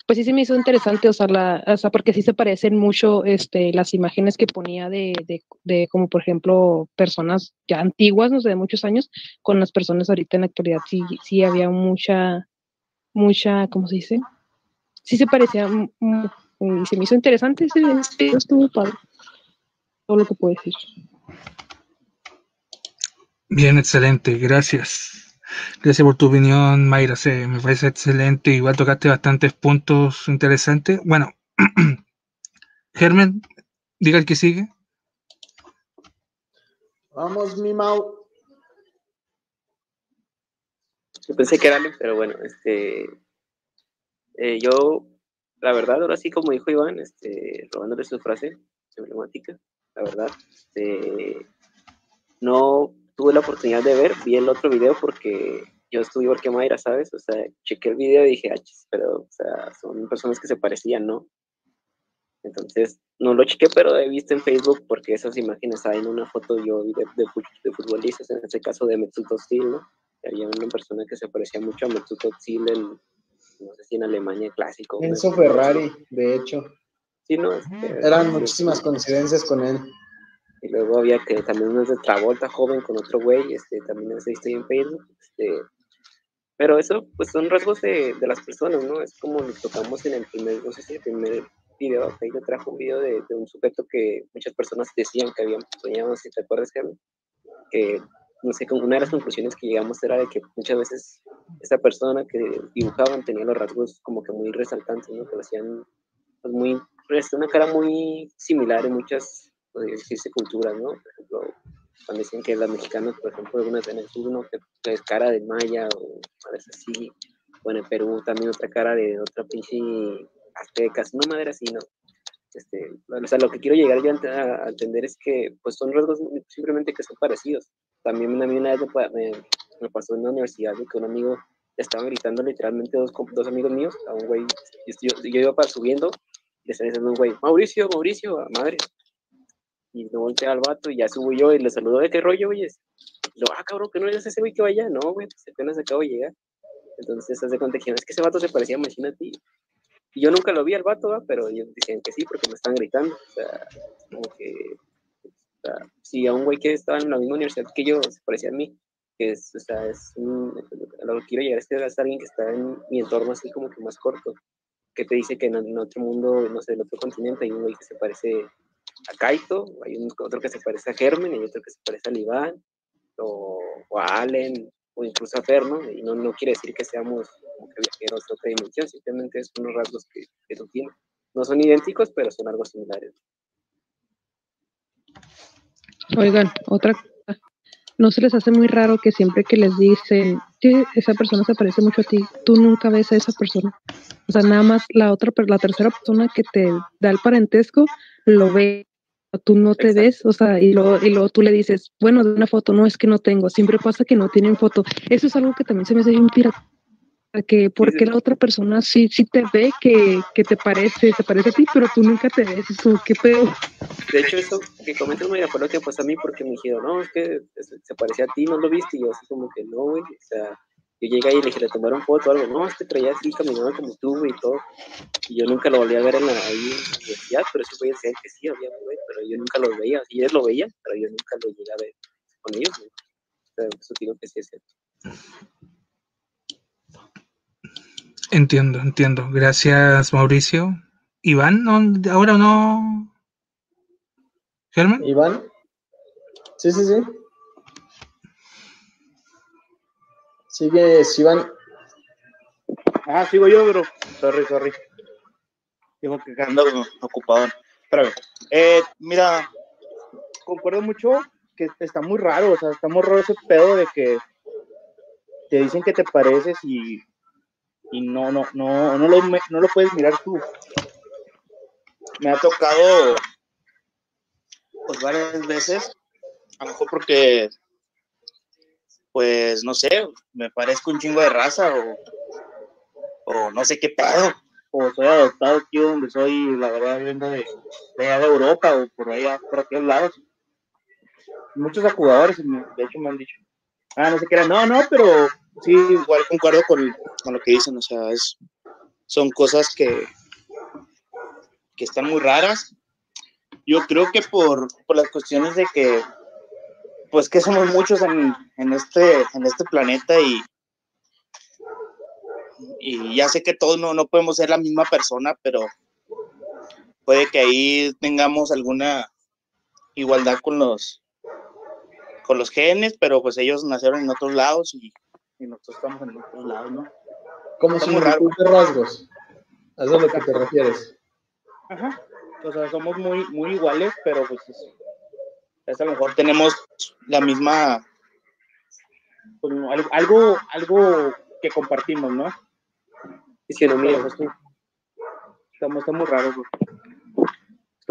pues sí se me hizo interesante, o sea, la, o sea, porque sí se parecen mucho este, las imágenes que ponía de, de, de, como por ejemplo, personas ya antiguas, no sé, de muchos años, con las personas ahorita en la actualidad. Sí, sí había mucha, mucha, ¿cómo se dice? Sí se parecía, y se me hizo interesante ese video, estuvo padre. Todo lo que puedo decir. Bien, excelente, gracias. Gracias por tu opinión, Mayra. Me parece excelente. Igual tocaste bastantes puntos interesantes. Bueno, [clears throat] Germen, diga el que sigue. Vamos, mi Mau. Yo pensé que era pero bueno, este. Eh, yo, la verdad, ahora sí, como dijo Iván, este, robándole su frase emblemática, la verdad, este, no tuve la oportunidad de ver, vi el otro video porque yo estuve igual que Mayra, ¿sabes? O sea, chequé el video y dije, ah, pero, o sea, son personas que se parecían, ¿no? Entonces, no lo chequé, pero he visto en Facebook porque esas imágenes hay en una foto yo de, de, futbolistas, en este caso de Mesut Özil, ¿no? Había una persona que se parecía mucho a Mesut Özil en, no sé si en Alemania clásico. Enzo Ferrari, de hecho. Sí, ¿no? Eran muchísimas coincidencias con él. Y luego había que también unos de Travolta joven con otro güey, este, también ese estoy en Facebook. Este, pero eso, pues son rasgos de, de, las personas, ¿no? Es como lo tocamos en el primer, no sé si el primer video, ahí yo trajo un video de, de, un sujeto que muchas personas decían que habían soñado, si te acuerdas, que, que no sé, una de las conclusiones que llegamos era de que muchas veces esa persona que dibujaban tenía los rasgos como que muy resaltantes, ¿no? Que lo hacían pues, muy, pues, una cara muy similar en muchas podría decirse culturas, ¿no? Por ejemplo, cuando dicen que las mexicanas, por ejemplo, algunas en el sur, ¿no? Que, es cara de maya o madres así. Bueno, en Perú también otra cara de otra pinche aztecas, no madre así, ¿no? Este, o sea, lo que quiero llegar yo a, entender es que pues son rasgos simplemente que son parecidos. También a mí una vez me, pasó en la universidad que un amigo estaba gritando literalmente dos, dos amigos míos, a un güey, yo, yo, iba para subiendo, y le están diciendo un güey, Mauricio, Mauricio, madre, y me voltea al vato y ya subo yo y le saludo de qué rollo, oye. Lo, ah, cabrón, que no eres ese güey que vaya. No, güey, pues apenas acabo de llegar. Entonces, hace cuenta que es que ese vato se parecía, imagínate. Y yo nunca lo vi al vato, pero ellos decían que sí, porque me están gritando. O sea, como que. O sea, si a un güey que estaba en la misma universidad que yo se parecía a mí, que es, o sea, es un, a lo que quiero llegar es que es alguien que está en mi entorno así como que más corto, que te dice que en, otro mundo, no sé, en otro continente hay un güey que se parece a Kaito, hay otro que se parece a Germen, y otro que se parece a Iván, o, a Allen, o incluso a Ferno, y no, no quiere decir que seamos como que viajeros de otra dimensión, simplemente es unos rasgos que, que tú tienes. No son idénticos, pero son algo similares. Oigan, otra cosa, ¿no se les hace muy raro que siempre que les dicen que esa persona se parece mucho a ti, tú nunca ves a esa persona? O sea, nada más la otra, la tercera persona que te da el parentesco lo ve tú no te ves, o sea, y luego, y luego tú le dices, bueno, de una foto, no es que no tengo, siempre pasa que no tienen foto. Eso es algo que también se me hace un pirata, que porque la otra persona sí, sí te ve que, que, te parece, te parece a ti, pero tú nunca te ves, eso, qué pedo. De hecho, eso que comentas muy fue lo que pasó a mí, porque me dijeron, no, es que se parecía a ti, no lo viste, y yo así como que no, güey, o sea, yo llegué ahí y le dije, le tomaron foto o algo, no, es que traía así, caminaba como tú, y todo, y yo nunca lo volví a ver en la, ahí en la universidad, pero eso a decir que sí, había güey, pero yo nunca lo veía, y ellos lo veían, pero yo nunca lo llegué a ver con ellos, güey. O sea, eso digo que sí es cierto. Entiendo, entiendo. Gracias, Mauricio. Iván, ¿no? ¿ahora no? ¿Germán? Iván. Sí, sí, sí. Sigue Iván. Ah, sigo yo, bro. Sorry, sorry. Digo que ando ocupado. Pero, eh, mira, concuerdo mucho que está muy raro, o sea, está muy raro ese pedo de que te dicen que te pareces y, y no, no, no, no lo, no lo puedes mirar tú. Me ha tocado pues varias veces, a lo mejor porque pues no sé, me parezco un chingo de raza o, o no sé qué pedo. O soy adoptado aquí donde soy, la verdad, vengo de, de, de Europa o por allá, por aquellos lados. Muchos jugadores, de hecho, me han dicho, ah, no sé qué era, no, no, pero sí, igual concuerdo con, con lo que dicen, o sea, es, son cosas que, que están muy raras. Yo creo que por, por las cuestiones de que, pues que somos muchos en, en, este, en este planeta y, y ya sé que todos no, no podemos ser la misma persona, pero puede que ahí tengamos alguna igualdad con los con los genes, pero pues ellos nacieron en otros lados y, nosotros estamos en otros lados, ¿no? Como similitud de rasgos. A eso es lo que te refieres. Ajá. O sea, somos muy, muy iguales, pero pues es, a lo mejor tenemos la misma pues, algo, algo que compartimos, ¿no? Fisionomía. Pues, estamos, estamos raros,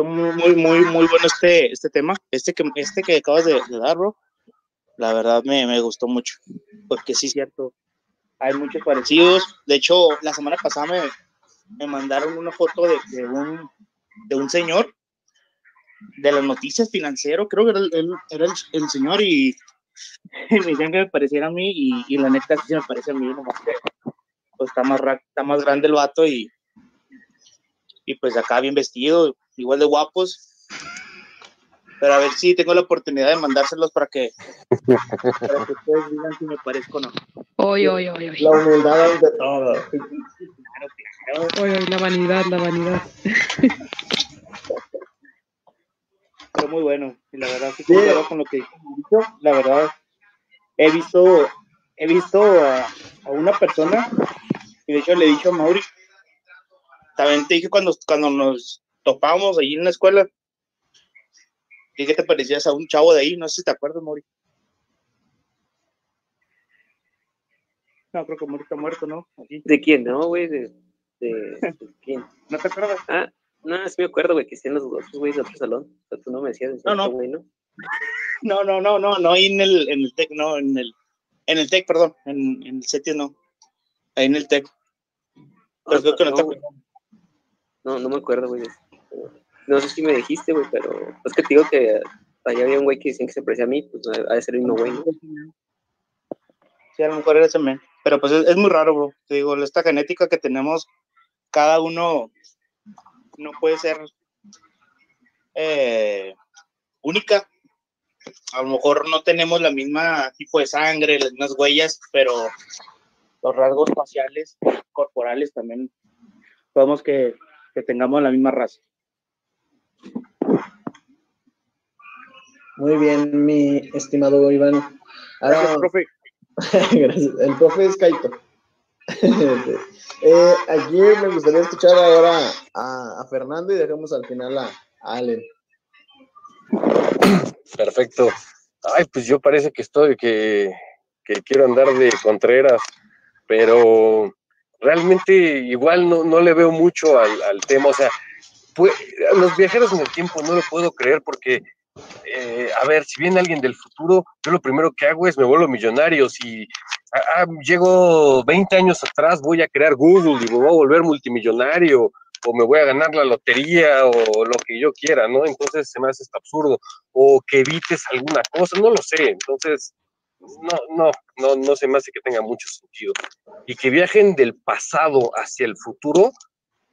muy, muy, muy, muy bueno este, este tema, este que, este que acabas de, dar, bro. La verdad me, me, gustó mucho, porque sí es cierto, hay muchos parecidos. De hecho, la semana pasada me, me mandaron una foto de, de, un, de un señor de las noticias financiero, creo que era el, era el, el señor [laughs] y, me decían que me pareciera a mí y, y la neta sí me parece a mí, nomás pues está más, está más grande el vato y, y pues acá bien vestido, igual de guapos. Pero a ver si tengo la oportunidad de mandárselos para que, para que ustedes digan si me parezco o no. Oye, oye, oye. La humildad de todo. Claro, claro. Oye, la vanidad, la vanidad. Pero muy bueno. Y la verdad, sí, con lo que dicho. La verdad, he visto, he visto a, a, una persona, y de hecho le he dicho a Mauri, también te dije cuando, cuando nos topábamos allí en la escuela. ¿Y qué te parecías a un chavo de ahí? No sé si te acuerdas, Mori. No, creo que Mori está muerto, ¿no? ¿De quién? No, güey, de, de, [laughs] quién. ¿No te acuerdas? Ah, no, sí me acuerdo, güey, que estén los dos güeyes de otro salón. Tú no me decías. No, no. ¿no? [laughs] No, no, no, no, no, ahí en el, en el TEC, no, en el, en el TEC, perdón, en, en el CETIS no. Ahí en el TEC. Pero ah, creo que no, no te. No, no me acuerdo, güey. No sé si me dijiste, güey, pero es que te digo que allá había un güey que decían que se parecía a mí, pues ha de ser el mismo güey. Sí, a lo mejor era ese men. Pero pues es, muy raro, bro. Te digo, esta genética que tenemos, cada uno no puede ser eh, única. A lo mejor no tenemos la misma tipo de sangre, las mismas huellas, pero los rasgos faciales, corporales también podemos que que tengamos la misma raza. Muy bien, mi estimado Iván. Gracias, profe. [laughs] Gracias. El profe es Kaito. [laughs] eh, aquí me gustaría escuchar ahora a, a, Fernando y dejamos al final a, a Allen. Perfecto. Ay, pues yo parece que estoy, que, que quiero andar de Contreras, pero realmente igual no, no le veo mucho al, al tema, o sea, pues, los viajeros en el tiempo no lo puedo creer porque, eh, a ver, si viene alguien del futuro, yo lo primero que hago es me vuelvo millonario, si ah, ah llego 20 años atrás, voy a crear Google y me voy a volver multimillonario, o me voy a ganar la lotería o lo que yo quiera, ¿no? Entonces se me hace esto absurdo. O que evites alguna cosa, no lo sé. Entonces, no, no, no, no se me hace que tenga mucho sentido. Y que viajen del pasado hacia el futuro.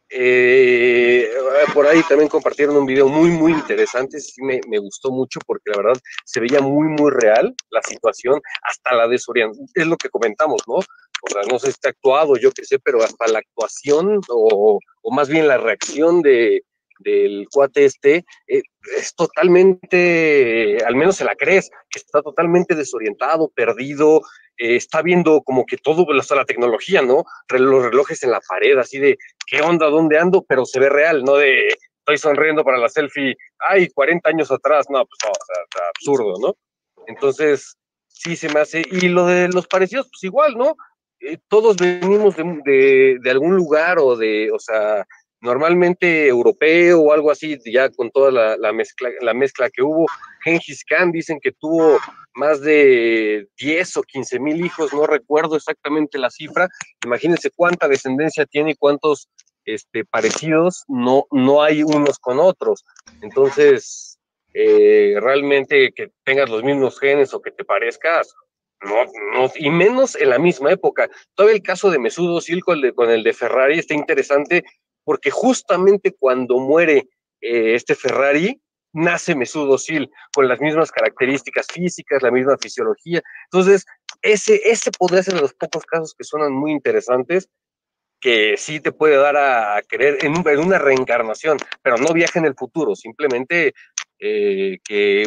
Eh, por ahí también compartieron un video muy, muy interesante. Sí, me, me, gustó mucho porque la verdad se veía muy, muy real la situación, hasta la desorientación. Es lo que comentamos, ¿no? O sea, no sé si está actuado, yo qué sé, pero hasta la actuación o, o más bien la reacción de, del cuate este, eh, es totalmente, al menos se la crees, que está totalmente desorientado, perdido, eh, está viendo como que todo, hasta la tecnología, ¿no? Los relojes en la pared, así de, ¿qué onda? ¿Dónde ando? Pero se ve real, ¿no? De, estoy sonriendo para la selfie, ay, 40 años atrás, no, pues no, o absurdo, ¿no? Entonces, sí se me hace, y lo de los parecidos, pues igual, ¿no? Eh, todos venimos de, de, de, algún lugar o de, o sea, normalmente europeo o algo así, ya con toda la, la, mezcla, la mezcla que hubo. Gengis Khan dicen que tuvo más de 10 o 15 mil hijos, no recuerdo exactamente la cifra. Imagínense cuánta descendencia tiene y cuántos este, parecidos no, no hay unos con otros. Entonces, eh, realmente que tengas los mismos genes o que te parezcas, no, y menos en la misma época. Todo el caso de Mesudo Sil con, el de Ferrari está interesante porque justamente cuando muere eh, este Ferrari, nace Sil con las mismas características físicas, la misma fisiología. Entonces, ese, ese podría ser de los pocos casos que suenan muy interesantes que sí te puede dar a, creer en, una reencarnación, pero no viaja en el futuro, simplemente eh, que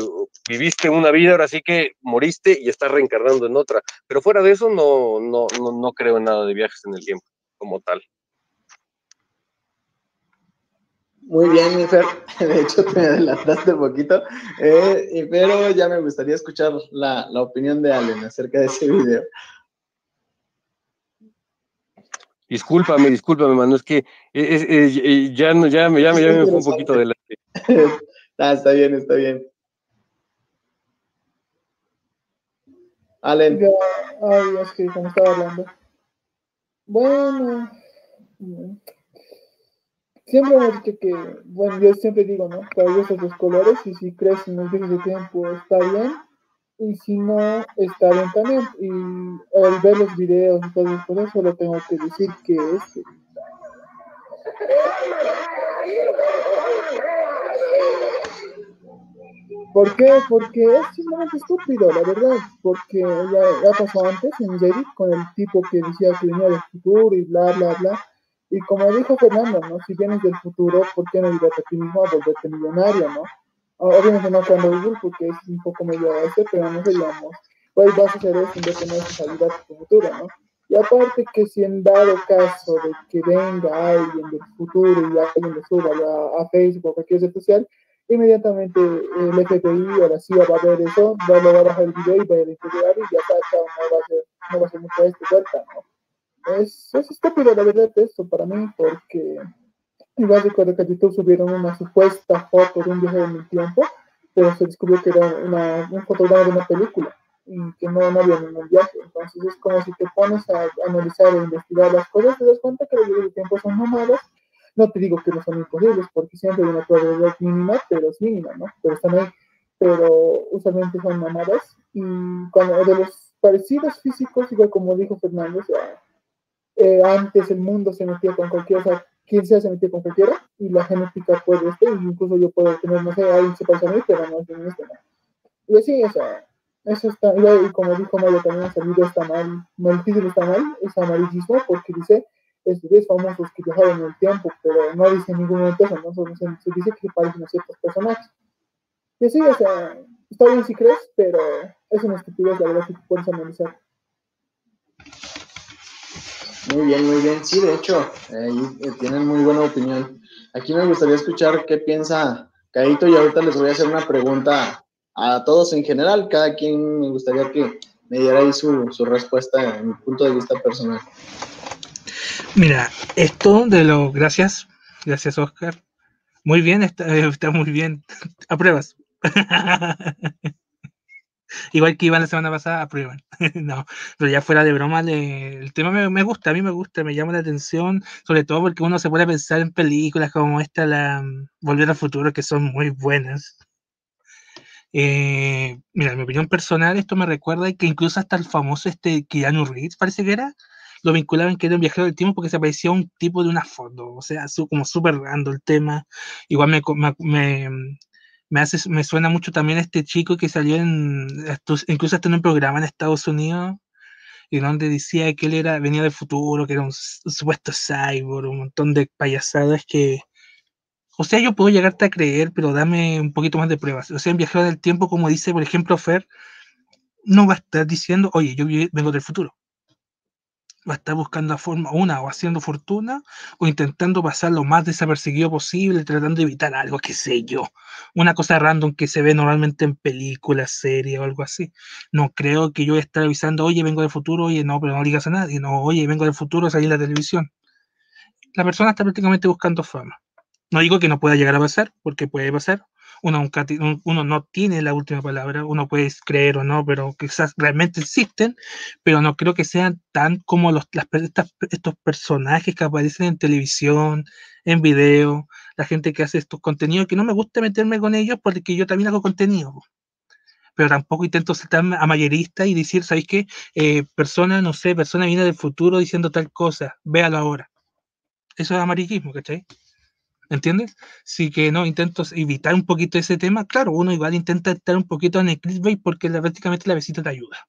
viviste una vida, ahora sí que moriste y estás reencarnando en otra. Pero fuera de eso, no, no, no, creo en nada de viajes en el tiempo como tal. Muy bien, mi Fer. [laughs] De hecho, te adelantaste un poquito. Eh, pero ya me gustaría escuchar la, la, opinión de Allen acerca de ese video. Discúlpame, discúlpame, mano. Es que eh, ya, ya, ya, me, ya me fue un poquito adelante. [laughs] Ah, está bien, está bien. Allen. ay, es que como estaba hablando. Bueno, siempre me dicho que, bueno, yo siempre digo, ¿no? Para gustos los colores y si crees en los de tiempo está bien y si no, está bien también. Y al ver los videos y todo eso, solo tengo que decir que es ¿Por qué? Porque es simplemente estúpido, la verdad. Porque ya, pasó antes en Reddit con el tipo que decía que venía del futuro y bla, bla, bla. Y como dijo Fernando, ¿no? Si vienes del futuro, ¿por qué no ayudarte a ti mismo a volverte millonario, no? Obviamente no cuando Google, porque es un poco medio este, pero no digamos, pues vas a hacer esto en vez de no ayudar a tu futuro, ¿no? Y aparte que si en dado caso de que venga alguien del futuro y alguien le suba a, a Facebook o cualquier red social, inmediatamente el FBI o la CIA va a ver eso, va, a bajar el video y va a investigar y ya está, no va a ser, no va a ser mucha esto vuelta, ¿no? Es, es estúpido la verdad esto para mí porque igual recuerdo que YouTube subieron una supuesta foto de un viaje en el tiempo, pero se descubrió que era una, un fotograma de una película y que no, había ningún viaje. Entonces es como si te pones a analizar e investigar las cosas, te das cuenta que los viajes de tiempo son mamadas no te digo que no son imposibles, porque siempre hay una probabilidad mínima, pero es mínima, ¿no? Pero están ahí. Pero usualmente son mamadas. Y cuando de los parecidos físicos, igual como dijo Fernando, o sea, eh, antes el mundo se metía con cualquiera, o sea, quien sea se metía con cualquiera, y la genética puede estar, incluso yo puedo tener, no sé, alguien se parece a mí, pero no es este, ¿no? Y así, o sea, eso está, y como dijo Mario también, el video está mal, el título está mal, es amarillismo, porque dice estudios famosos que viajaron en el tiempo, pero no dice ningún momento eso, ¿no? se, dice que parecen a ciertos personajes. Y así, o sea, está bien si crees, pero es una estupidez la verdad que puedes analizar. Muy bien, muy bien. Sí, de hecho, eh, tienen muy buena opinión. Aquí me gustaría escuchar qué piensa Caito y ahorita les voy a hacer una pregunta a todos en general. Cada quien me gustaría que me diera ahí su, su respuesta en mi punto de vista personal. Mira, esto de lo. Gracias, gracias, Oscar. Muy bien, está, está muy bien. [laughs] Apruebas. [laughs] Igual que iban la semana pasada, aprueban. [laughs] no, pero ya fuera de broma, el tema me, gusta, a mí me gusta, me llama la atención, sobre todo porque uno se puede pensar en películas como esta, la Volver al Futuro, que son muy buenas. Eh, mira, en mi opinión personal, esto me recuerda que incluso hasta el famoso este Keanu Reeves, parece que era, lo vinculaban que era un viajero del tiempo porque se aparecía un tipo de una foto, o sea, como súper rando el tema. Igual me, me, me, hace, me suena mucho también este chico que salió en, incluso hasta en un programa en Estados Unidos, y donde decía que él era, venía del futuro, que era un, supuesto cyborg, un montón de payasadas que, o sea, yo puedo llegarte a creer, pero dame un poquito más de pruebas. O sea, en viajero del tiempo, como dice, por ejemplo, Fer, no va a estar diciendo, oye, yo vengo del futuro va estar buscando forma, una, o haciendo fortuna, o intentando pasar lo más desapercibido posible, tratando de evitar algo, qué sé yo. Una cosa random que se ve normalmente en películas, series o algo así. No creo que yo estar avisando, oye, vengo del futuro, oye, no, pero no digas a nadie, no, oye, vengo del futuro, salir en la televisión. La persona está prácticamente buscando fama. No digo que no pueda llegar a pasar, porque puede pasar, uno, uno no tiene la última palabra, uno puede creer o no, pero quizás realmente existen, pero no creo que sean tan como los, las, estos personajes que aparecen en televisión, en video, la gente que hace estos contenidos, que no me gusta meterme con ellos porque yo también hago contenido. pero tampoco intento ser tan amayerista y decir, ¿sabéis qué? Eh, persona, no sé, persona viene del futuro diciendo tal cosa, véalo ahora. Eso es amarillismo, ¿cachai? ¿Entiendes? Sí que no, intento evitar un poquito ese tema. Claro, uno igual intenta estar un poquito en el clickbait porque la, prácticamente la visita te ayuda.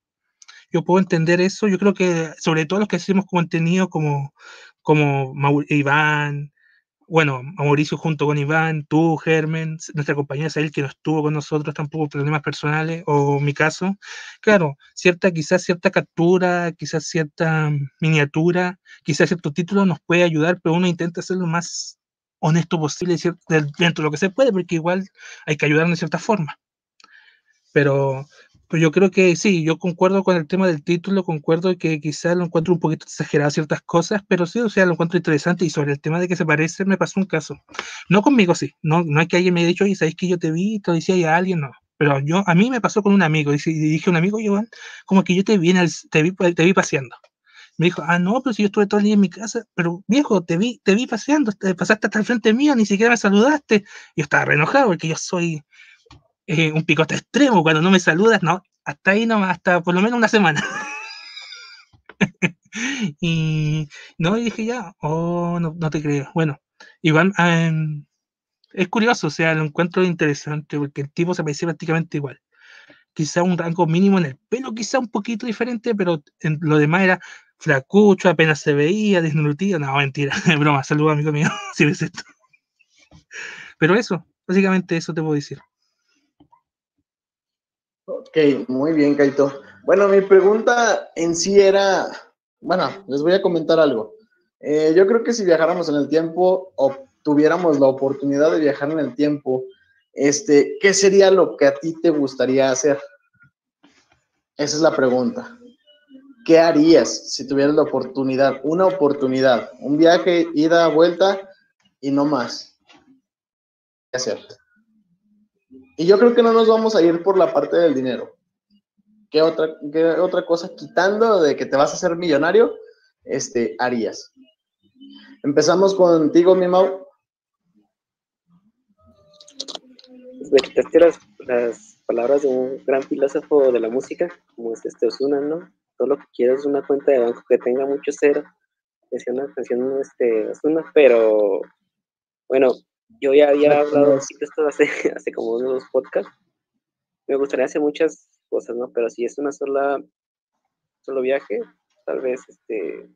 Yo puedo entender eso. Yo creo que sobre todo los que hacemos contenido como, como Iván, bueno, Mauricio junto con Iván, tú, Germen, nuestra compañera Sael, que no estuvo con nosotros tampoco problemas personales, o mi caso, claro, cierta, quizás cierta captura, quizás cierta miniatura, quizás cierto título nos puede ayudar, pero uno intenta ser lo más honesto posible dentro de lo que se puede, porque igual hay que ayudar de cierta forma. Pero pues yo creo que sí, yo concuerdo con el tema del título, concuerdo que quizás lo encuentro un poquito exagerado ciertas cosas, pero sí, o sea, lo encuentro interesante y sobre el tema de que se parece, me pasó un caso. No conmigo, sí, no, no hay que alguien me haya dicho, oye, ¿sabes que yo te vi? Te decía a alguien, no. Pero yo, a mí me pasó con un amigo, y dije a un amigo, Iván, como que yo te vi, te vi, te vi paseando. Me dijo, ah, no, pero si yo estuve todo el día en mi casa, pero viejo, te vi, te vi paseando, te pasaste hasta el frente mío, ni siquiera me saludaste. Yo estaba re enojado porque yo soy eh, un picote extremo, cuando no me saludas, no, hasta ahí nomás, hasta por lo menos una semana. [laughs] y no, y dije ya, oh, no, no te creo. Bueno, Iván, es curioso, o sea, lo encuentro interesante porque el tipo se parecía prácticamente igual. Quizá un rango mínimo en el pelo, quizá un poquito diferente, pero en lo demás era flacucho, apenas se veía, desnutrido. No, mentira, [laughs] broma, saludos amigo mío, [laughs] si ves esto. Pero eso, básicamente eso te puedo decir. Ok, muy bien, Kaito. Bueno, mi pregunta en sí era, bueno, les voy a comentar algo. Eh, yo creo que si viajáramos en el tiempo o tuviéramos la oportunidad de viajar en el tiempo, este, ¿qué sería lo que a ti te gustaría hacer? Esa es la pregunta. ¿Qué harías si tuvieras la oportunidad? Una oportunidad, un viaje, ida, vuelta y no más. ¿Qué hacer? Y yo creo que no nos vamos a ir por la parte del dinero. ¿Qué otra, qué otra cosa, quitando de que te vas a hacer millonario, este, harías? Empezamos contigo, mi Mau. Las, las, palabras de un gran filósofo de la música, como es este Osuna, ¿no? Todo lo que quieras es una cuenta de banco que tenga mucho cero. Es una canción este, Osuna, pero bueno, yo ya había hablado de esto hace, [laughs] hace como unos podcasts. Me gustaría hacer muchas cosas, ¿no? Pero si es una sola, solo viaje, tal vez, este,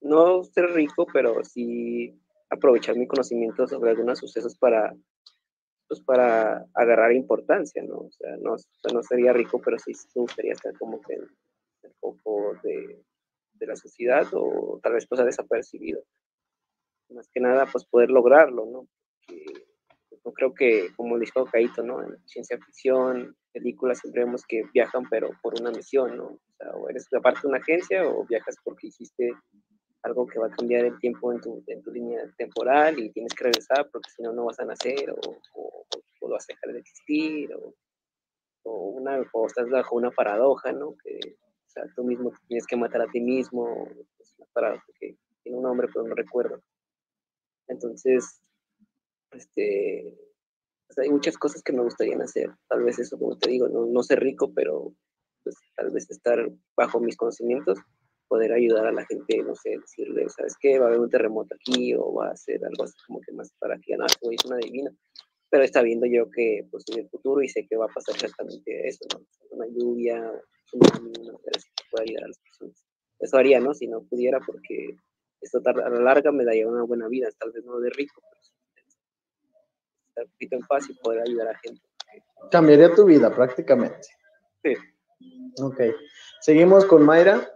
no ser rico, pero sí aprovechar mi conocimiento sobre algunos sucesos para, pues para agarrar importancia, ¿no? O sea, no, no sería rico, pero sí me gustaría estar como que en el foco de, de la sociedad o tal vez pasar desapercibido más que nada, pues poder lograrlo, ¿no? yo creo que, como dijo Caito, ¿no? En ciencia ficción, películas, siempre vemos que viajan, pero por una misión, ¿no? O sea, o eres parte de una agencia o viajas porque hiciste algo que va a cambiar el tiempo en tu, en tu línea temporal y tienes que regresar porque si no, no vas a nacer o, o, o vas a dejar de existir o, o, una, o estás bajo una paradoja, ¿no? Que sea, tú mismo tienes que matar a ti mismo, es una paradoja que tiene un nombre pero no recuerdo. Entonces, este, hay muchas cosas que me gustaría hacer. Tal vez eso, como te digo, no, no ser rico, pero pues, tal vez estar bajo mis conocimientos, poder ayudar a la gente, no sé, decirle, ¿sabes qué? Va a haber un terremoto aquí o va a ser algo así como que más para que no, es una divina. Pero está viendo yo que pues en el futuro y sé que va a pasar exactamente eso, ¿no? Una lluvia, una, una, puede ayudar a las personas. Eso haría, ¿no? Si no pudiera, porque esto a la larga me daría una buena vida, tal vez no de rico, pero estar un poquito en paz y poder ayudar a gente. Cambiaría tu vida prácticamente. Sí. Ok. Seguimos con Mayra.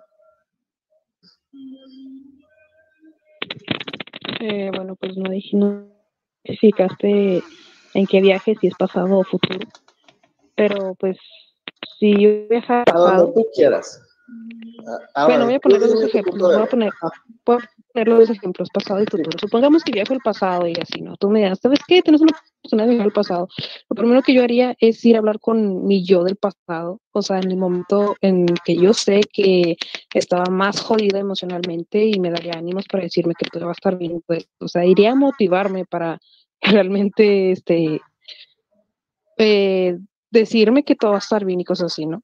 Eh, bueno, pues no dije, no especificaste en qué viaje, si es pasado o futuro. Pero pues si yo viajara a donde tú quieras. Bueno, voy a poner dos ejemplos. Voy a poner, puedo poner los ejemplos pasado y futuro. Supongamos que viajo el pasado y así, ¿no? Tú me das, ¿sabes qué? Tienes una persona de viajar el pasado. Lo primero que yo haría es ir a hablar con mi yo del pasado, o sea, en el momento en que yo sé que estaba más jodida emocionalmente y me daría ánimos para decirme que todo va a estar bien. Pues, o sea, iría a motivarme para [laughs] realmente, este, eh, decirme que todo va a estar bien y cosas así, ¿no?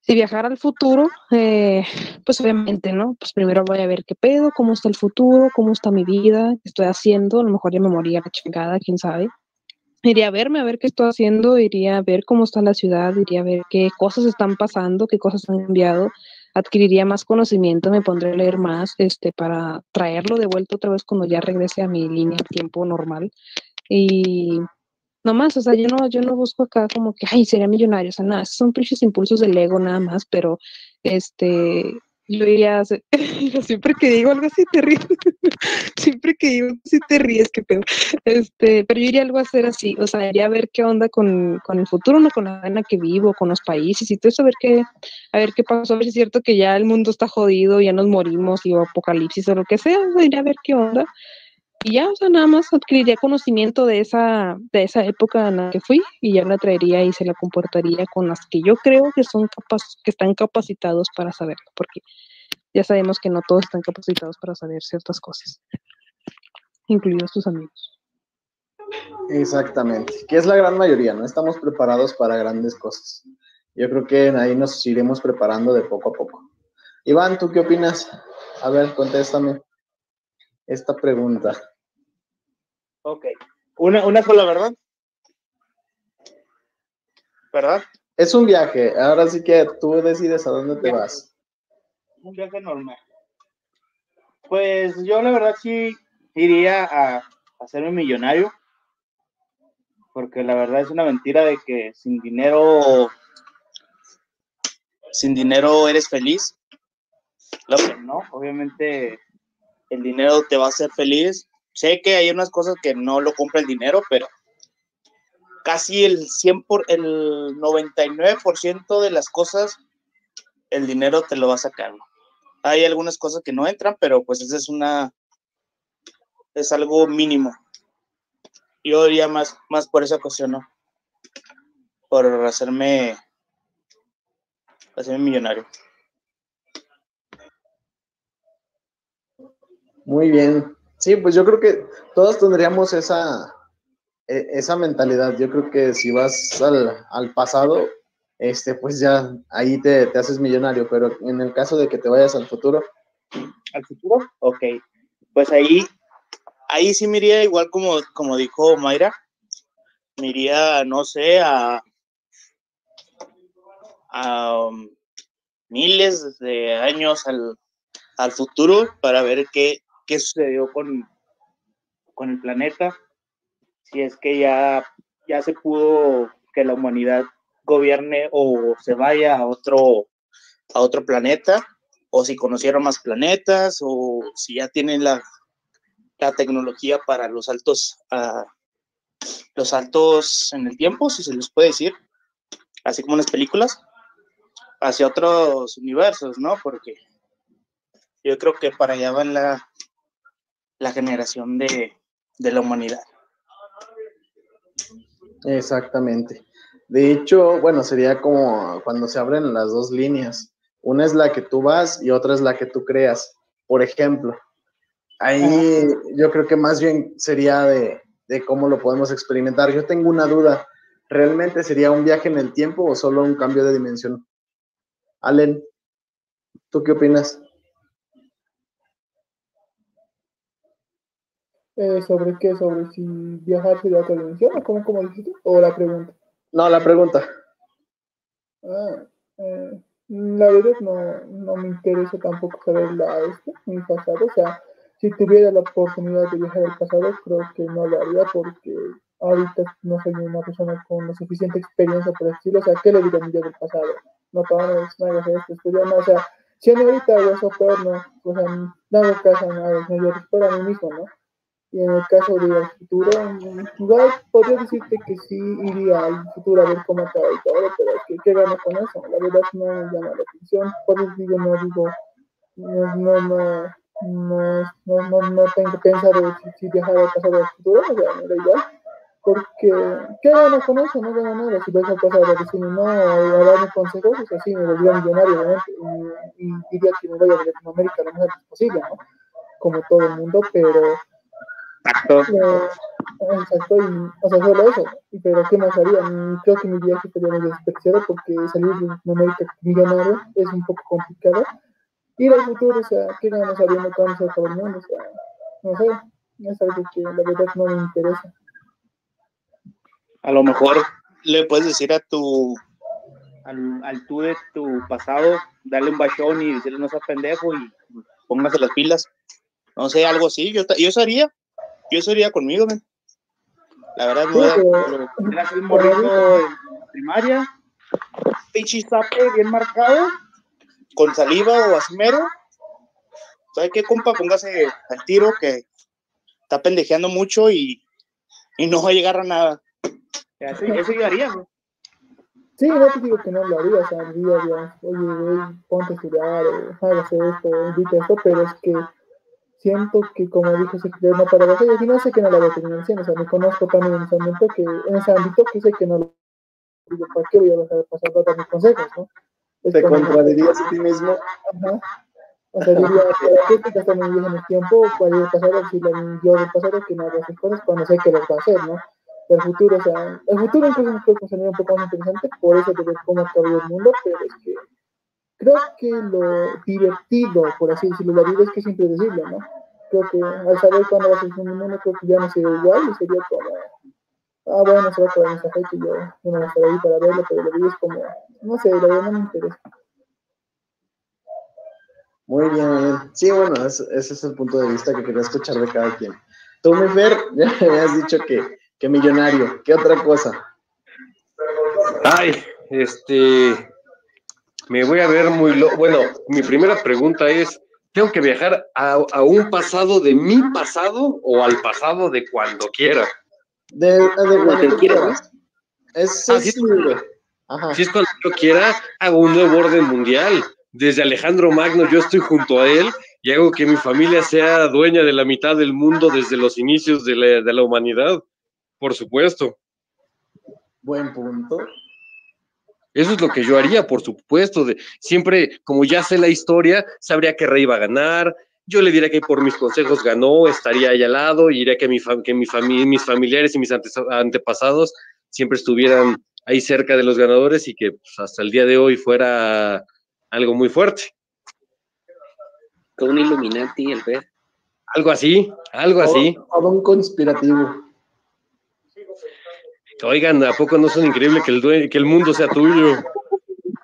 Si viajar al futuro, eh, pues obviamente, ¿no? Pues primero voy a ver qué pedo, cómo está el futuro, cómo está mi vida, qué estoy haciendo, a lo mejor ya me moría la chingada, quién sabe. Iría a verme, a ver qué estoy haciendo, iría a ver cómo está la ciudad, iría a ver qué cosas están pasando, qué cosas han cambiado, adquiriría más conocimiento, me pondré a leer más, este, para traerlo de vuelta otra vez cuando ya regrese a mi línea de tiempo normal. Y no más, o sea, yo no, yo no busco acá como que, ay, sería millonario, o sea, nada, son precios impulsos del ego nada más, pero este, [laughs] yo iría, siempre que digo algo así te ríes, [laughs] siempre que digo así te ríes, qué pedo, este, pero yo iría algo a hacer así, o sea, iría a ver qué onda con, con el futuro, no con la en que vivo, con los países y todo eso, a ver qué, a ver qué pasó, a ver si es cierto que ya el mundo está jodido, ya nos morimos, y apocalipsis o lo que sea, iría a ver qué onda, y ya, o sea, nada más adquiriría conocimiento de esa, de esa época en la que fui y ya la traería y se la comportaría con las que yo creo que son capaces, que están capacitados para saberlo, porque ya sabemos que no todos están capacitados para saber ciertas cosas, incluidos tus amigos. Exactamente, que es la gran mayoría, no estamos preparados para grandes cosas. Yo creo que ahí nos iremos preparando de poco a poco. Iván, ¿tú qué opinas? A ver, contéstame esta pregunta. Ok. Una, una sola, ¿verdad? ¿Verdad? Es un viaje. Ahora sí que tú decides a dónde te vas. Un viaje normal. Pues yo la verdad sí iría a hacerme millonario. Porque la verdad es una mentira de que sin dinero, sin dinero eres feliz. no, obviamente el dinero te va a hacer feliz. Sé que hay unas cosas que no lo compra el dinero, pero casi el 100 por, el 99% de las cosas el dinero te lo va a sacar. Hay algunas cosas que no entran, pero pues esa es una es algo mínimo. Yo diría más más por esa cuestión, ¿no? Por hacerme hacerme millonario. Muy bien. Sí, pues yo creo que todos tendríamos esa, e, esa mentalidad. Yo creo que si vas al, pasado, este, pues ya ahí te, haces millonario, pero en el caso de que te vayas al futuro. ¿Al futuro? Ok. Pues ahí, ahí sí me iría igual como, como dijo Mayra. Me iría, no sé, a, a um, miles de años al, al futuro para ver qué, qué sucedió con, con el planeta, si es que ya, ya se pudo que la humanidad gobierne o se vaya a otro, a otro planeta, o si conocieron más planetas, o si ya tienen la, la tecnología para los altos, uh, los altos en el tiempo, si se les puede decir, así como en las películas, hacia otros universos, ¿no? Porque yo creo que para allá va la, la generación de, la humanidad. Exactamente. De hecho, bueno, sería como cuando se abren las dos líneas. Una es la que tú vas y otra es la que tú creas. Por ejemplo, ahí yo creo que más bien sería de, de cómo lo podemos experimentar. Yo tengo una duda. ¿Realmente sería un viaje en el tiempo o solo un cambio de dimensión? Allen, ¿tú qué opinas? Eh, ¿Sobre qué? ¿Sobre si viajar sería otra dimensión o cómo, cómo dijiste? ¿O la pregunta? No, la pregunta. Ah, eh, la verdad no, no me interesa tampoco saber la, este, mi pasado. O sea, si tuviera la oportunidad de viajar al pasado, creo que no lo haría porque ahorita no soy una persona con la suficiente experiencia por decirlo. O sea, ¿qué le diría a mi yo del pasado? No te no hagas esto, estudia, no, o sea, si ahorita voy a soplar, no, o sea, no hago caso a nada, yo respeto a mí mismo, ¿no? Y en el caso del futuro, igual podría decirte que sí iría al futuro a ver cómo acaba y todo, pero ¿qué, qué gano con eso? La verdad no me llama la atención. Por eso digo, no digo, no, no, no, no, no, no, tengo pensar si, si viajar al pasado o al futuro, o sea, me da igual. Porque, ¿qué gano con eso? No gano nada. Si vas a pasar a decirme no, a darme consejos, es así, me volvería millonario, obviamente. Y, y, diría que me vaya a Latinoamérica lo mejor posible, ¿no? Como todo el mundo, pero Exacto. Exacto, y, o sea, solo eso. Y, pero ¿qué más haría? Creo que mi viaje estaría muy desperdiciado porque salir de América millonario es un poco complicado. Ir al futuro, o sea, ¿qué ganas sabiendo cómo se acaba el mundo? O sea, no sé, es algo que la verdad no me interesa. A lo mejor le puedes decir a tu al, al tú de tu pasado, darle un bachón y decirle no seas pendejo y póngase las pilas. No sé, algo así. Yo, yo haría. Yo eso haría conmigo, man. La verdad, no era un morrito en primaria, pinche zape bien marcado, con saliva o así mero. ¿Sabe qué, compa? Póngase al tiro que está pendejeando mucho y, y no va a llegar a nada. Eso, eso yo haría, güey. Sí, no te digo que no lo haría, o sea, día a día, oye, güey, ponte a estudiar, o hágase esto, invite esto, pero es que siento que, como dijo ese no para las y no sé que no lo voy a terminar haciendo, o sea, me conozco ese momento que, en ese ámbito, que sé que no lo digo, ¿para qué voy a dejar de pasar dar mis consejos, no? Es te contradirías a ti mismo. Ajá. O sea, diría, ¿para qué te gastas mi vida en el tiempo para ir a pasar a decirle a yo del pasado que no haga esas cosas cuando sé que las va a hacer, ¿no? el futuro, o sea, el futuro incluso me creo que sería un poco más interesante, por eso de ver cómo acabó el mundo, pero es que creo que lo divertido, por así decirlo, la vida es que es impredecible, ¿no? Creo que al saber cuándo va a ser el mundo, creo que ya no sería igual y sería como, ah, bueno, se va a acabar esta fecha y yo no voy a estar ahí para verlo, pero la vida es como, no sé, la verdad no me interesa. Muy bien, Sí, bueno, ese, es el punto de vista que quería escuchar de cada quien. Tú, mi Fer, [laughs] ya me has dicho que ¿Qué millonario? ¿Qué otra cosa? Ay, este, me voy a ver muy lo bueno, mi primera pregunta es, ¿tengo que viajar a, un pasado de mi pasado o al pasado de cuando quiera? De, de cuando quieras. Es, es, Si es cuando yo quiera, hago un nuevo orden mundial. Desde Alejandro Magno yo estoy junto a él y hago que mi familia sea dueña de la mitad del mundo desde los inicios de la, de la humanidad. Por supuesto. Buen punto. Eso es lo que yo haría, por supuesto. De, siempre, como ya sé la historia, sabría que Rey iba a ganar. Yo le diría que por mis consejos ganó, estaría ahí al lado, y diría que, mi que mi mis familiares y mis antepasados siempre estuvieran ahí cerca de los ganadores y que pues, hasta el día de hoy fuera algo muy fuerte. Con un Illuminati, el ver. Algo así, algo así. O un conspirativo. Oigan, ¿a poco no son increíble que el, que el mundo sea tuyo?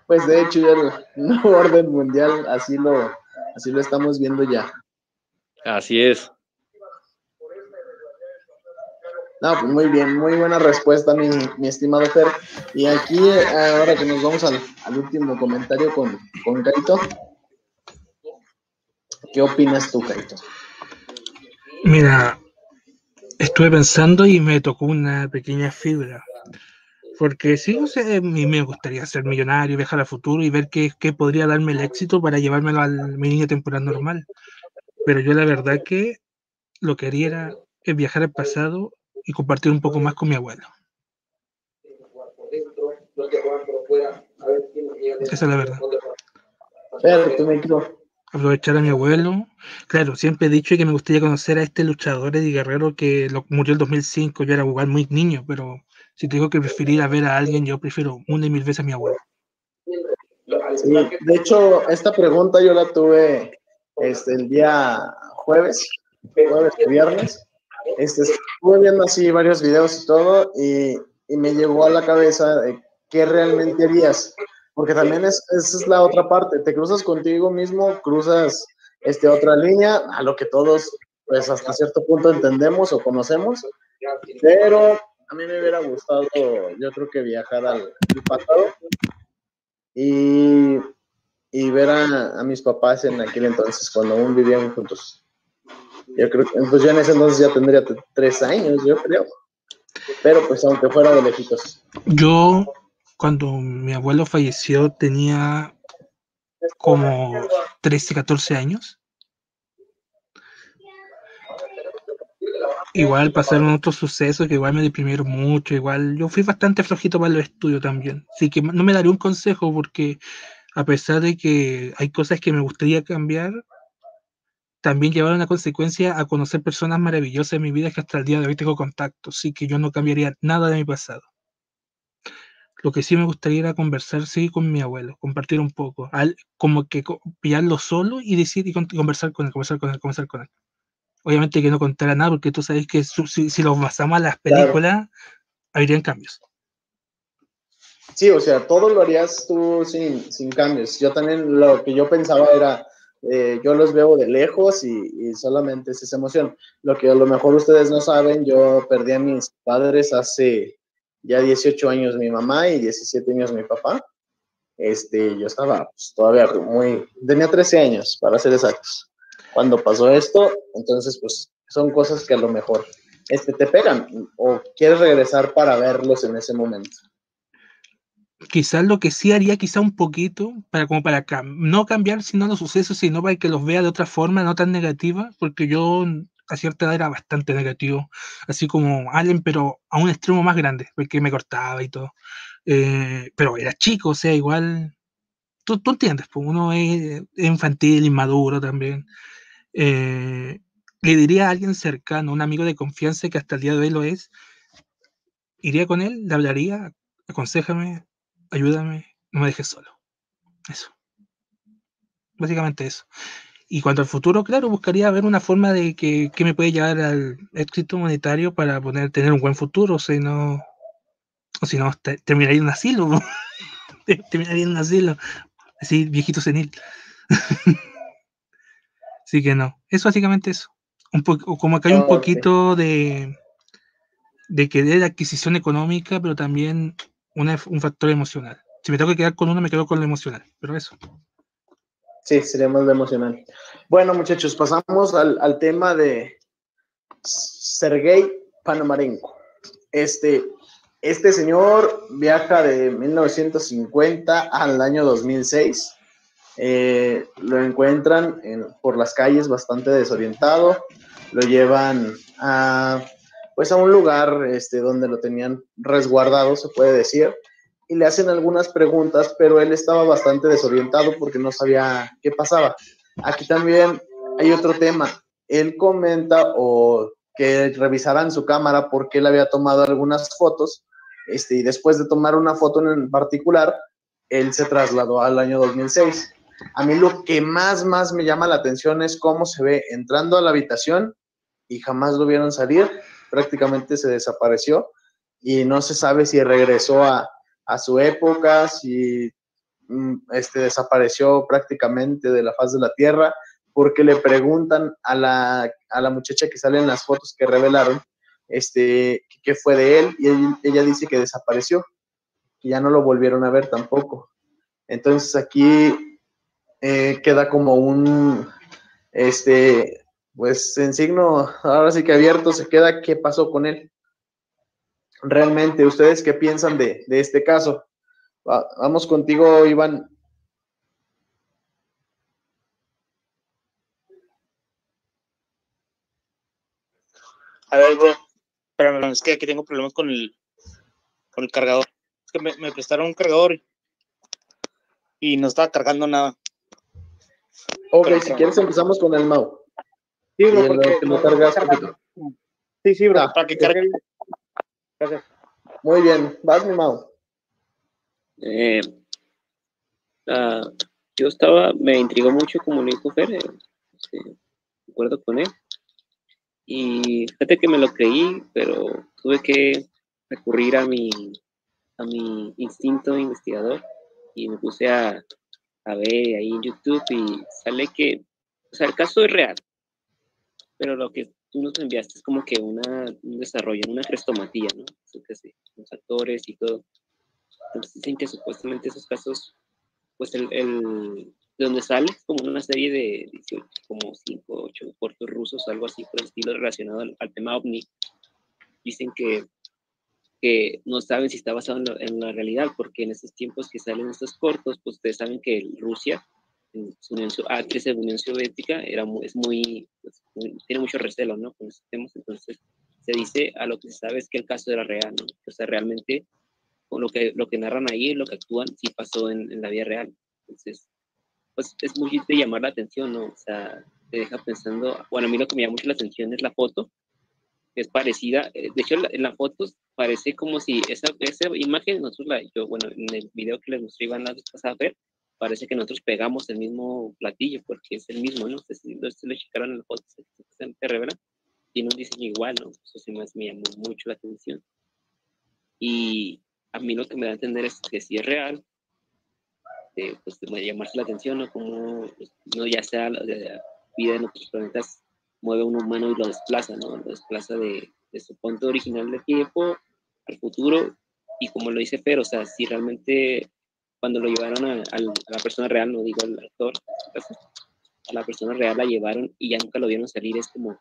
Pues de hecho, ya el [laughs] orden mundial así lo, así lo estamos viendo ya. Así es. No, pues muy bien, muy buena respuesta, mi, mi estimado Fer. Y aquí, ahora que nos vamos al, al último comentario con, con Kaito. ¿Qué opinas tú, Kaito? Mira, estuve pensando y me tocó una pequeña fibra. Porque sí, o sea, a mí me gustaría ser millonario, viajar al futuro y ver qué, qué podría darme el éxito para llevármelo a mi línea temporal normal. Pero yo la verdad que lo que haría era es viajar al pasado y compartir un poco más con mi abuelo. Esa es la verdad aprovechar a mi abuelo. Claro, siempre he dicho que me gustaría conocer a este luchador y Guerrero que lo, murió en 2005. Yo era igual muy niño, pero si tengo que preferir a ver a alguien, yo prefiero una y mil veces a mi abuelo. de hecho, esta pregunta yo la tuve este, el día jueves, jueves viernes. Este, estuve viendo así varios videos y todo, y, y me llegó a la cabeza de qué realmente harías porque también es, es la otra parte, te cruzas contigo mismo, cruzas este, otra línea, a lo que todos, pues hasta cierto punto entendemos o conocemos, pero a mí me hubiera gustado, yo creo que viajar al, pasado y, y ver a, a, mis papás en aquel entonces, cuando aún vivían juntos. Yo creo que, pues ya en ese entonces ya tendría tres años, yo creo. Pero pues aunque fuera de lejitos. Yo cuando mi abuelo falleció tenía como 13, 14 años. Igual pasaron otros sucesos que igual me deprimieron mucho, igual yo fui bastante flojito para los estudios también. Así que no me daré un consejo porque a pesar de que hay cosas que me gustaría cambiar, también llevaron a consecuencia a conocer personas maravillosas en mi vida que hasta el día de hoy tengo contacto, así que yo no cambiaría nada de mi pasado. Lo que sí me gustaría era conversar, sí, con mi abuelo, compartir un poco, como que pillarlo solo y decir y conversar con él, conversar con él, conversar con él. Obviamente que no contara nada, porque tú sabes que si, si los basamos a las películas, habrían cambios. Sí, o sea, todo lo harías tú sin, sin cambios. Yo también lo que yo pensaba era, eh, yo los veo de lejos y, solamente es esa emoción. Lo que a lo mejor ustedes no saben, yo perdí a mis padres hace ya 18 años mi mamá y 17 años mi papá. Este, yo estaba pues, todavía muy, tenía 13 años para ser exactos. Cuando pasó esto, entonces pues son cosas que a lo mejor este, te pegan o quieres regresar para verlos en ese momento quizás lo que sí haría quizá un poquito para como para no cambiar sino los sucesos sino para que los vea de otra forma no tan negativa porque yo a cierta edad era bastante negativo así como Allen pero a un extremo más grande porque me cortaba y todo eh, pero era chico o sea igual tú, tú entiendes pues uno es, infantil inmaduro también eh, le diría a alguien cercano un amigo de confianza que hasta el día de hoy lo es iría con él le hablaría aconsejame ayúdame, no me dejes solo. Eso. Básicamente eso. Y cuanto al futuro, claro, buscaría ver una forma de que, me puede llevar al éxito monetario para poder tener un buen futuro, o si no, o si no, terminaría en un asilo, [laughs] terminaría en un asilo, así, viejito senil. [laughs] así que no, eso básicamente eso. Un como que hay un poquito de, de querer adquisición económica, pero también un factor emocional. Si me tengo que quedar con uno, me quedo con lo emocional, pero eso. Sí, sería más emocional. Bueno, muchachos, pasamos al, tema de Sergei Panomarenko. Este, este señor viaja de 1950 al año 2006. Eh, lo encuentran por las calles bastante desorientado. Lo llevan a pues a un lugar este, donde lo tenían resguardado, se puede decir, y le hacen algunas preguntas, pero él estaba bastante desorientado porque no sabía qué pasaba. Aquí también hay otro tema. Él comenta o que revisaran su cámara porque él había tomado algunas fotos, este, y después de tomar una foto en particular, él se trasladó al año 2006. A mí lo que más, más me llama la atención es cómo se ve entrando a la habitación y jamás lo vieron salir prácticamente se desapareció y no se sabe si regresó a, su época, si mm, este, desapareció prácticamente de la faz de la Tierra, porque le preguntan a la, a la muchacha que sale en las fotos que revelaron este, qué fue de él y ella dice que desapareció, que ya no lo volvieron a ver tampoco. Entonces aquí eh, queda como un, este, pues en signo, ahora sí que abierto se queda qué pasó con él. Realmente, ¿ustedes qué piensan de, este caso? vamos contigo, Iván. A ver, bro, espérame, es que aquí tengo problemas con el, con el cargador. Es que me, prestaron un cargador y no estaba cargando nada. Ok, si quieres empezamos con el Mau. Sí, bro, porque Sí, sí, bro, para que cargue. Gracias. Muy bien, vas, mi Mau. Eh, ah, yo estaba, me intrigó mucho como lo dijo Fer, eh, este, de acuerdo con él. Y fíjate que me lo creí, pero tuve que recurrir a mi, a mi instinto investigador y me puse a, a ver ahí en YouTube y sale que, o sea, el caso es real, pero lo que tú nos enviaste como que una, un desarrollo, una crestomatía, ¿no? los actores y todo. Entonces dicen que supuestamente esos casos, pues el, el de donde sale como una serie de 18, como 5, 8 cortos rusos, algo así por el estilo relacionado al, tema ovni. Dicen que, que no saben si está basado en, en, la realidad, porque en estos tiempos que salen estos cortos, pues ustedes saben que Rusia Unión, antes de Unión Soviética era es pues, muy, tiene mucho recelo, ¿no? Con estos temas, entonces se dice a lo que se sabe es que el caso era real, ¿no? O sea, realmente con lo que, lo que narran ahí, lo que actúan, sí pasó en, en la vida real. Entonces, pues es muy de llamar la atención, ¿no? O sea, te deja pensando, bueno, a mí lo que me llama mucho la atención es la foto, es parecida, eh, de hecho en la foto parece como si esa, esa imagen, nosotros la, yo, bueno, en el video que les mostré vez pasada a ver, parece que nosotros pegamos el mismo platillo, porque es el mismo, ¿no? Si lo, lo checaron en la foto, se, se revela, tiene un diseño igual, ¿no? Eso sí más me llamó mucho la atención. Y a mí lo que me da a entender es que si es real, eh, pues me llama la atención, ¿no? Como, pues, no ya sea la, la vida en otros planetas mueve a un humano y lo desplaza, ¿no? Lo desplaza de, de su punto original de tiempo al futuro. Y como lo dice Fer, o sea, si realmente cuando lo llevaron a, a, la persona real, no digo al actor, a la persona real la llevaron y ya nunca lo vieron salir, es como,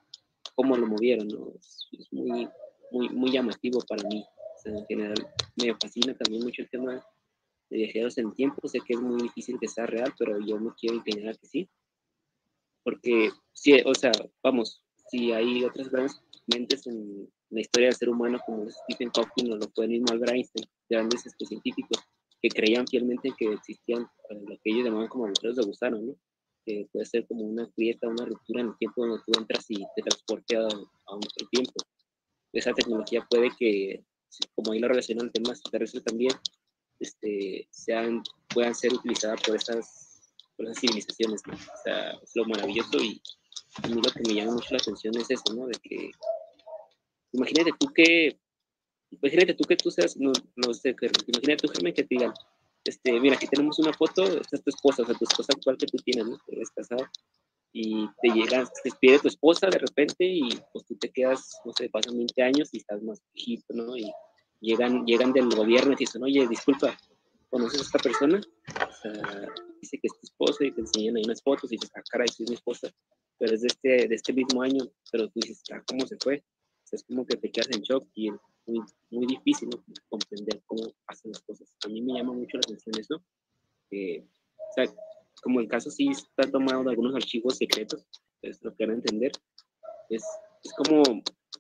cómo lo movieron, ¿no? Es, muy, muy, muy llamativo para mí. En general, me fascina también mucho el tema de viajeros en tiempo. Sé que es muy difícil que sea real, pero yo me quiero inclinar que sí. Porque, sí, o sea, vamos, si hay otras grandes mentes en la historia del ser humano, como Stephen Hawking o lo pueden mismo Albert grandes este, científicos, que creían fielmente que existían eh, lo que ellos llamaban como agujeros de gusano, ¿no? Que puede ser como una grieta, una ruptura en el tiempo donde tú entras y te transporte a, a otro tiempo. Esa tecnología puede que, como ahí lo relacionan el tema extraterrestre también, este, sean, puedan ser utilizadas por esas, por esas civilizaciones, ¿no? O sea, es lo maravilloso y a mí lo que me llama mucho la atención es eso, ¿no? De que, imagínate tú que imagínate tú que tú seas, no, no sé, imagínate tú, Germán, que te digan, este, mira, aquí tenemos una foto, esta es tu esposa, o sea, tu esposa actual que tú tienes, ¿no? Eres casado, y te llega, te despide tu esposa de repente y pues tú te quedas, no sé, pasan 20 años y estás más viejito, ¿no? Y llegan, llegan del gobierno y dicen, oye, disculpa, ¿conoces a esta persona? O sea, dice que es tu esposa y te enseñan ahí unas fotos y dices, ah, caray, sí es mi esposa, pero es de este, de este mismo año, pero tú dices, ah, ¿cómo se fue? O sea, es como que te quedas en shock y muy, muy difícil ¿no? comprender cómo hacen las cosas. A mí me llama mucho la atención eso. Eh, o sea, como el caso sí está tomado de algunos archivos secretos, es lo que van a entender. Es, es como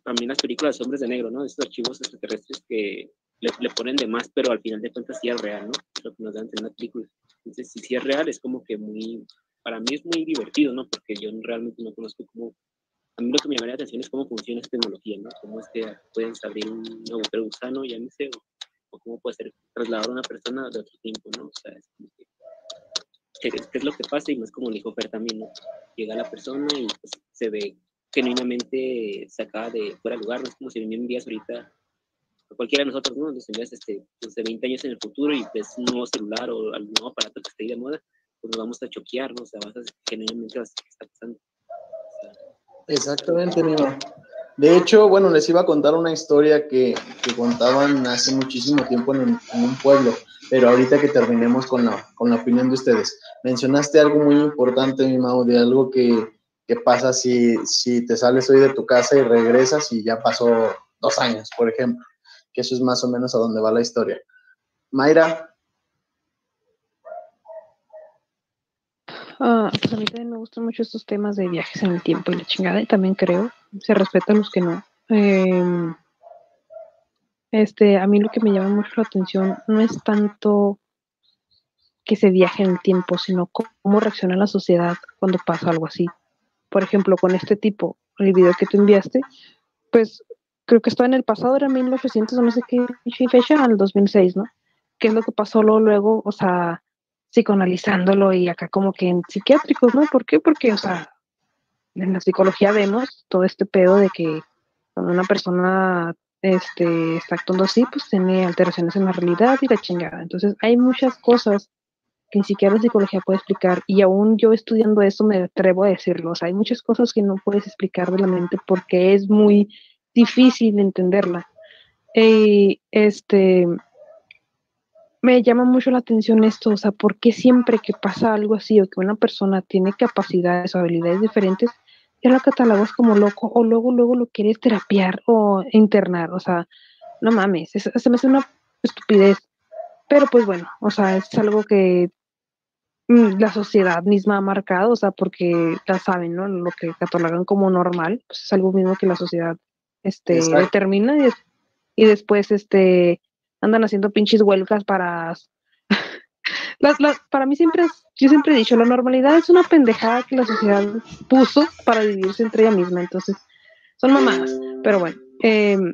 también las películas de Hombres de Negro, ¿no? Esos archivos extraterrestres que le, le, ponen de más, pero al final de cuentas sí es real, ¿no? Lo que nos dan en la película. Entonces, si sí es real, es como que muy, para mí es muy divertido, ¿no? Porque yo realmente no conozco cómo a mí lo que me llama la atención es cómo funciona esta tecnología, ¿no? Cómo es que pueden abrir un agujero gusano, sé, o, o, cómo puede ser trasladar a una persona de otro tiempo, ¿no? O sea, es como que, ¿qué, ¿qué, es lo que pasa? Y más como dijo Fer también, ¿no? Llega la persona y pues, se ve genuinamente sacada de fuera de lugar, no es como si me envías ahorita cualquiera de nosotros, ¿no? Nos envías este, pues, de 20 años en el futuro y ves un nuevo celular o algún nuevo aparato que esté ahí de moda, pues nos vamos a choquear, ¿no? O sea, vas a genuinamente vas a está pasando. Exactamente, Nino. De hecho, bueno, les iba a contar una historia que, que contaban hace muchísimo tiempo en un, en un, pueblo, pero ahorita que terminemos con la, con la opinión de ustedes. Mencionaste algo muy importante, mi Mau, de algo que, que pasa si, si te sales hoy de tu casa y regresas y ya pasó dos años, por ejemplo, que eso es más o menos a donde va la historia. Mayra, Uh, pues a mí también me gustan mucho estos temas de viajes en el tiempo y la chingada, y también creo, se respetan los que no. Eh, este, a mí lo que me llama mucho la atención no es tanto que se viaje en el tiempo, sino cómo reacciona la sociedad cuando pasa algo así. Por ejemplo, con este tipo, el video que tú enviaste, pues creo que estaba en el pasado, era 1900, no sé qué fecha, al 2006, ¿no? ¿Qué es lo que pasó luego, luego o sea, psicoanalizándolo y acá como que en psiquiátricos, ¿no? ¿Por qué? Porque, o sea, en la psicología vemos todo este pedo de que cuando una persona este, está actuando así, pues tiene alteraciones en la realidad y la chingada. Entonces, hay muchas cosas que ni siquiera la psicología puede explicar y aún yo estudiando eso me atrevo a decirlo. O sea, hay muchas cosas que no puedes explicar de la mente porque es muy difícil entenderla. Y este, me llama mucho la atención esto, o sea, ¿por qué siempre que pasa algo así o que una persona tiene capacidades o habilidades diferentes, ya lo catalogas como loco o luego, luego lo quieres terapiar o internar? O sea, no mames, se me hace una estupidez. Pero pues bueno, o sea, es algo que mm, la sociedad misma ha marcado, o sea, porque ya saben, ¿no? Lo que catalogan como normal, pues es algo mismo que la sociedad este, determina y, y después, este, andan haciendo pinches huelgas para [laughs] para mí siempre yo siempre he dicho, la normalidad es una pendejada que la sociedad puso para dividirse entre ella misma, entonces son mamadas, pero bueno. Em,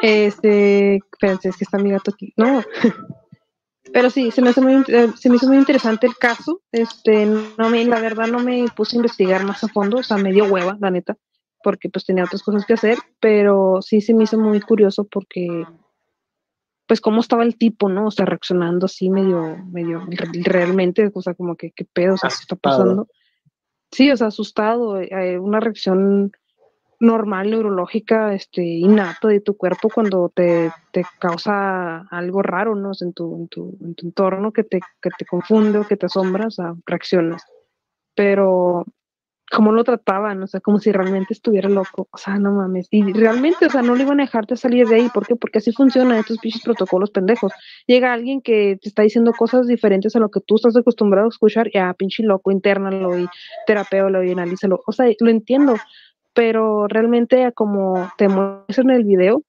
este, espérense, es que está mi gato aquí. No. [laughs] Pero sí, se me, hizo muy, eh, se me hizo muy interesante el caso. Este, no me, la verdad no me puse a investigar más a fondo, o sea, me dio hueva, la neta, porque pues tenía otras cosas que hacer, pero sí se me hizo muy curioso porque pues cómo estaba el tipo, ¿no? O sea, reaccionando así medio, medio, realmente, o sea, como que qué pedo, o sea, ¿qué está pasando? Sí, o sea, asustado, eh, una reacción normal, neurológica, este, innata de tu cuerpo cuando te, te causa algo raro, ¿no? En tu, en tu, en tu entorno que te, que te confunde o que te asombra, o sea, reaccionas. Pero, ¿cómo lo trataban? O sea, como si realmente estuviera loco. O sea, no mames. Y realmente, o sea, no le iban a dejarte salir de ahí. ¿Por qué? Porque así funcionan estos pinches protocolos pendejos. Llega alguien que te está diciendo cosas diferentes a lo que tú estás acostumbrado a escuchar, y ah, pinche loco, internalo y terapéolo y analízalo. O sea, lo entiendo pero realmente como te muestran en el video,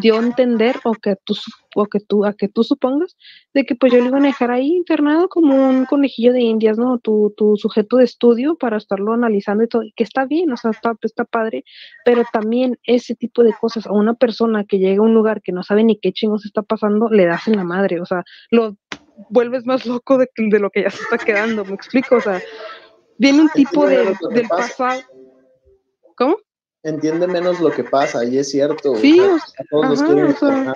dio a entender o que tú o que tú a que tú supongas de que pues yo lo iba a dejar ahí internado como un conejillo de indias no tu, tu sujeto de estudio para estarlo analizando y todo y que está bien o sea está, está padre pero también ese tipo de cosas a una persona que llega a un lugar que no sabe ni qué chingos está pasando le das en la madre o sea lo vuelves más loco de, de lo que ya se está quedando me explico o sea viene un tipo de, del pasado. ¿Cómo? Entiende menos lo que pasa, y es cierto. Sí, o sea,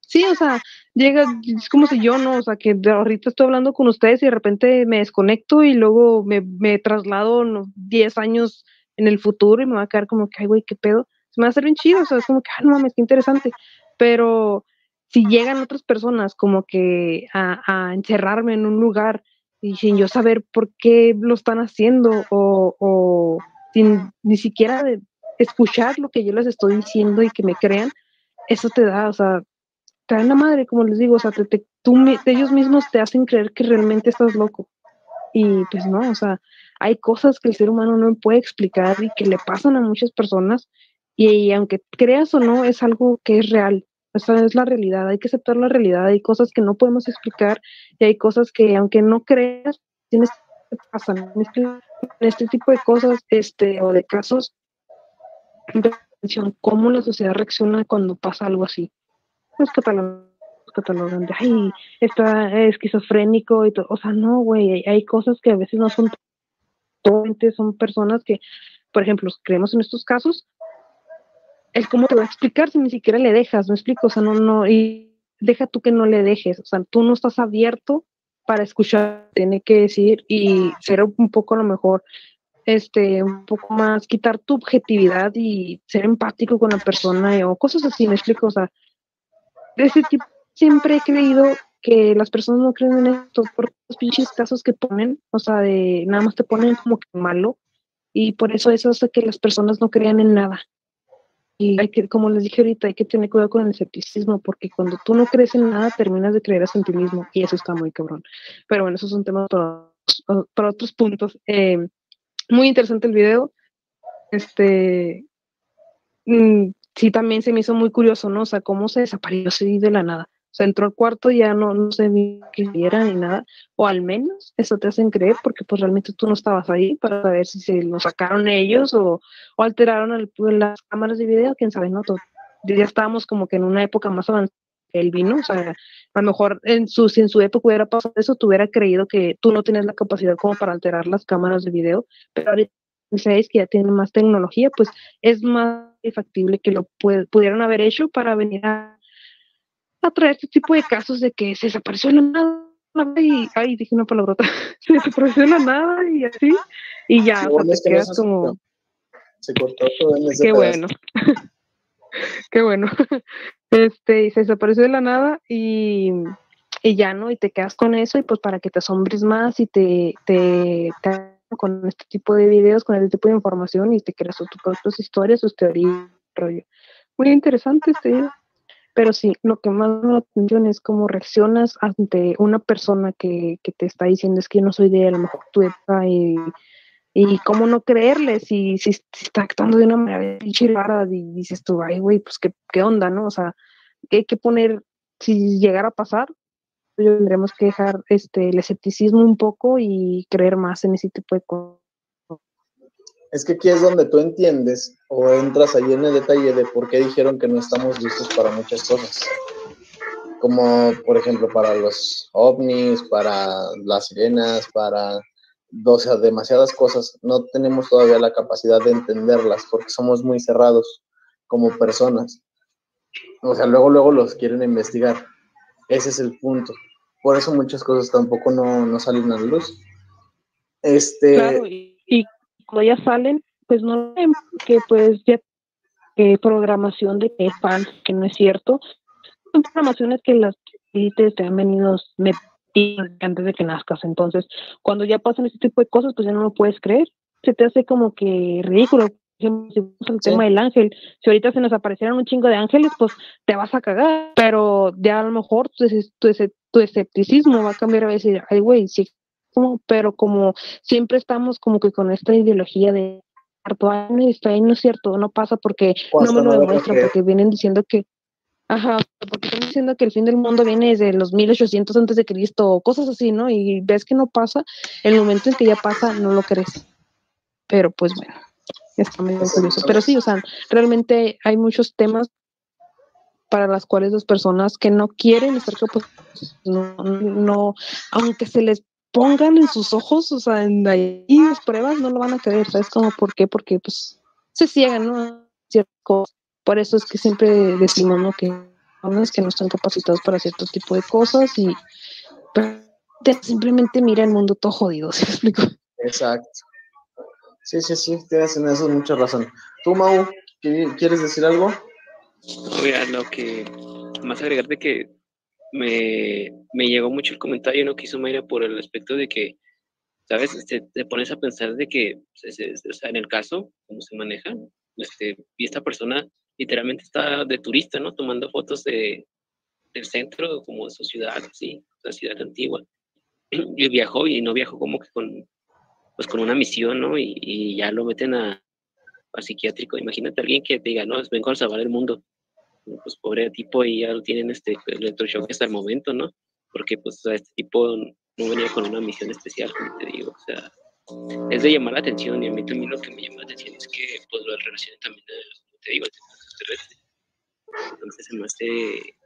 Sí, o sea, llega, es como si yo, ¿no? O sea, que ahorita estoy hablando con ustedes y de repente me desconecto y luego me, me traslado 10 años en el futuro y me va a quedar como que, ay, güey, qué pedo. Se me va a hacer bien chido, o sea, es como que, ah, no mames, qué interesante. Pero si llegan otras personas como que a, a encerrarme en un lugar y sin yo saber por qué lo están haciendo o, o sin ni siquiera de escuchar lo que yo les estoy diciendo y que me crean, eso te da, o sea, te da la madre, como les digo, o sea, te, tú, ellos mismos te hacen creer que realmente estás loco. Y pues no, o sea, hay cosas que el ser humano no puede explicar y que le pasan a muchas personas y, aunque creas o no, es algo que es real. Esa es la realidad, hay que aceptar la realidad, hay cosas que no podemos explicar y hay cosas que aunque no creas, tienes que pasar en este tipo de cosas este, o de casos, cómo la sociedad reacciona cuando pasa algo así. Los catalogan de, ay, está esquizofrénico y todo. O sea, no, güey, hay, cosas que a veces no son son personas que, por ejemplo, creemos en estos casos, el cómo te va a explicar si ni siquiera le dejas, ¿me explico? O sea, no, no, y deja tú que no le dejes, o sea, tú no estás abierto para escuchar, tiene que decir y ser un poco a lo mejor, este, un poco más, quitar tu objetividad y ser empático con la persona o cosas así, me explico, o sea, de ese tipo siempre he creído que las personas no creen en esto por los pinches casos que ponen, o sea, de nada más te ponen como que malo y por eso eso hace que las personas no crean en nada. Y hay que, como les dije ahorita, hay que tener cuidado con el escepticismo, porque cuando tú no crees en nada, terminas de creer en ti mismo, y eso está muy cabrón. Pero bueno, eso es un tema para, para otros puntos. Eh, muy interesante el video. Este, mm, sí, también se me hizo muy curioso, ¿no? O sea, cómo se desapareció así de la nada sea, entró al cuarto y ya no, no se vi que era ni nada, o al menos eso te hacen creer porque pues realmente tú no estabas ahí para saber si se lo sacaron ellos o, o alteraron el, las cámaras de video, quién sabe, ¿no? Todo. Ya estábamos como que en una época más avanzada que él vino, o sea, a lo mejor en su, si en su época hubiera pasado eso, tú hubiera creído que tú no tienes la capacidad como para alterar las cámaras de video, pero ahorita sabéis que ya tienen más tecnología, pues es más factible que lo pudieran haber hecho para venir a a traer este tipo de casos de que se desapareció la nada y, ay, dije una palabrota, [laughs] se desapareció la nada y así, y ya, o sea, te quedas como... Se cortó todo en ese Qué bueno. [laughs] Qué bueno. Este, y se desapareció de la nada y, y, ya, ¿no? Y te quedas con eso y pues para que te asombres más y te, te, con este tipo de videos, con este tipo de información y te creas tus propias historias, tus teorías, rollo. Muy interesante este. Pero sí, lo que más me atención es cómo reaccionas ante una persona que, que, te está diciendo es que yo no soy de a lo mejor tu y, y cómo no creerle si, si, está actuando de una manera rara y dices tú, ay, güey, pues ¿qué, qué onda, ¿no? O sea, ¿qué hay que poner si llegara a pasar, tendremos que dejar este el escepticismo un poco y creer más en ese tipo de cosas. Es que aquí es donde tú entiendes o entras ahí en el detalle de por qué dijeron que no estamos listos para muchas cosas. Como por ejemplo para los ovnis, para las sirenas, para o sea, demasiadas cosas. No tenemos todavía la capacidad de entenderlas porque somos muy cerrados como personas. O sea, luego, luego los quieren investigar. Ese es el punto. Por eso muchas cosas tampoco no, no salen a la luz. Este... Claro, cuando ya salen, pues no ven que pues ya que programación de que es falso, que no es cierto. Son programaciones que las élites te han venido metiendo antes de que nazcas. Entonces, cuando ya pasan este tipo de cosas, pues ya no lo puedes creer. Se te hace como que ridículo ejemplo, si el tema del ángel, si ahorita se nos aparecieran un chingo de ángeles, pues te vas a cagar, pero ya a lo mejor tu, tu, tu escepticismo va a cambiar a decir, ay, güey, sí, como, pero como siempre estamos como que con esta ideología de está ahí, no es cierto, no pasa porque no me lo demuestran, porque vienen diciendo que, ajá, porque están diciendo que el fin del mundo viene desde los 1800 antes de Cristo, cosas así, ¿no? Y ves que no pasa, el momento en que ya pasa, no lo crees. Pero pues bueno. Está muy curioso. Pero sí, o sea, realmente hay muchos temas para las cuales las personas que no quieren estar pues, no, no, aunque se les pongan en sus ojos, o sea, en ahí las pruebas, no lo van a creer, ¿sabes cómo? ¿Por qué? Porque pues se ciegan, ¿no? Por eso es que siempre decimos, ¿no? Que personas que no están capacitados para cierto tipo de cosas y simplemente mira el mundo todo jodido, [laughs] ¿se me explico? Exacto. Sí, sí, sí, tienes en eso mucha razón. ¿Tú, Mau, quieres decir algo? Oiga, lo que más agregar de que me, me, llegó mucho el comentario ¿no? que hizo Mayra por el aspecto de que, ¿sabes? Este, te pones a pensar de que, pues, o sea, en el caso, cómo se maneja, este, y esta persona literalmente está de turista, ¿no? Tomando fotos de, del centro, como de su ciudad, sí, la ciudad antigua. Y viajó y no viajó como que con pues con una misión, ¿no? Y, ya lo meten a, a, psiquiátrico. Imagínate a alguien que te diga, no, vengo a salvar el mundo. Pues pobre tipo y ya lo tienen este electroshock hasta el momento, ¿no? Porque pues este tipo no venía con una misión especial, como te digo. O sea, es de llamar la atención y a mí también lo que me llama la atención es que pues lo relacionen también, como te digo, al tema extraterrestre. Entonces se me hace,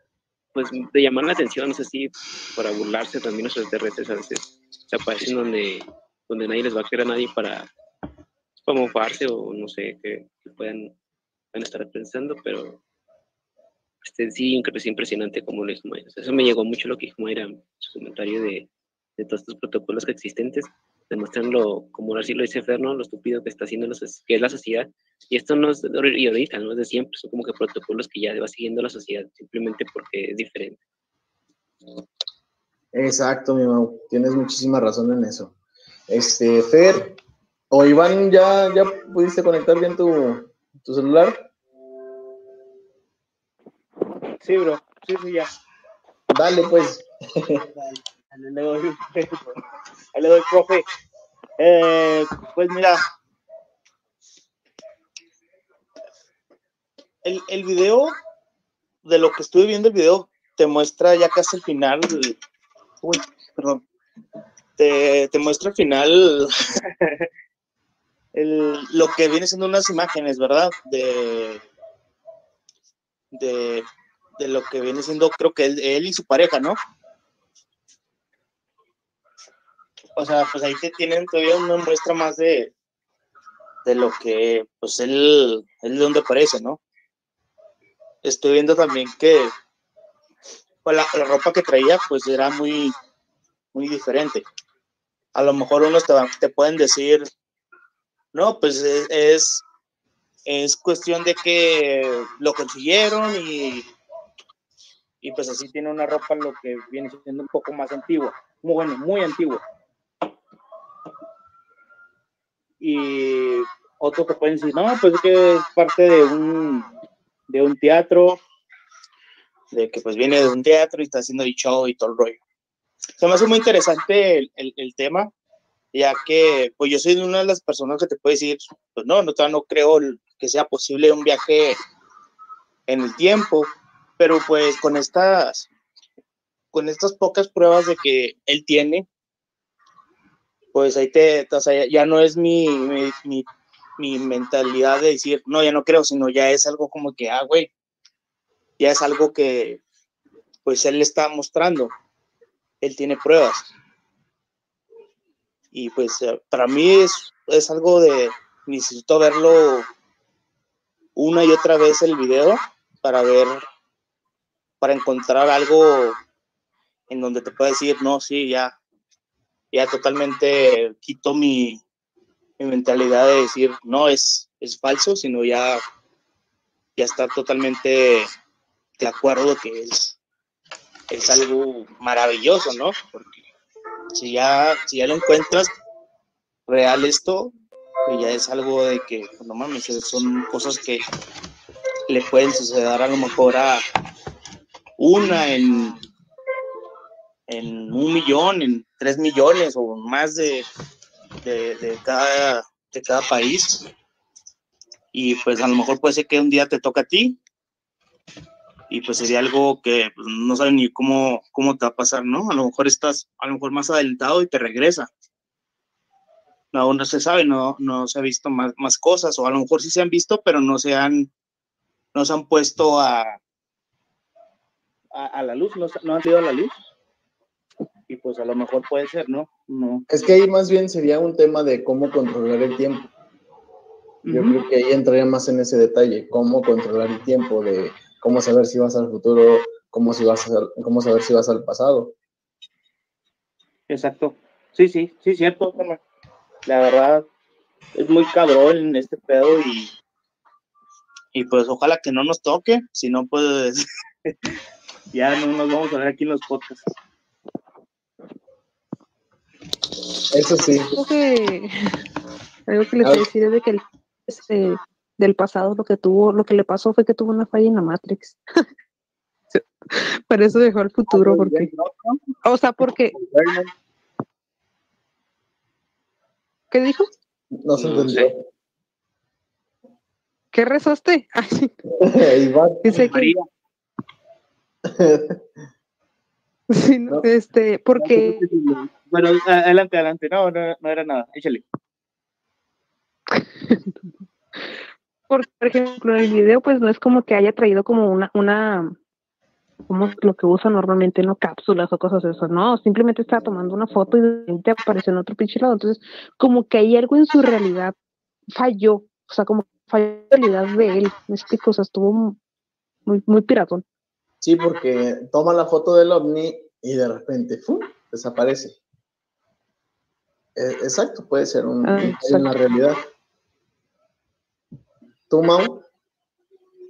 pues de llamar la atención, no sé si para burlarse también los extraterrestres a veces se aparecen donde donde nadie les va a creer a nadie para, para mofarse o no sé, que, puedan, estar pensando, pero este, sí es impresionante como lo dijo Eso me llegó mucho lo que Mayra, su comentario de, de todos estos protocolos existentes, demuestran lo, como así lo dice Ferno, lo estúpido que está haciendo que es la sociedad. Y esto no es de ahorita, no es de siempre, son como que protocolos que ya va siguiendo la sociedad, simplemente porque es diferente. Exacto, mi mamá, tienes muchísima razón en eso. Este, Fer, o Iván, ¿ya, ya pudiste conectar bien tu, tu celular? Sí, bro, sí, sí, ya. Dale, pues. Dale, le doy, le doy, profe. Eh, pues mira, el, el video, de lo que estuve viendo el video, te muestra ya casi el final. Uy, perdón te, muestra al final [laughs] lo que viene siendo unas imágenes, ¿verdad? De, de, lo que viene siendo, creo que él, y su pareja, ¿no? O sea, pues ahí te tienen todavía una muestra más de, de lo que, pues él, él de donde aparece, ¿no? Estoy viendo también que pues, la, la ropa que traía, pues era muy, muy diferente a lo mejor unos te, te pueden decir, no, pues es, es, cuestión de que lo consiguieron y, y pues así tiene una ropa lo que viene siendo un poco más antigua, muy bueno, muy antigua. Y otros te pueden decir, no, pues es que es parte de un, de un teatro, de que pues viene de un teatro y está haciendo el show y todo el rollo se me hace muy interesante el, el, tema, ya que pues yo soy una de las personas que te puede decir, pues no, no, no creo que sea posible un viaje en el tiempo, pero pues con estas, con estas pocas pruebas de que él tiene, pues ahí te, o sea, ya no es mi, mi, mentalidad de decir, no, ya no creo, sino ya es algo como que, ah, güey, ya es algo que, pues él está mostrando, él tiene pruebas. Y pues eh, para mí es, es algo de, necesito verlo una y otra vez el video para ver, para encontrar algo en donde te pueda decir, no, sí, ya, ya totalmente quito mi, mentalidad de decir, no, es, es falso, sino ya, ya está totalmente de acuerdo que es, es algo maravilloso, ¿no? Porque si ya, si ya lo encuentras real esto, ya es algo de que, no mames, son cosas que le pueden suceder a lo mejor a una en, en un millón, en tres millones o más de, de, cada, de cada país. Y pues a lo mejor puede ser que un día te toca a ti y pues sería algo que pues, no sabes ni cómo, cómo te va a pasar, ¿no? A lo mejor estás a lo mejor más adelantado y te regresa. No, no se sabe, no, no se ha visto más, más cosas, o a lo mejor sí se han visto, pero no se han, no se han puesto a, a, la luz, no, no han ido a la luz. Y pues a lo mejor puede ser, ¿no? no. Es que ahí más bien sería un tema de cómo controlar el tiempo. Yo creo que ahí entraría más en ese detalle, cómo controlar el tiempo, de cómo saber si vas al futuro, cómo, si vas cómo saber si vas al pasado. Exacto. Sí, sí, sí, cierto. La verdad, es muy cabrón en este pedo y, y pues ojalá que no nos toque, si no, pues [laughs] ya no nos vamos a ver aquí en los podcasts. Eso sí. Algo que, algo que les a decir es de que el, este, del pasado lo que tuvo, lo que le pasó fue que tuvo una falla en la Matrix. [laughs] Para eso dejó el futuro, porque. O sea, porque. ¿Qué dijo? No se entendió. ¿Qué rezaste? [laughs] [laughs] Dice que... sí, no, este, porque. Bueno, adelante, adelante. No, no, no era nada. Échale. por ejemplo, el video, pues no es como que haya traído como una, una, como lo que usa normalmente, no cápsulas o cosas de eso, no, simplemente estaba tomando una foto y te apareció en otro pinche lado. Entonces, como que hay algo en su realidad falló, o sea, como falló la realidad de él, este cosa estuvo muy, muy piratón. Sí, porque toma la foto del ovni y de repente ¡fum! desaparece. E, exacto, puede ser un, ah, una realidad. ¿Tú, Mau?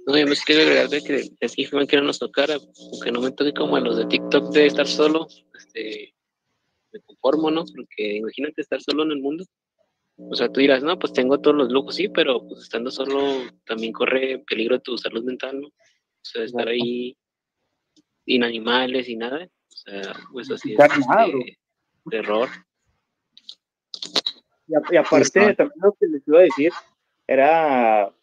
No, yo me quiero agregar de que es que no nos tocara, aunque no me toque como a los de TikTok de estar solo, este, me conformo, ¿no? Porque imagínate estar solo en el mundo. O sea, tú dirás, no, pues tengo todos los lujos, sí, pero pues estando solo también corre peligro tu salud mental, ¿no? O sea, estar ahí sin animales y nada. O sea, pues así es este, terror. Y, aparte, también lo que les iba a decir era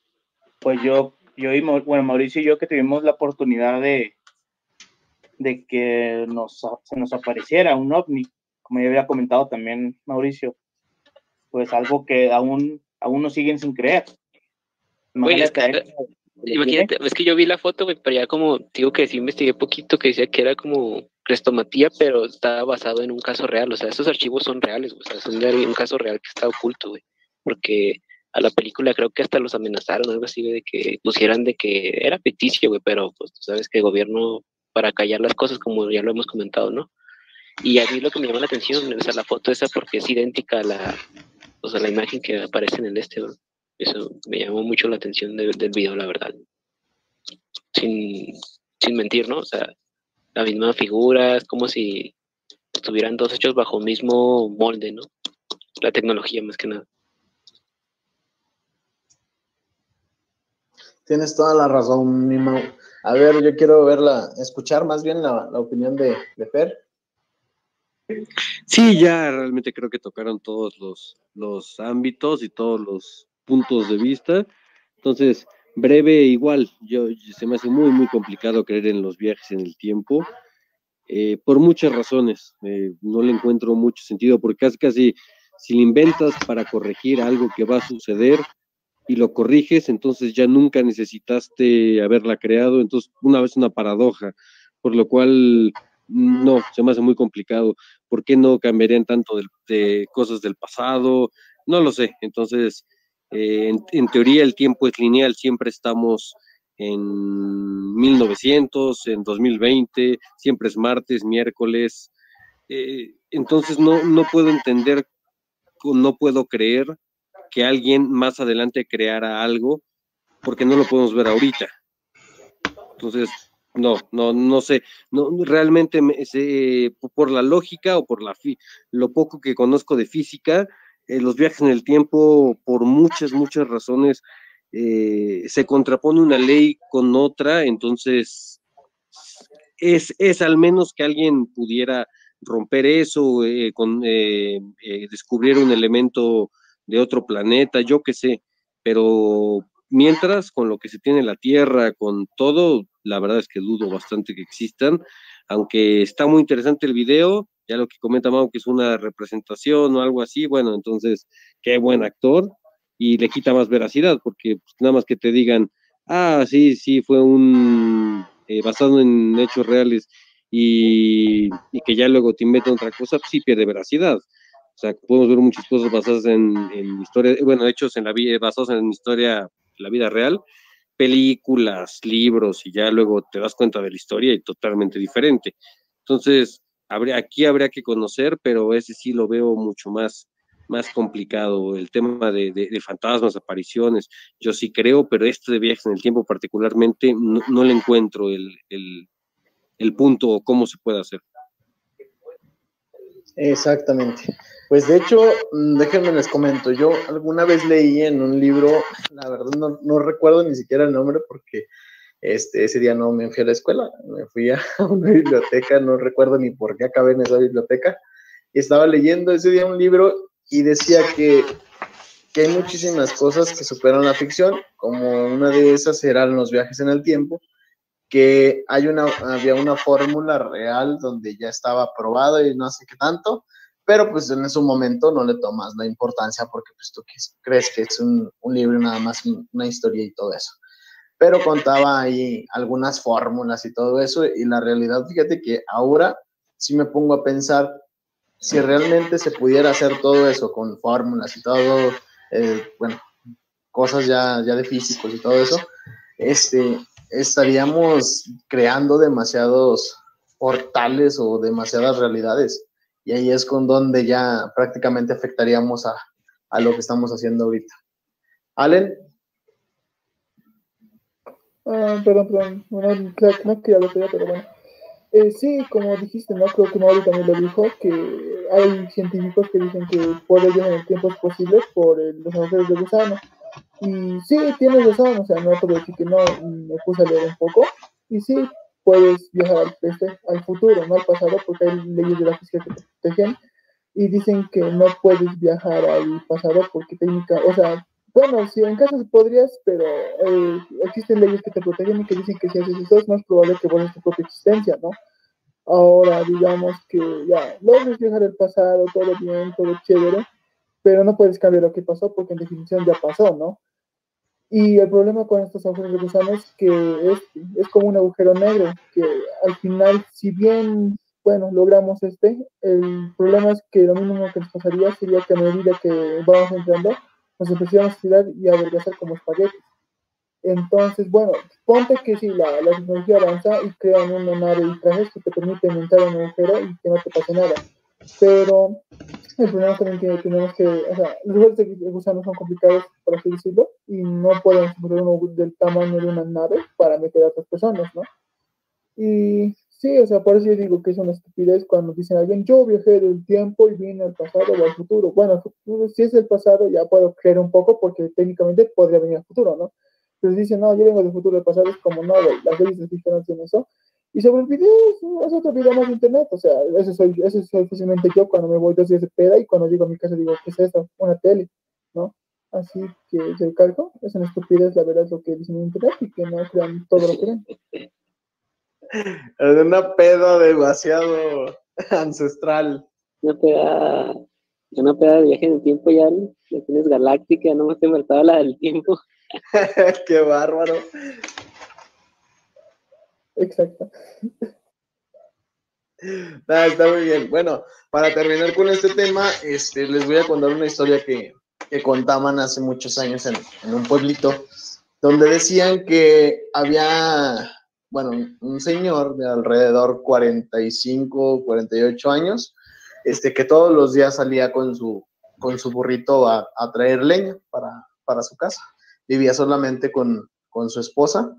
pues yo, yo y bueno, Mauricio y yo que tuvimos la oportunidad de, de que nos, se nos apareciera un ovni, como ya había comentado también Mauricio, pues algo que aún, aún nos siguen sin creer. Imagínate, es que yo vi la foto, pero ya como digo que sí investigué poquito, que decía que era como crestomatía, pero estaba basado en un caso real, o sea, esos archivos son reales, o sea, son de un caso real que está oculto, güey, porque a la película creo que hasta los amenazaron, algo así, de que pusieran de que era ficticio, güey, pero pues tú sabes que el gobierno, para callar las cosas, como ya lo hemos comentado, ¿no? Y a mí lo que me llama la atención es la foto esa porque es idéntica a la, o sea, la imagen que aparece en el este, Eso me llamó mucho la atención del video, la verdad. Sin, sin mentir, ¿no? O sea, la misma figura, es como si estuvieran dos hechos bajo el mismo molde, ¿no? La tecnología más que nada. Tienes toda la razón, Mimo. A ver, yo quiero verla, escuchar más bien la, opinión de, de, Fer. Sí, ya realmente creo que tocaron todos los, los ámbitos y todos los puntos de vista. Entonces, breve igual, yo se me hace muy, muy complicado creer en los viajes en el tiempo. eh, por muchas razones. Eh, no le encuentro mucho sentido, porque casi, casi si le inventas para corregir algo que va a suceder y lo corriges, entonces ya nunca necesitaste haberla creado, entonces una vez una paradoja, por lo cual no, se me hace muy complicado. ¿Por qué no cambiarían tanto de, cosas del pasado? No lo sé. Entonces, eh, en, teoría el tiempo es lineal, siempre estamos en 1900, en 2020, siempre es martes, miércoles. Eh, entonces no, no puedo entender, no puedo creer que alguien más adelante creara algo porque no lo podemos ver ahorita. Entonces, no, no, no sé, no, realmente por la lógica o por la lo poco que conozco de física, eh, los viajes en el tiempo, por muchas, muchas razones, eh, se contrapone una ley con otra, entonces es, es al menos que alguien pudiera romper eso, eh, con, eh, descubrir un elemento de otro planeta, yo qué sé, pero mientras con lo que se tiene en la Tierra, con todo, la verdad es que dudo bastante que existan, aunque está muy interesante el video, ya lo que comenta Mau que es una representación o algo así, bueno, entonces, qué buen actor, y le quita más veracidad, porque pues, nada más que te digan, ah, sí, sí, fue un eh, basado en hechos reales y, que ya luego te inventen otra cosa, pues sí pierde veracidad. O sea, podemos ver muchas cosas basadas en, en historia, bueno, hechos en la vida, basados en historia, la vida real, películas, libros, y ya luego te das cuenta de la historia y totalmente diferente. Entonces, habría, aquí habría que conocer, pero ese sí lo veo mucho más, más complicado, el tema de, de, fantasmas, apariciones, yo sí creo, pero esto de viajes en el tiempo particularmente no, le encuentro el, el, el punto o cómo se puede hacer. Exactamente. Pues de hecho, mm, déjenme les comento, yo alguna vez leí en un libro, la verdad no, no recuerdo ni siquiera el nombre porque este, ese día no me fui a la escuela, me fui a [laughs] una biblioteca, no recuerdo ni por qué acabé en esa biblioteca, y estaba leyendo ese día un libro y decía que, que hay muchísimas cosas que superan la ficción, como una de esas eran los viajes en el tiempo, que hay una, había una fórmula real donde ya estaba probado y no sé qué tanto, pero pues en ese momento no le tomas la importancia porque pues tú crees que es un, un libro nada más una historia y todo eso. Pero contaba ahí algunas fórmulas y todo eso y la realidad, fíjate que ahora sí me pongo a pensar si realmente se pudiera hacer todo eso con fórmulas y todo, eh, bueno, cosas ya, ya de físicos y todo eso, este, estaríamos creando demasiados portales o demasiadas realidades. Y ahí es con donde ya prácticamente afectaríamos a, a lo que estamos haciendo ahorita. Allen. Ah, perdón, perdón. Bueno, no quería lo pero bueno. Eh, sí, como dijiste, ¿no? Creo que Mauri también lo dijo, que hay científicos que dicen que poder viajar en el tiempo es posible por los agujeros de gusano. Y sí, tienes razón, o sea, no puedo decir que no, me puse a leer un poco. Y sí, puedes viajar al, este, al futuro, no al pasado, porque hay leyes de la física que te protegen. Y dicen que no puedes viajar al pasado porque técnica, o sea, bueno, si en caso podrías, pero eh, existen leyes que te protegen y que dicen que si haces eso es más probable que borres tu propia existencia, ¿no? Ahora, digamos que ya logres viajar el pasado, todo bien, todo chévere, pero no puedes cambiar lo que pasó porque en definición ya pasó, ¿no? Y el problema con estos agujeros de gusano es que es, es como un agujero negro, que al final, si bien, bueno, logramos este, el problema es que lo mínimo que nos pasaría sería que a medida que vamos entrando, nos empezamos a tirar y a adelgazar como espaguetis. Entonces, bueno, ponte que si la, la, tecnología avanza y crean una nave y trajes que te permiten entrar en un agujero y que no te pase nada. Pero el problema también que tenemos que, o sea, los juegos de gusano son complicados, por así decirlo, y no podemos poner uno del tamaño de una nave para meter a otras personas, ¿no? Y Sí, o sea, por eso yo digo que es una estupidez cuando dicen a alguien, yo viajé del tiempo y vine al pasado o al futuro. Bueno, si es el pasado ya puedo creer un poco porque técnicamente podría venir al futuro, ¿no? Pero dicen, no, yo vengo del futuro del pasado, es como, no, las leyes de física no tienen eso. Y sobre el video, es otro video más de internet, o sea, eso soy, eso soy oficialmente yo cuando me voy dos días de peda y cuando llego a mi casa digo, ¿qué es esto? Una tele, ¿no? Así que se cargo, es una estupidez, la verdad, lo que dicen en internet y que no crean todo lo que ven. [laughs] de una peda demasiado ancestral. Una peda, una peda de viaje en el tiempo ya, ya tienes galáctica, no me te faltaba la del tiempo. [laughs] Qué bárbaro. Exacto. Ah, está muy bien. Bueno, para terminar con este tema, este, les voy a contar una historia que, que contaban hace muchos años en, en, un pueblito, donde decían que había, bueno, un señor de alrededor 45, 48 años, este, que todos los días salía con su, con su burrito a, a traer leña para, para su casa. Vivía solamente con, con su esposa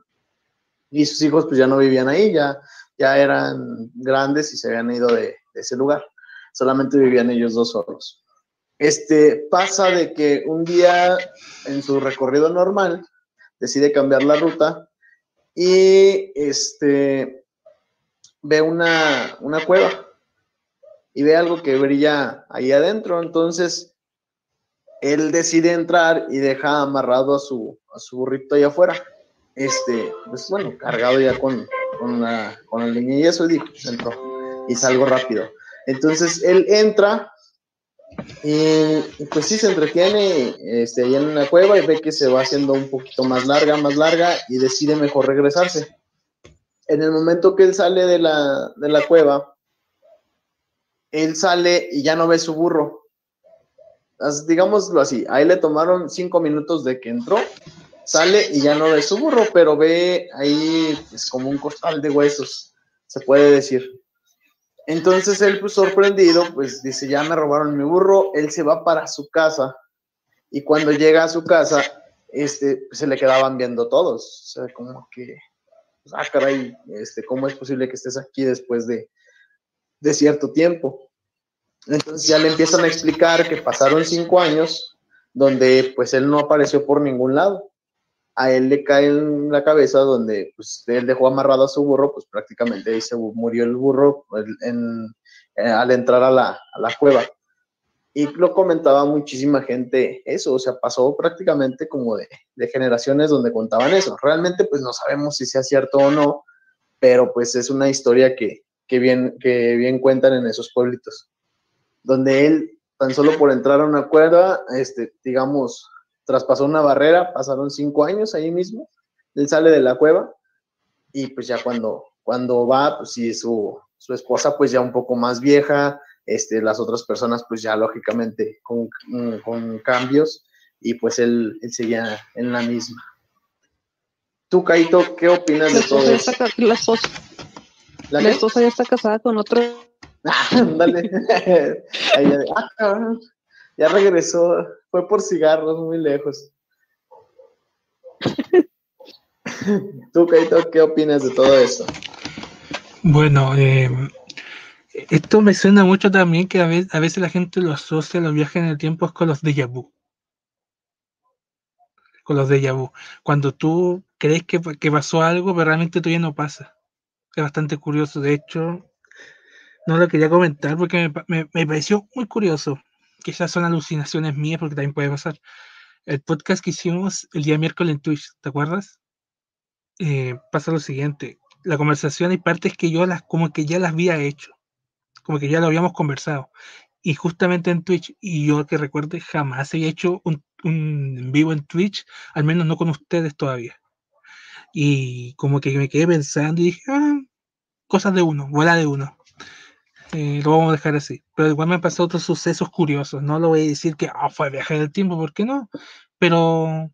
y sus hijos pues ya no vivían ahí, ya, ya eran grandes y se habían ido de, de ese lugar. Solamente vivían ellos dos solos. Este pasa de que un día en su recorrido normal decide cambiar la ruta y este ve una, una cueva y ve algo que brilla ahí adentro. Entonces él decide entrar y deja amarrado a su, a su burrito ahí afuera este, pues bueno, cargado ya con, con, la, con leña y eso, pues entró, y salgo rápido. Entonces él entra y, pues sí se entretiene este, en la cueva y ve que se va haciendo un poquito más larga, más larga y decide mejor regresarse. En el momento que él sale de la, de la cueva, él sale y ya no ve su burro. Digámoslo así, ahí le tomaron cinco minutos de que entró sale y ya no ve su burro, pero ve ahí pues, como un costal de huesos, se puede decir. Entonces él, pues sorprendido, pues dice, ya me robaron mi burro, él se va para su casa y cuando llega a su casa, este, se le quedaban viendo todos, o sea, como que, pues, ah, caray, este, ¿cómo es posible que estés aquí después de, de cierto tiempo? Entonces ya le empiezan a explicar que pasaron cinco años donde pues él no apareció por ningún lado a él le cae en la cabeza donde pues, él dejó amarrado a su burro, pues prácticamente ahí murió el burro en, eh, al entrar a la, cueva. Y lo comentaba muchísima gente eso, o sea, pasó prácticamente como de, generaciones donde contaban eso. Realmente pues no sabemos si sea cierto o no, pero pues es una historia que, bien, que bien cuentan en esos pueblitos, donde él tan solo por entrar a una cueva, este, digamos, traspasó una barrera, pasaron cinco años ahí mismo, él sale de la cueva y pues ya cuando, cuando va, pues sí, su, su esposa pues ya un poco más vieja, este, las otras personas pues ya lógicamente con, con cambios y pues él, él, seguía en la misma. Tú, Caito, ¿qué opinas de todo esto? La esposa, ¿La, la esposa ya está casada con otro. [laughs] Ándale. [laughs] ah, ya regresó, fue por cigarros muy lejos. [laughs] Tú, Kaito, ¿qué opinas de todo eso? Bueno, eh, esto me suena mucho también que a veces, a veces, la gente lo asocia los viajes en el tiempo con los déjà vu. Con los déjà vu. Cuando tú crees que, que pasó algo, pero realmente todavía no pasa. Es bastante curioso. De hecho, no lo quería comentar porque me, me, me pareció muy curioso quizás son alucinaciones mías porque también puede pasar. El podcast que hicimos el día miércoles en Twitch, ¿te acuerdas? Eh, pasa lo siguiente, la conversación hay partes que yo las como que ya las había hecho, como que ya lo habíamos conversado. Y justamente en Twitch, y yo que recuerde, jamás había hecho un, un vivo en Twitch, al menos no con ustedes todavía. Y como que me quedé pensando y dije, ah, cosas de uno, vuela de uno. Lo vamos a dejar así. Pero igual me han pasado otros sucesos curiosos. No lo voy a decir que ah, fue viaje del tiempo, ¿por qué no? Pero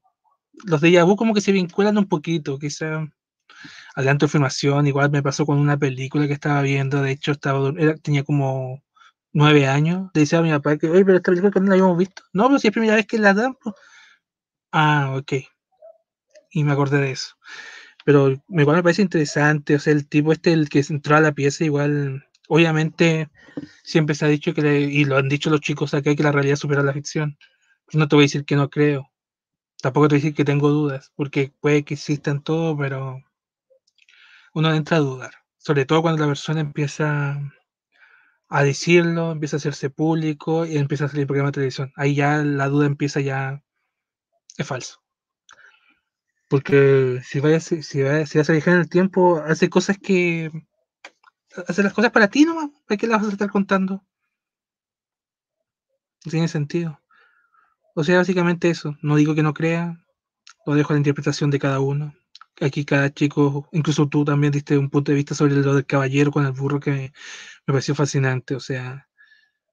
los de Yabu como que se vinculan un poquito, quizá adelanto información. Igual me pasó con una película que estaba viendo. De hecho, estaba, era, tenía como nueve años. Le decía a mi papá que, oye, pero esta película que no la habíamos visto. No, pero si es primera vez que la dan. Pues". Ah, ok. Y me acordé de eso. Pero igual me parece interesante. O sea, el tipo este, el que entró a la pieza, igual obviamente siempre se ha dicho que, y lo han dicho los chicos acá, que la realidad supera la ficción. No te voy a decir que no creo. Tampoco te voy a decir que tengo dudas, porque puede que existan todo, pero uno entra a dudar. Sobre todo cuando la persona empieza a decirlo, empieza a hacerse público y empieza a salir programa de televisión. Ahí ya la duda empieza ya... Es falso. Porque si vas, si, si vas a viajar en el tiempo, hace cosas que. Hace las cosas para ti nomás. ¿Para qué las vas a estar contando? No tiene sentido. O sea, básicamente eso. No digo que no crea, lo dejo a la interpretación de cada uno. Aquí cada chico, incluso tú también diste un punto de vista sobre lo del caballero con el burro que me, pareció fascinante. O sea,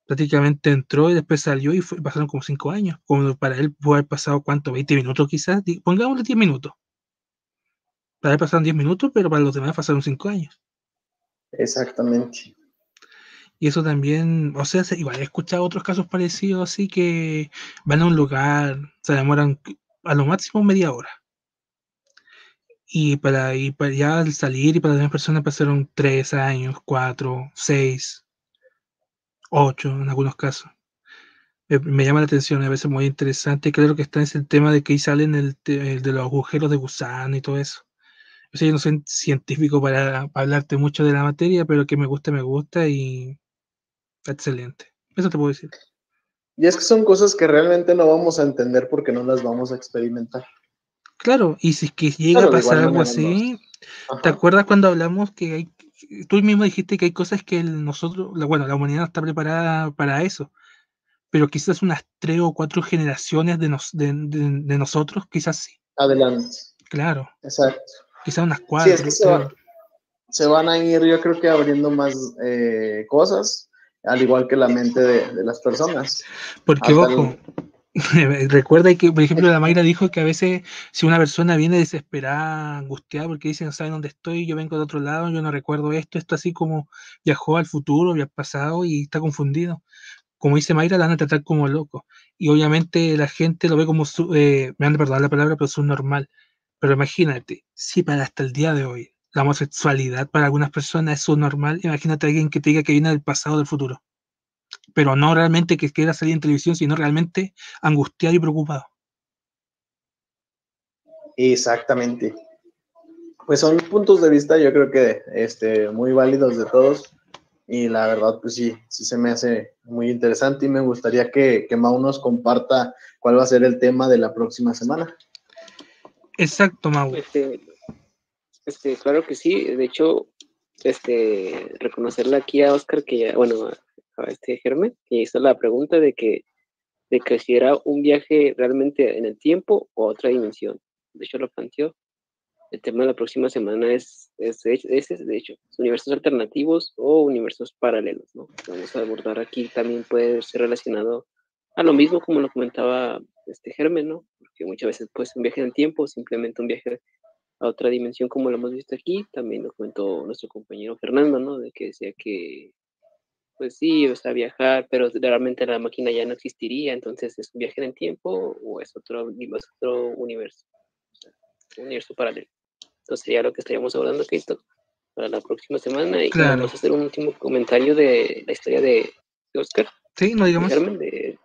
prácticamente entró y después salió y pasaron como cinco años. Como para él puede haber pasado, ¿cuánto? ¿20 minutos quizás? Pongámosle 10 minutos. Para él pasaron 10 minutos, pero para los demás pasaron cinco años. Exactamente. Y eso también, o sea, igual he escuchado otros casos parecidos así que van a un lugar, se demoran a lo máximo media hora. Y para, y para ya al salir y para las personas pasaron tres años, cuatro, seis, ocho en algunos casos. Me, llama la atención, a veces muy interesante. Claro que está en el tema de que ahí salen el, de los agujeros de gusano y todo eso. O sea, yo no soy científico para, para, hablarte mucho de la materia, pero que me gusta, me gusta y excelente. Eso te puedo decir. Y es que son cosas que realmente no vamos a entender porque no las vamos a experimentar. Claro, y si es que llega a pasar algo así, ¿te acuerdas cuando hablamos que hay, tú mismo dijiste que hay cosas que nosotros, bueno, la humanidad no está preparada para eso, pero quizás unas tres o cuatro generaciones de, de, nosotros, quizás sí. Adelante. Claro. Exacto. Quizás unas cuatro. se, van a ir, yo creo que abriendo más eh, cosas al igual que la mente de, las personas. Porque, ojo, [laughs] recuerda que, por ejemplo, la Mayra dijo que a veces si una persona viene desesperada, angustiada, porque dice, no sabe dónde estoy, yo vengo de otro lado, yo no recuerdo esto, esto así como viajó al futuro, al pasado y está confundido. Como dice Mayra, la van a tratar como loco. Y obviamente la gente lo ve como, su, eh, me han de perdonar la palabra, pero es normal. Pero imagínate, si para hasta el día de hoy la homosexualidad para algunas personas es normal. Imagínate a alguien que te diga que viene del pasado o del futuro. Pero no realmente que quiera salir en televisión, sino realmente angustiado y preocupado. Exactamente. Pues son puntos de vista, yo creo que este, muy válidos de todos. Y la verdad, pues sí, sí se me hace muy interesante y me gustaría que, que nos comparta cuál va a ser el tema de la próxima semana. Exacto, Mau. Este, este, claro que sí. De hecho, este, reconocerle aquí a Oscar que ya, bueno, a, este Germen, que hizo la pregunta de que, de que si era un viaje realmente en el tiempo o otra dimensión. De hecho, lo planteó. El tema de la próxima semana es, es, de hecho, universos alternativos o universos paralelos, ¿no? Vamos a abordar aquí también puede ser relacionado a lo mismo como lo comentaba este Germen, ¿no? Porque muchas veces puede ser un viaje en el tiempo, simplemente un viaje a otra dimensión como lo hemos visto aquí. También lo comentó nuestro compañero Fernando, ¿no? De que decía que, pues sí, o sea, viajar, pero realmente la máquina ya no existiría, entonces es un viaje en el tiempo o es otro, otro universo, un universo paralelo. Entonces sería lo que estaríamos hablando, Cristo, para la próxima semana. Y vamos a hacer un último comentario de la historia de, Oscar. Sí, no digamos. De,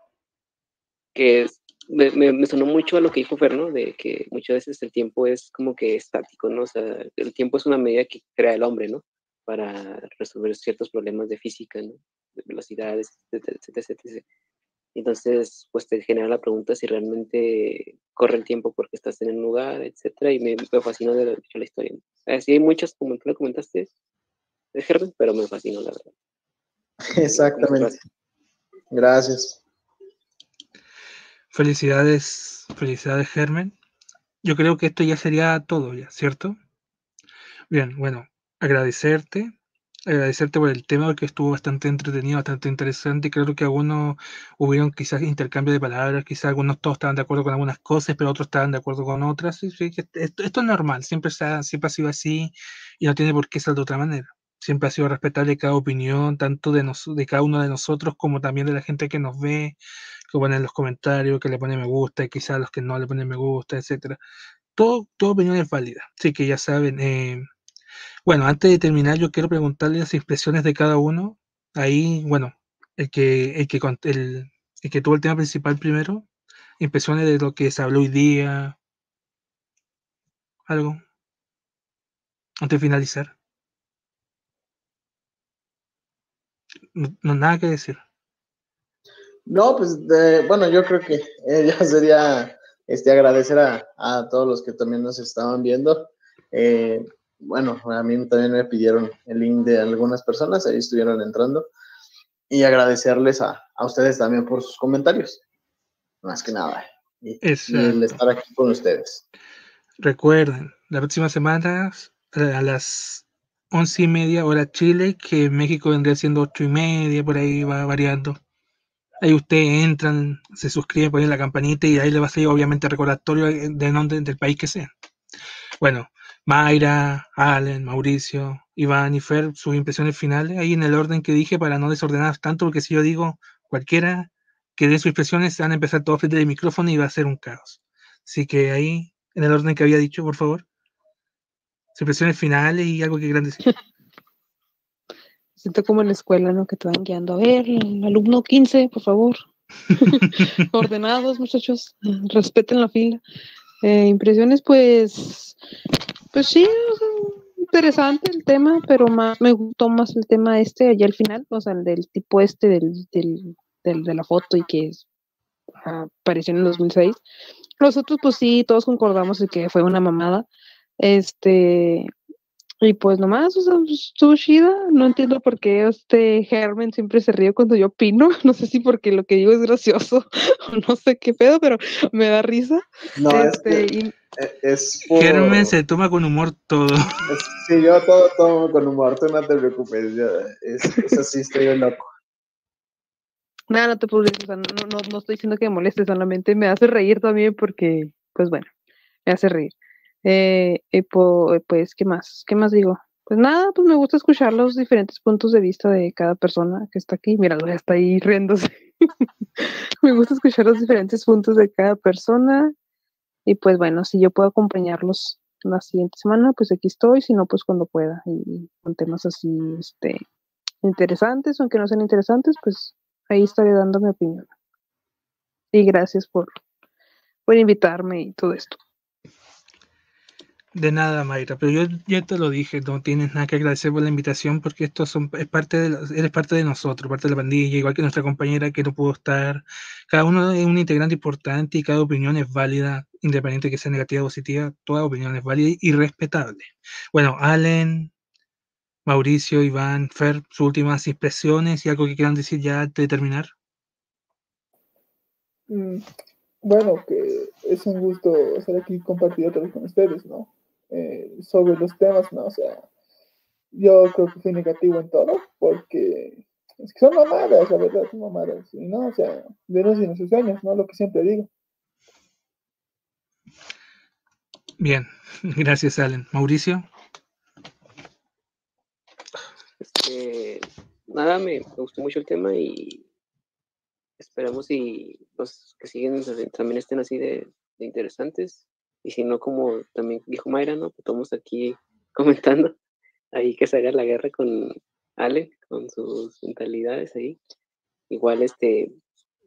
que es me, me, sonó mucho a lo que dijo Fer, ¿no? De que muchas veces el tiempo es como que estático, ¿no? O sea, el tiempo es una medida que crea el hombre, ¿no? Para resolver ciertos problemas de física, ¿no? De velocidades, etcétera, etcétera. Entonces, pues te genera la pregunta si realmente corre el tiempo porque estás en el lugar, etcétera, y me, me fascinó de, la historia. Así hay muchas, como tú lo comentaste, de Gerben, pero me fascinó, la verdad. [laughs] Exactamente. Gracias. Felicidades, felicidades Germen. Yo creo que esto ya sería todo, ya, ¿cierto? Bien, bueno, agradecerte, agradecerte por el tema porque estuvo bastante entretenido, bastante interesante creo que algunos hubieron quizás intercambio de palabras, quizás algunos todos estaban de acuerdo con algunas cosas, pero otros estaban de acuerdo con otras. Esto, es normal, siempre, siempre ha sido así y no tiene por qué ser de otra manera. Siempre ha sido respetable cada opinión, tanto de, nos, de cada uno de nosotros como también de la gente que nos ve, que ponen los comentarios, que le pone me gusta, y quizás los que no le ponen me gusta, etcétera. Todo, toda opinión es válida. Así que ya saben. Eh, bueno, antes de terminar, yo quiero preguntarle las impresiones de cada uno. Ahí, bueno, el que, el que, el, el que tuvo el tema principal primero, impresiones de lo que se habló hoy día, algo, antes de finalizar. No, no nada que decir. No, pues bueno, yo creo que [laughs] ya sería este, agradecer a, a todos los que también nos estaban viendo. Eh, bueno, a mí también me pidieron el link de algunas personas, ahí estuvieron entrando. Y agradecerles a, a ustedes también por sus comentarios, más que nada. Y, y el estar aquí con ustedes. Recuerden, la próxima semana a las once y media hora Chile, que México vendría siendo ocho y media, por ahí va variando. Ahí ustedes entran, se suscriben, ponen la campanita y ahí le va a salir obviamente recordatorio de nombre del país que sea. Bueno, Mayra, Allen, Mauricio, Iván y Fer, sus impresiones finales, ahí en el orden que dije para no desordenar tanto, porque si yo digo cualquiera que dé sus impresiones, van a empezar todos frente del micrófono y va a ser un caos. Así que ahí, en el orden que había dicho, por favor. Impresiones finales y algo que decir. [laughs] Siento como en la escuela, ¿no? Que te van guiando. A ver, alumno 15, por favor. [laughs] Ordenados, muchachos. Respeten la fila. Eh, impresiones, pues, pues sí, interesante el tema, pero más me gustó más el tema este allá al final, o sea, el del tipo este del, del, de la foto y que apareció en el 2006. Los otros, pues sí, todos concordamos en que fue una mamada. Este, y pues nomás, o sea, estuvo chida. No entiendo por qué este Herman siempre se ríe cuando yo opino. [laughs] No sé si porque lo que digo es gracioso [laughs] o no sé qué pedo, pero me da risa. No, este, es, y- es Herman se toma con humor todo. [laughs] Sí, yo todo tomo con humor, tú no te preocupes. Yo, es, es así, estoy loco. Nada, no te preocupes, o sea, no, no, no estoy diciendo que me moleste, solamente me hace reír también porque, pues bueno, me hace reír. Eh, po- pues, ¿qué más? ¿Qué más digo? Pues nada, pues me gusta escuchar los diferentes puntos de vista de cada persona que está aquí. Mira, ya está ahí riéndose. [laughs] me gusta escuchar los diferentes puntos de cada persona. Y pues bueno, si yo puedo acompañarlos la siguiente semana, pues aquí estoy, si no, pues cuando pueda. Y con temas así, este, interesantes, aunque no sean interesantes, pues ahí estaré dando mi opinión. Y gracias por, por invitarme y todo esto. De nada, Mayra, pero yo ya te lo dije, no tienes nada que agradecer por la invitación porque esto son, es parte de, eres parte de nosotros, parte de la pandilla, igual que nuestra compañera que no pudo estar. Cada uno es un integrante importante y cada opinión es válida, independiente que sea negativa o positiva, toda opinión es válida y respetable. Bueno, Allen, Mauricio, Iván, Fer, sus últimas impresiones y algo que quieran decir ya antes de terminar. Mm, Bueno, que es un gusto estar aquí y compartir otra vez con ustedes, ¿no? Eh, sobre los temas, ¿no? O sea, yo creo que fui negativo en todo, porque es que son mamadas, la verdad, son mamadas, y no, o sea, de los y sus sueños, ¿no? Lo que siempre digo. Bien, [laughs] gracias, Allen. Mauricio, Este, nada, me, me gustó mucho el tema y esperamos y los que siguen también estén así de, de interesantes. Y si no, como también dijo Mayra, ¿no? Estamos aquí [laughs] comentando ahí que se haga la guerra con Ale, con sus mentalidades ahí. Igual, este,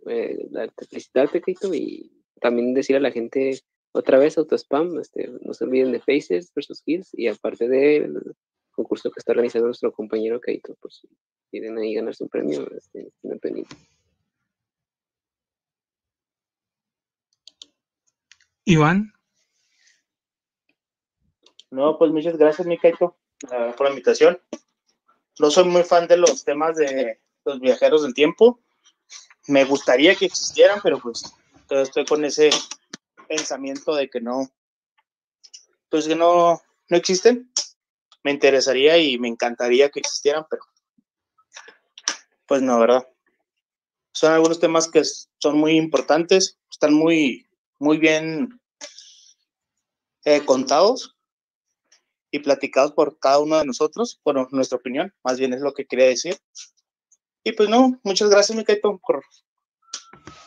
eh, felicitarte, Keito, y también decir a la gente otra vez autospam, este, no se olviden de Faces versus Kills y aparte del concurso que está organizando nuestro compañero Keito, por si quieren ahí ganarse un premio, este, estén pendientes. Iván, No, pues muchas gracias, mi Kaito, ah, por la invitación. No soy muy fan de los temas de los viajeros del tiempo. Me gustaría que existieran, pero pues estoy con ese pensamiento de que no, pues que no, no existen. Me interesaría y me encantaría que existieran, pero pues no, ¿verdad? Son algunos temas que son muy importantes, están muy, muy bien eh, contados y platicados por cada uno de nosotros, bueno, nuestra opinión, más bien es lo que quería decir. Y pues no, muchas gracias, mi Kaito, por,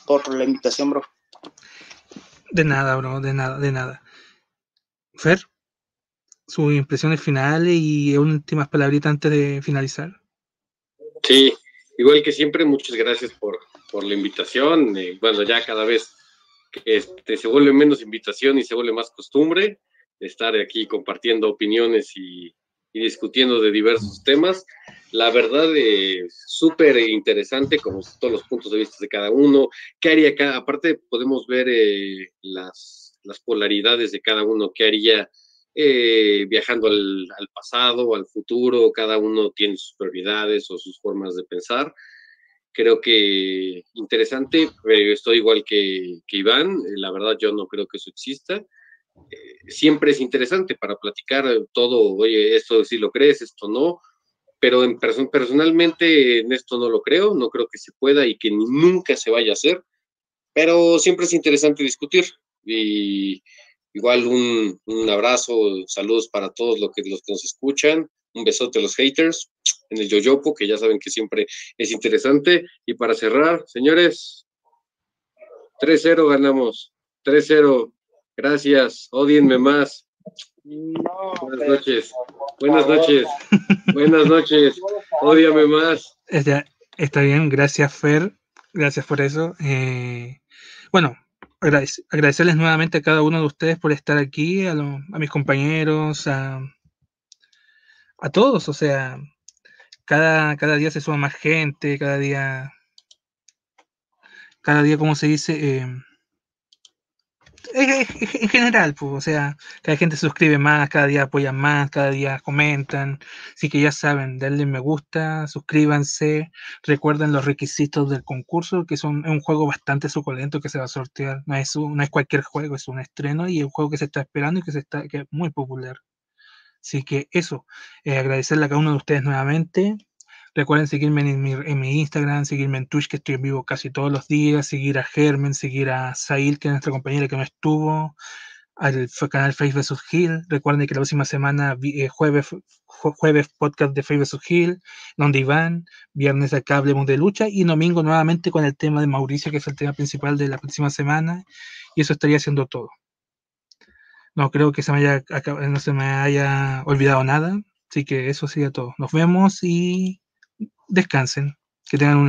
por la invitación, bro. de nada, bro, de nada, de nada. Fer, sus impresiones finales y últimas palabritas antes de finalizar. Sí, igual que siempre, muchas gracias por, por la invitación. Eh, bueno, ya cada vez que este, se vuelve menos invitación y se vuelve más costumbre estar aquí compartiendo opiniones y, discutiendo de diversos temas. la verdad, es súper interesante, como todos los puntos de vista de cada uno. ¿Qué haría acá? Aparte, podemos ver eh, las, polaridades de cada uno. ¿Qué haría eh, viajando al, pasado al futuro? Cada uno tiene sus prioridades o sus formas de pensar. Creo que interesante, estoy igual que, que Iván. La verdad, yo no creo que eso exista. Eh, siempre es interesante para platicar todo, oye, esto sí lo crees, esto no pero en personalmente en esto no lo creo, no creo que se pueda y que nunca se vaya a hacer, pero siempre es interesante discutir y igual un, un abrazo, saludos para todos los que, los que nos escuchan, un besote a los haters en el Yoyopo, que ya saben que siempre es interesante, y para cerrar, señores, 3-0 ganamos, 3-0, gracias, odienme más. Buenas noches. Buenas noches. Buenas noches. Odiame más. Está, está, bien, gracias Fer. Gracias por eso. Eh, bueno, agradecerles nuevamente a cada uno de ustedes por estar aquí, a, a mis compañeros, a, a, todos. O sea, cada, cada día se suma más gente, cada día, cada día, como se dice, eh, en general, pues, o sea, cada gente se suscribe más, cada día apoyan más, cada día comentan. Así que ya saben, denle me gusta, suscríbanse, recuerden los requisitos del concurso, que son, es un juego bastante suculento que se va a sortear. No es, no es cualquier juego, es un estreno y un juego que se está esperando y que, se está, que es muy popular. Así que eso, eh, agradecerle a cada uno de ustedes nuevamente. Recuerden seguirme en mi, Instagram, seguirme en Twitch, que estoy en vivo casi todos los días, seguir a Germen, seguir a Sail, que es nuestra compañera que no estuvo, al canal Face vs. Hill. Recuerden que la próxima semana, eh, jueves, jueves podcast de Face vs. Hill, donde Iván, viernes acá hablemos de lucha y domingo nuevamente con el tema de Mauricio, que es el tema principal de la próxima semana. Y eso estaría siendo todo. No creo que se me haya, no se me haya olvidado nada. Así que eso sería todo. Nos vemos y descansen, que tengan una